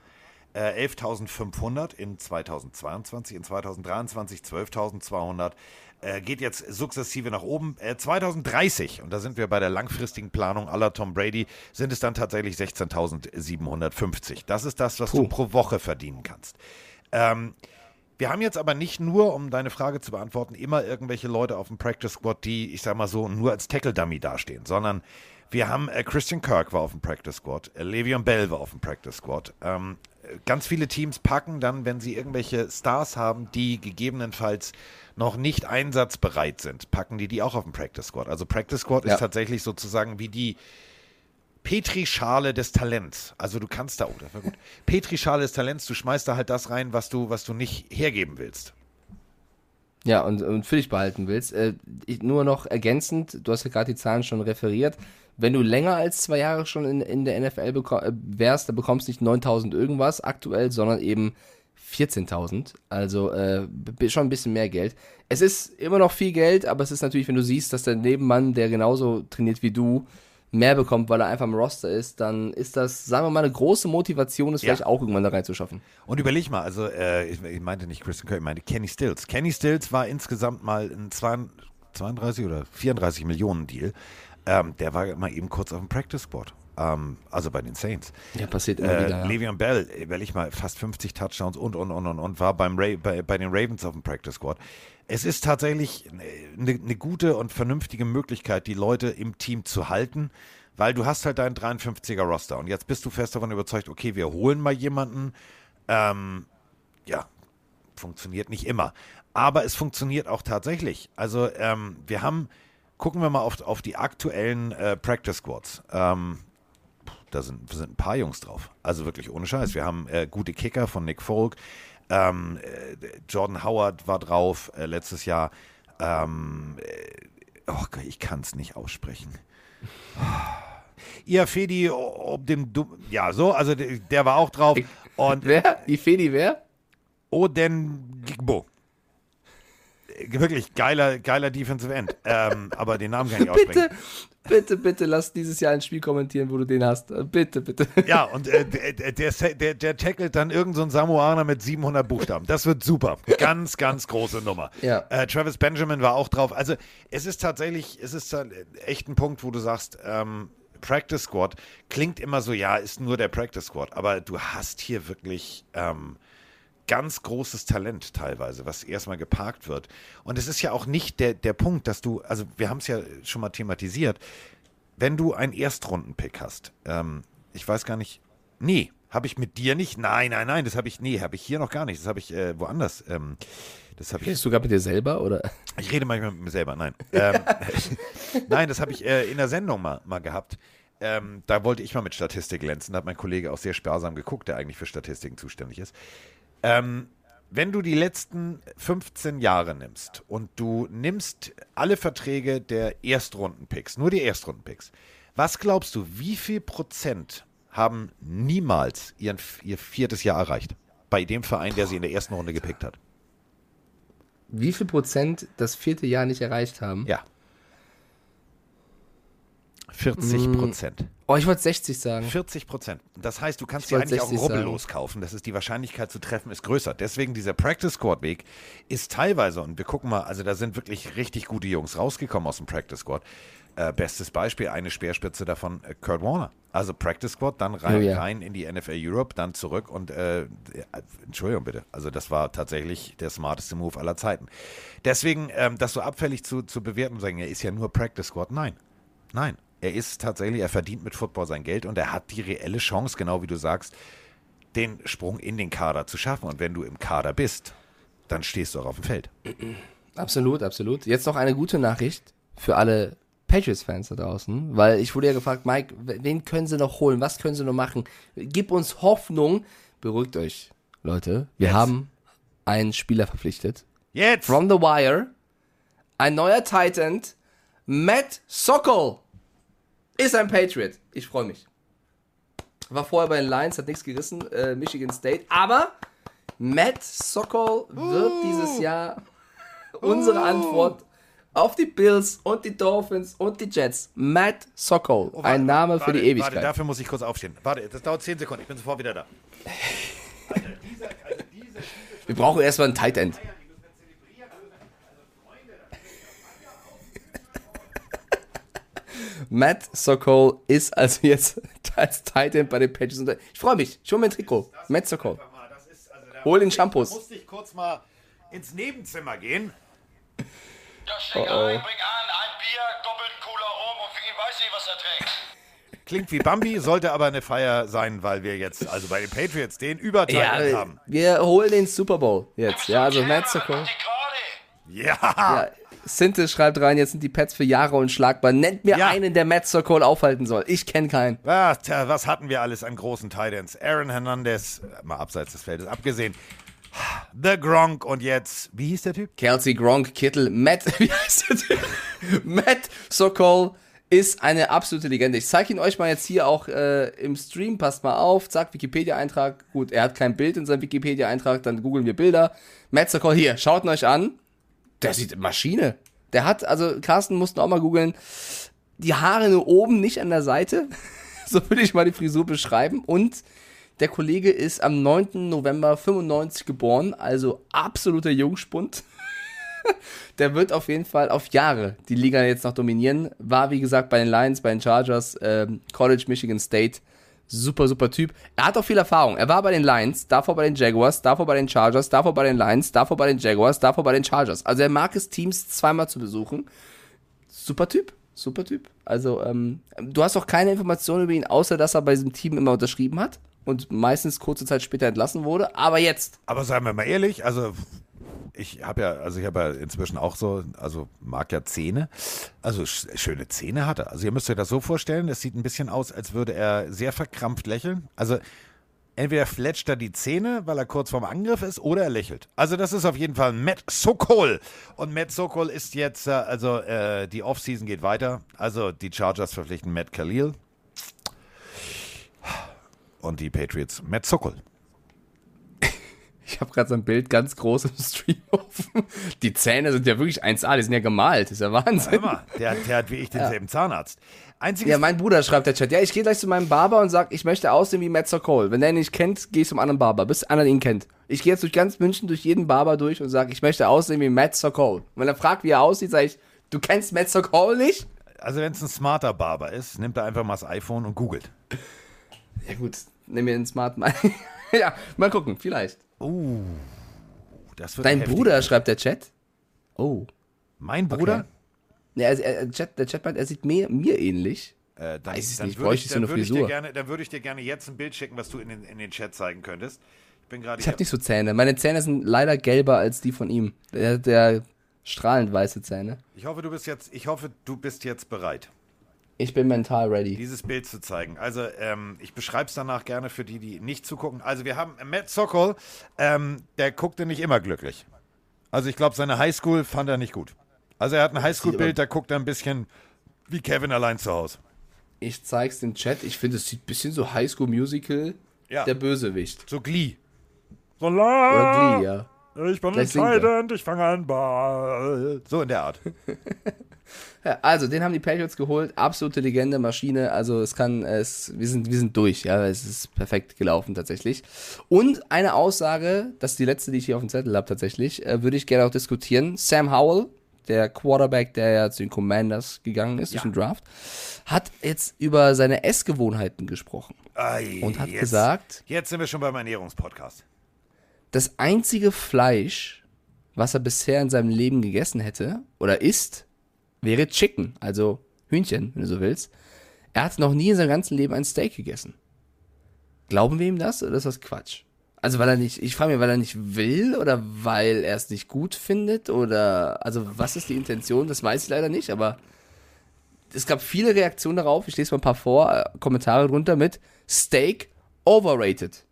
Äh, 11.500 in 2022, in 2023 12.200. Äh, geht jetzt sukzessive nach oben. Äh, 2030, und da sind wir bei der langfristigen Planung aller Tom Brady, sind es dann tatsächlich 16.750. Das ist das, was du pro Woche verdienen kannst. Ähm, wir wir haben jetzt aber nicht nur, um deine Frage zu beantworten, immer irgendwelche Leute auf dem Practice Squad, die, ich sag mal so, nur als Tackle-Dummy dastehen, sondern wir haben äh, Christian Kirk war auf dem Practice Squad, äh, Le'Veon Bell war auf dem Practice Squad. Ähm, ganz viele Teams packen dann, wenn sie irgendwelche Stars haben, die gegebenenfalls noch nicht einsatzbereit sind, packen die die auch auf dem Practice Squad. Also Practice Squad Ja. ist tatsächlich sozusagen wie die Petrischale des Talents. Also du kannst da, oh, das war gut. Petrischale des Talents, du schmeißt da halt das rein, was du, was du nicht hergeben willst. Ja, und, und für dich behalten willst. Äh, ich, nur noch ergänzend, du hast ja gerade die Zahlen schon referiert. Wenn du länger als zwei Jahre schon in, in der NFL äh, wärst, dann bekommst du nicht 9000 irgendwas aktuell, sondern eben 14.000. Also äh, schon ein bisschen mehr Geld. Es ist immer noch viel Geld, aber es ist natürlich, wenn du siehst, dass der Nebenmann, der genauso trainiert wie du, mehr bekommt, weil er einfach im Roster ist, dann ist das, sagen wir mal, eine große Motivation, es Ja. vielleicht auch irgendwann da reinzuschaffen. Und überleg mal, also äh, ich, ich meinte nicht Christian Kirk, ich meinte Kenny Stills. Kenny Stills war insgesamt mal ein 32 32 oder 34 Millionen Deal. Ähm, der war mal eben kurz auf dem Practice Squad. Ähm, also bei den Saints. Ja, passiert immer Äh, wieder. Ja. Le'Veon Bell, überleg mal, fast 50 Touchdowns und, und, und, und, und, war beim Ra bei, bei den Ravens auf dem Practice Squad. Es ist tatsächlich eine, eine gute und vernünftige Möglichkeit, die Leute im Team zu halten, weil du hast halt deinen 53er Roster und jetzt bist du fest davon überzeugt, okay, wir holen mal jemanden, ähm, ja, funktioniert nicht immer. Aber es funktioniert auch tatsächlich. Also ähm, wir haben, gucken wir mal auf, auf die aktuellen äh, Practice Squads. Ähm, da sind, sind ein paar Jungs drauf. Also wirklich ohne Scheiß. Wir haben äh, gute Kicker von Nick Folk. Ähm, äh, Jordan Howard war drauf äh, letztes Jahr. Ähm, äh, oh Gott, ich kann es nicht aussprechen. Ihr Fedi, ob dem du ja so, also der, der war auch drauf. Und Wer? Die Fedi wer? Oden Gigbo. Wirklich geiler, geiler Defensive End. Ähm, aber den Namen kann ich aussprechen. Bitte, bitte, bitte lass dieses Jahr ein Spiel kommentieren, wo du den hast. Bitte, bitte. Ja, und äh, der, der, der, der tackelt dann irgendein so Samoaner mit 700 Buchstaben. Das wird super. Ganz, ganz große Nummer. Ja. Äh, Travis Benjamin war auch drauf. Also es ist tatsächlich, es ist echt ein Punkt, wo du sagst, ähm, Practice Squad klingt immer so, ja, ist nur der Practice Squad. Aber du hast hier wirklich ähm, ganz großes Talent teilweise, was erstmal geparkt wird. Und es ist ja auch nicht der, der Punkt, dass du, also wir haben es ja schon mal thematisiert, wenn du einen Erstrundenpick hast, ähm, ich weiß gar nicht, nee, habe ich mit dir nicht? Nein, nein, nein, das habe ich, nee, habe ich hier noch gar nicht, das habe ich äh, woanders. Ähm, das habe ich, Redest du gerade mit dir selber, oder? ich rede manchmal mit mir selber, nein. Ähm, <laughs> nein, das habe ich äh, in der Sendung mal, mal gehabt. Ähm, da wollte ich mal mit Statistik glänzen, da hat mein Kollege auch sehr sparsam geguckt, der eigentlich für Statistiken zuständig ist. Ähm, wenn du die letzten 15 Jahre nimmst und du nimmst alle Verträge der Erstrundenpicks, nur die Erstrundenpicks, was glaubst du, wie viel Prozent haben niemals ihren, ihr viertes Jahr erreicht? Bei dem Verein, der sie in der ersten Runde gepickt hat. Wie viel Prozent das vierte Jahr nicht erreicht haben? Ja. 40 Prozent. Oh, ich wollte 60 sagen. 40 Prozent. Das heißt, du kannst dir eigentlich auch 60 rubbellos kaufen. Das ist die Wahrscheinlichkeit zu treffen, ist größer. Deswegen dieser Practice Squad Weg ist teilweise, und wir gucken mal, also da sind wirklich richtig gute Jungs rausgekommen aus dem Practice Squad. Äh, bestes Beispiel, eine Speerspitze davon, äh, Kurt Warner. Also Practice Squad, dann rein, Oh ja. rein in die NFL Europe, dann zurück und äh, äh, Entschuldigung bitte. Also das war tatsächlich der smarteste Move aller Zeiten. Deswegen, ähm, das so abfällig zu, zu bewerten und sagen, er ist ja nur Practice Squad. Nein. Nein. Er ist tatsächlich, er verdient mit Football sein Geld und er hat die reelle Chance, genau wie du sagst, den Sprung in den Kader zu schaffen. Und wenn du im Kader bist, dann stehst du auch auf dem Feld. <clears throat> Absolut, absolut. Jetzt noch eine gute Nachricht für alle Patriots-Fans da draußen, weil ich wurde ja gefragt, Mike, wen können sie noch holen? Was können sie noch machen? Gib uns Hoffnung. Beruhigt euch, Leute. Wir Jetzt. haben einen Spieler verpflichtet. Jetzt! From the Wire. Ein neuer Titan. Matt Sokol ist ein Patriot. Ich freue mich. War vorher bei den Lions, hat nichts gerissen. Äh, Michigan State. Aber Matt Sokol wird dieses Jahr unsere Antwort auf die Bills und die Dolphins und die Jets. Matt Sokol. ein Name für Oh, Warte, die Ewigkeit. Warte, dafür muss ich kurz aufstehen. Warte, das dauert 10 Sekunden, ich bin sofort wieder da. <laughs> Wir brauchen erstmal einen Tight End. Matt Sokol ist also jetzt <laughs> als Tight End bei den Patriots. unter- Ich freue mich. Schon mein Trikot. Matt Sokol. Hol den Shampoos. Musste ich kurz mal, ins Nebenzimmer gehen? Ja, steck Oh, oh. ein, bring an, ein Bier, doppelt cooler rum und für ihn weiß nicht, was er trinkt. Klingt wie Bambi, sollte aber eine Feier sein, weil wir jetzt, also bei den Patriots, den Überteil Ja, haben. wir holen den Super Bowl jetzt. Ja, also Matt Sokol. Ja. Ja, Sinte schreibt rein, jetzt sind die Pets für Jahre unschlagbar. Nennt mir Ja. einen, der Matt Sokol aufhalten soll. Ich kenne keinen. Tja, was hatten wir alles an großen Titans? Aaron Hernandez, mal abseits des Feldes abgesehen. The Gronk und jetzt, wie hieß der Typ? Kelsey Gronk, Kittel, Matt, <laughs> wie heißt der Typ? Matt Sokol ist eine absolute Legende. Ich zeige ihn euch mal jetzt hier auch äh, im Stream. Passt mal auf. Zack, Wikipedia-Eintrag. Gut, er hat kein Bild in seinem Wikipedia-Eintrag. Dann googeln wir Bilder. Matt Sokol, hier, schaut ihn euch an. Der sieht Maschine. Der hat, also Carsten mussten auch mal googeln, die Haare nur oben, nicht an der Seite. <laughs> so würde ich mal die Frisur beschreiben. Und der Kollege ist am 9. November 95 geboren, also absoluter Jungspund. <laughs> Der wird auf jeden Fall auf Jahre die Liga jetzt noch dominieren. War, wie gesagt, bei den Lions, bei den Chargers, ähm, College, Michigan State. Super, super Typ. Er hat auch viel Erfahrung. Er war bei den Lions, davor bei den Jaguars, davor bei den Chargers, davor bei den Lions, davor bei den Jaguars, davor bei den Chargers. Also er mag es, Teams zweimal zu besuchen. Super Typ. Super Typ. Also, ähm, du hast auch keine Informationen über ihn, außer dass er bei diesem Team immer unterschrieben hat und meistens kurze Zeit später entlassen wurde. Aber jetzt. Aber seien wir mal ehrlich, also ich habe ja, also ich habe ja inzwischen auch so, also mag ja Zähne, also sch schöne Zähne hat er. Also ihr müsst euch das so vorstellen, das sieht ein bisschen aus, als würde er sehr verkrampft lächeln. Also entweder fletscht er die Zähne, weil er kurz vorm Angriff ist, oder er lächelt. Also das ist auf jeden Fall Matt Sokol. Und Matt Sokol ist jetzt, äh, also äh, die Offseason geht weiter. Also die Chargers verpflichten Matt Khalil. Und die Patriots Matt Sokol. Ich habe gerade so ein Bild ganz groß im Stream <laughs> offen. Die Zähne sind ja wirklich 1A, die sind ja gemalt. Das ist ja Wahnsinn. Immer. Der, der hat wie ich denselben Zahnarzt. Einziges, Ja, mein Bruder schreibt der Chat. Ja, ich gehe gleich zu meinem Barber und sag, ich möchte aussehen wie Matt Cole. Wenn der ihn nicht kennt, geh ich zum anderen Barber, bis einer ihn kennt. Ich gehe jetzt durch ganz München, durch jeden Barber durch und sag, ich möchte aussehen wie Matt Cole. Und wenn er fragt, wie er aussieht, sage ich, du kennst Matt Cole nicht? also wenn es ein smarter Barber ist, nimmt er einfach mal das iPhone und googelt. Ja gut, nimm mir den Smart Mic. <laughs> ja, mal gucken, vielleicht. Das wird Dein heftig. Bruder schreibt der Chat. Oh. Mein Bruder? Okay. Ja, also, er, Chat, der Chat meint, er sieht mir, mir ähnlich. Äh, dann, Weiß es dann nicht, würde bräuchte ich, ich so dann eine würde ich dir gerne, dann würde ich dir gerne jetzt ein Bild schicken, was du in den, in den Chat zeigen könntest. Ich bin gerade Ich habe nicht so Zähne. Meine Zähne sind leider gelber als die von ihm. Der, der strahlend weiße Zähne. Ich hoffe, du bist jetzt, ich hoffe, du bist jetzt bereit, Ich bin mental ready. dieses Bild zu zeigen. Also ähm, ich beschreibe es danach gerne für die, die nicht zugucken. Also wir haben Matt Sokol, ähm, der guckte nicht immer glücklich. Also ich glaube, seine Highschool fand er nicht gut. Also er hat ein Highschool-Bild, da guckt er ein bisschen wie Kevin allein zu Hause. Ich zeig's im Chat. Ich finde, es sieht ein bisschen so High School Musical. Ja. Der Bösewicht. So Glee. So Oder la, Glee, ja. Ich bin er. entscheidend, ich fange an Ball. So in der Art. <laughs> ja. Also, den haben die Patriots geholt. Absolute Legende, Maschine. Also, es kann, es, wir sind, wir sind durch. Ja, es ist perfekt gelaufen tatsächlich. Und eine Aussage, das ist die letzte, die ich hier auf dem Zettel habe tatsächlich, äh, würde ich gerne auch diskutieren. Sam Howell, der Quarterback, der ja zu den Commanders gegangen ist durch den Draft, hat jetzt über seine Essgewohnheiten gesprochen. Ei, Und hat jetzt, gesagt, Jetzt sind wir schon beim Ernährungspodcast. Das einzige Fleisch, was er bisher in seinem Leben gegessen hätte oder isst, wäre Chicken, also Hühnchen, wenn du so willst. Er hat noch nie in seinem ganzen Leben ein Steak gegessen. Glauben wir ihm das oder ist das Quatsch? Also weil er nicht, ich frage mich, weil er nicht will oder weil er es nicht gut findet oder, also was ist die Intention, das weiß ich leider nicht, aber es gab viele Reaktionen darauf, ich lese mal ein paar vor, äh, Kommentare drunter mit Steak overrated.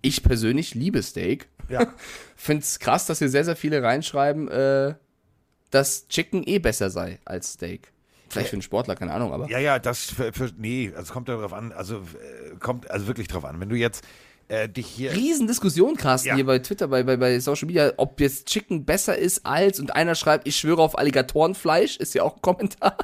Ich persönlich liebe Steak. Ja. <laughs> Find's krass, dass hier sehr, sehr viele reinschreiben, äh, dass Chicken eh besser sei als Steak. Vielleicht für einen Sportler, keine Ahnung, aber. Ja, ja, das für, für nee, also es kommt darauf an, also äh, kommt also wirklich drauf an. Wenn du jetzt äh, dich hier Riesendiskussion, Carsten, Ja. hier bei Twitter, bei, bei, bei Social Media, ob jetzt Chicken besser ist als und einer schreibt, ich schwöre auf Alligatorenfleisch, ist ja auch ein Kommentar.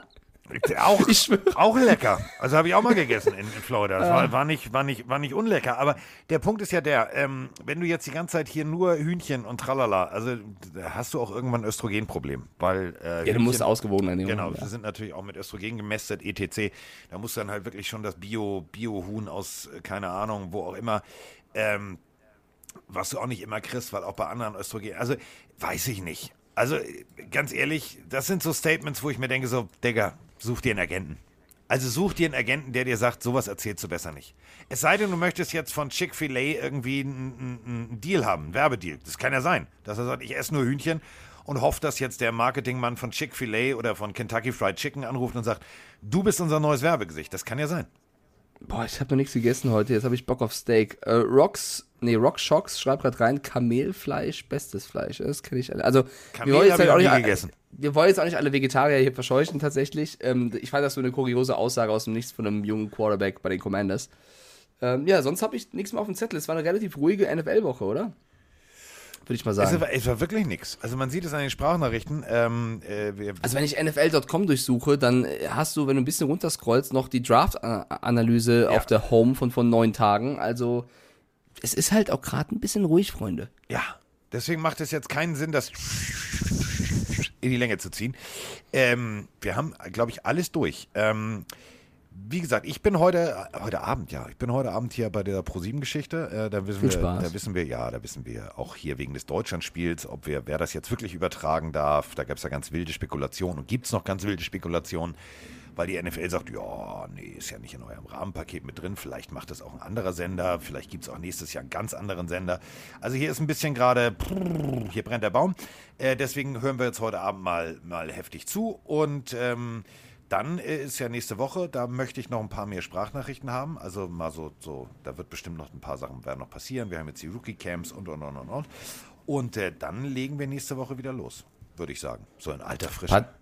Auch Ich auch lecker. Also habe ich auch mal gegessen in, in Florida. Das war, war nicht war nicht war nicht unlecker, aber der Punkt ist ja der, ähm, wenn du jetzt die ganze Zeit hier nur Hühnchen und tralala, also hast du auch irgendwann ein Östrogenproblem, weil äh, Ja, du musst ausgewogen ernähren. Genau, Ja. sind natürlich auch mit Östrogen gemästet, etc. Da muss dann halt wirklich schon das Bio, Bio-Huhn aus, äh, keine Ahnung, wo auch immer. Ähm, was du auch nicht immer kriegst, weil auch bei anderen Östrogen, also weiß ich nicht. Also ganz ehrlich, das sind so Statements, wo ich mir denke so, Digga, such dir einen Agenten. Also such dir einen Agenten, der dir sagt, sowas erzählst du besser nicht. Es sei denn, du möchtest jetzt von Chick-fil-A irgendwie einen, einen Deal haben, einen Werbedeal. Das kann ja sein, dass er sagt, ich esse nur Hühnchen und hofft, dass jetzt der Marketingmann von Chick-fil-A oder von Kentucky Fried Chicken anruft und sagt, du bist unser neues Werbegesicht. Das kann ja sein. Boah, ich habe noch nichts gegessen heute. Jetzt habe ich Bock auf Steak. Äh, Rocks, nee, Rock Shocks schreibt gerade rein, Kamelfleisch, bestes Fleisch. Das kenne ich alle. Also, Kamel wir wollen, jetzt halt auch nicht, gegessen. wir wollen jetzt auch nicht alle Vegetarier hier verscheuchen, tatsächlich. Ähm, ich fand das so eine kuriose Aussage aus dem Nichts von einem jungen Quarterback bei den Commanders. Ähm, ja, sonst habe ich nichts mehr auf dem Zettel. Es war eine relativ ruhige NFL-Woche, oder? Würde ich mal Es sagen. war, es war wirklich nichts. Also man sieht es an den Sprachnachrichten. Ähm, äh, Also wenn ich NFL.com durchsuche, dann hast du, wenn du ein bisschen runterscrollst, noch die Draft-Analyse auf der Home von von neun Tagen. Also es ist halt auch gerade ein bisschen ruhig, Freunde. Ja, deswegen macht es jetzt keinen Sinn, das in die Länge zu ziehen. Ähm, wir haben, glaube ich, alles durch. Ähm, wie gesagt, ich bin heute, heute Abend, ja, ich bin heute Abend hier bei der ProSieben-Geschichte. Äh, da wissen Viel wir, Spaß. da wissen wir, ja, da wissen wir auch hier wegen des Deutschlandspiels, ob wir, wer das jetzt wirklich übertragen darf. Da gab es ja ganz wilde Spekulationen und gibt es noch ganz wilde Spekulationen, weil die NFL sagt, ja, nee, ist ja nicht in eurem Rahmenpaket mit drin. Vielleicht macht das auch ein anderer Sender, vielleicht gibt es auch nächstes Jahr einen ganz anderen Sender. Also hier ist ein bisschen gerade, hier brennt der Baum. Äh, deswegen hören wir jetzt heute Abend mal, mal heftig zu und ähm, dann äh, ist ja nächste Woche, da möchte ich noch ein paar mehr Sprachnachrichten haben. Also mal so, so da wird bestimmt noch ein paar Sachen werden noch passieren. Wir haben jetzt die Rookie-Camps und, und, und, und, und. Und äh, dann legen wir nächste Woche wieder los, würde ich sagen. So in alter Frische. Pat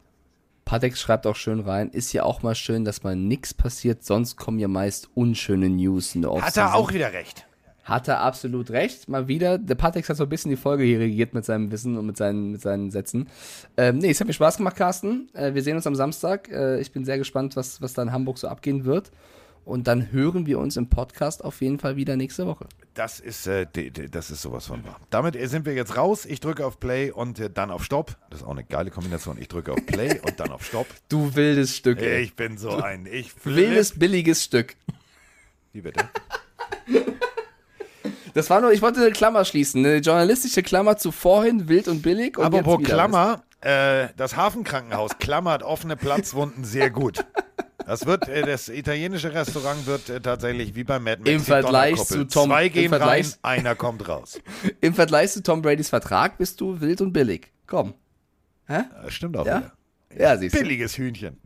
Patek schreibt auch schön rein, ist ja auch mal schön, dass mal nichts passiert, sonst kommen ja meist unschöne News in der Hat Offseason. er auch wieder recht. Hat er absolut recht. Mal wieder. Der Patex hat so ein bisschen die Folge hier regiert mit seinem Wissen und mit seinen, mit seinen Sätzen. Ähm, nee, es hat mir Spaß gemacht, Carsten. Äh, wir sehen uns am Samstag. Äh, ich bin sehr gespannt, was, was da in Hamburg so abgehen wird. Und dann hören wir uns im Podcast auf jeden Fall wieder nächste Woche. Das ist, äh, das ist sowas von wahr. Damit äh, sind wir jetzt raus. Ich drücke auf Play und äh, dann auf Stopp. Das ist auch eine geile Kombination. Ich drücke auf Play <laughs> und dann auf Stopp. Du wildes Stück. ey. Ich bin so ein. Ich Wildes, billiges Stück. Wie bitte? Das war nur, ich wollte eine Klammer schließen. Eine journalistische Klammer zu vorhin, wild und billig. Und Apropos Klammer, äh, das Hafenkrankenhaus klammert offene Platzwunden sehr gut. Das wird, äh, das italienische Restaurant wird äh, tatsächlich wie bei Mad Max. Im Vergleich zu Tom- Zwei gehen rein, einer kommt raus. <laughs> Im Vergleich zu Tom Bradys Vertrag bist du wild und billig. Komm. Äh, Stimmt auch Ja? wieder. Ja, siehst. Billiges Hühnchen.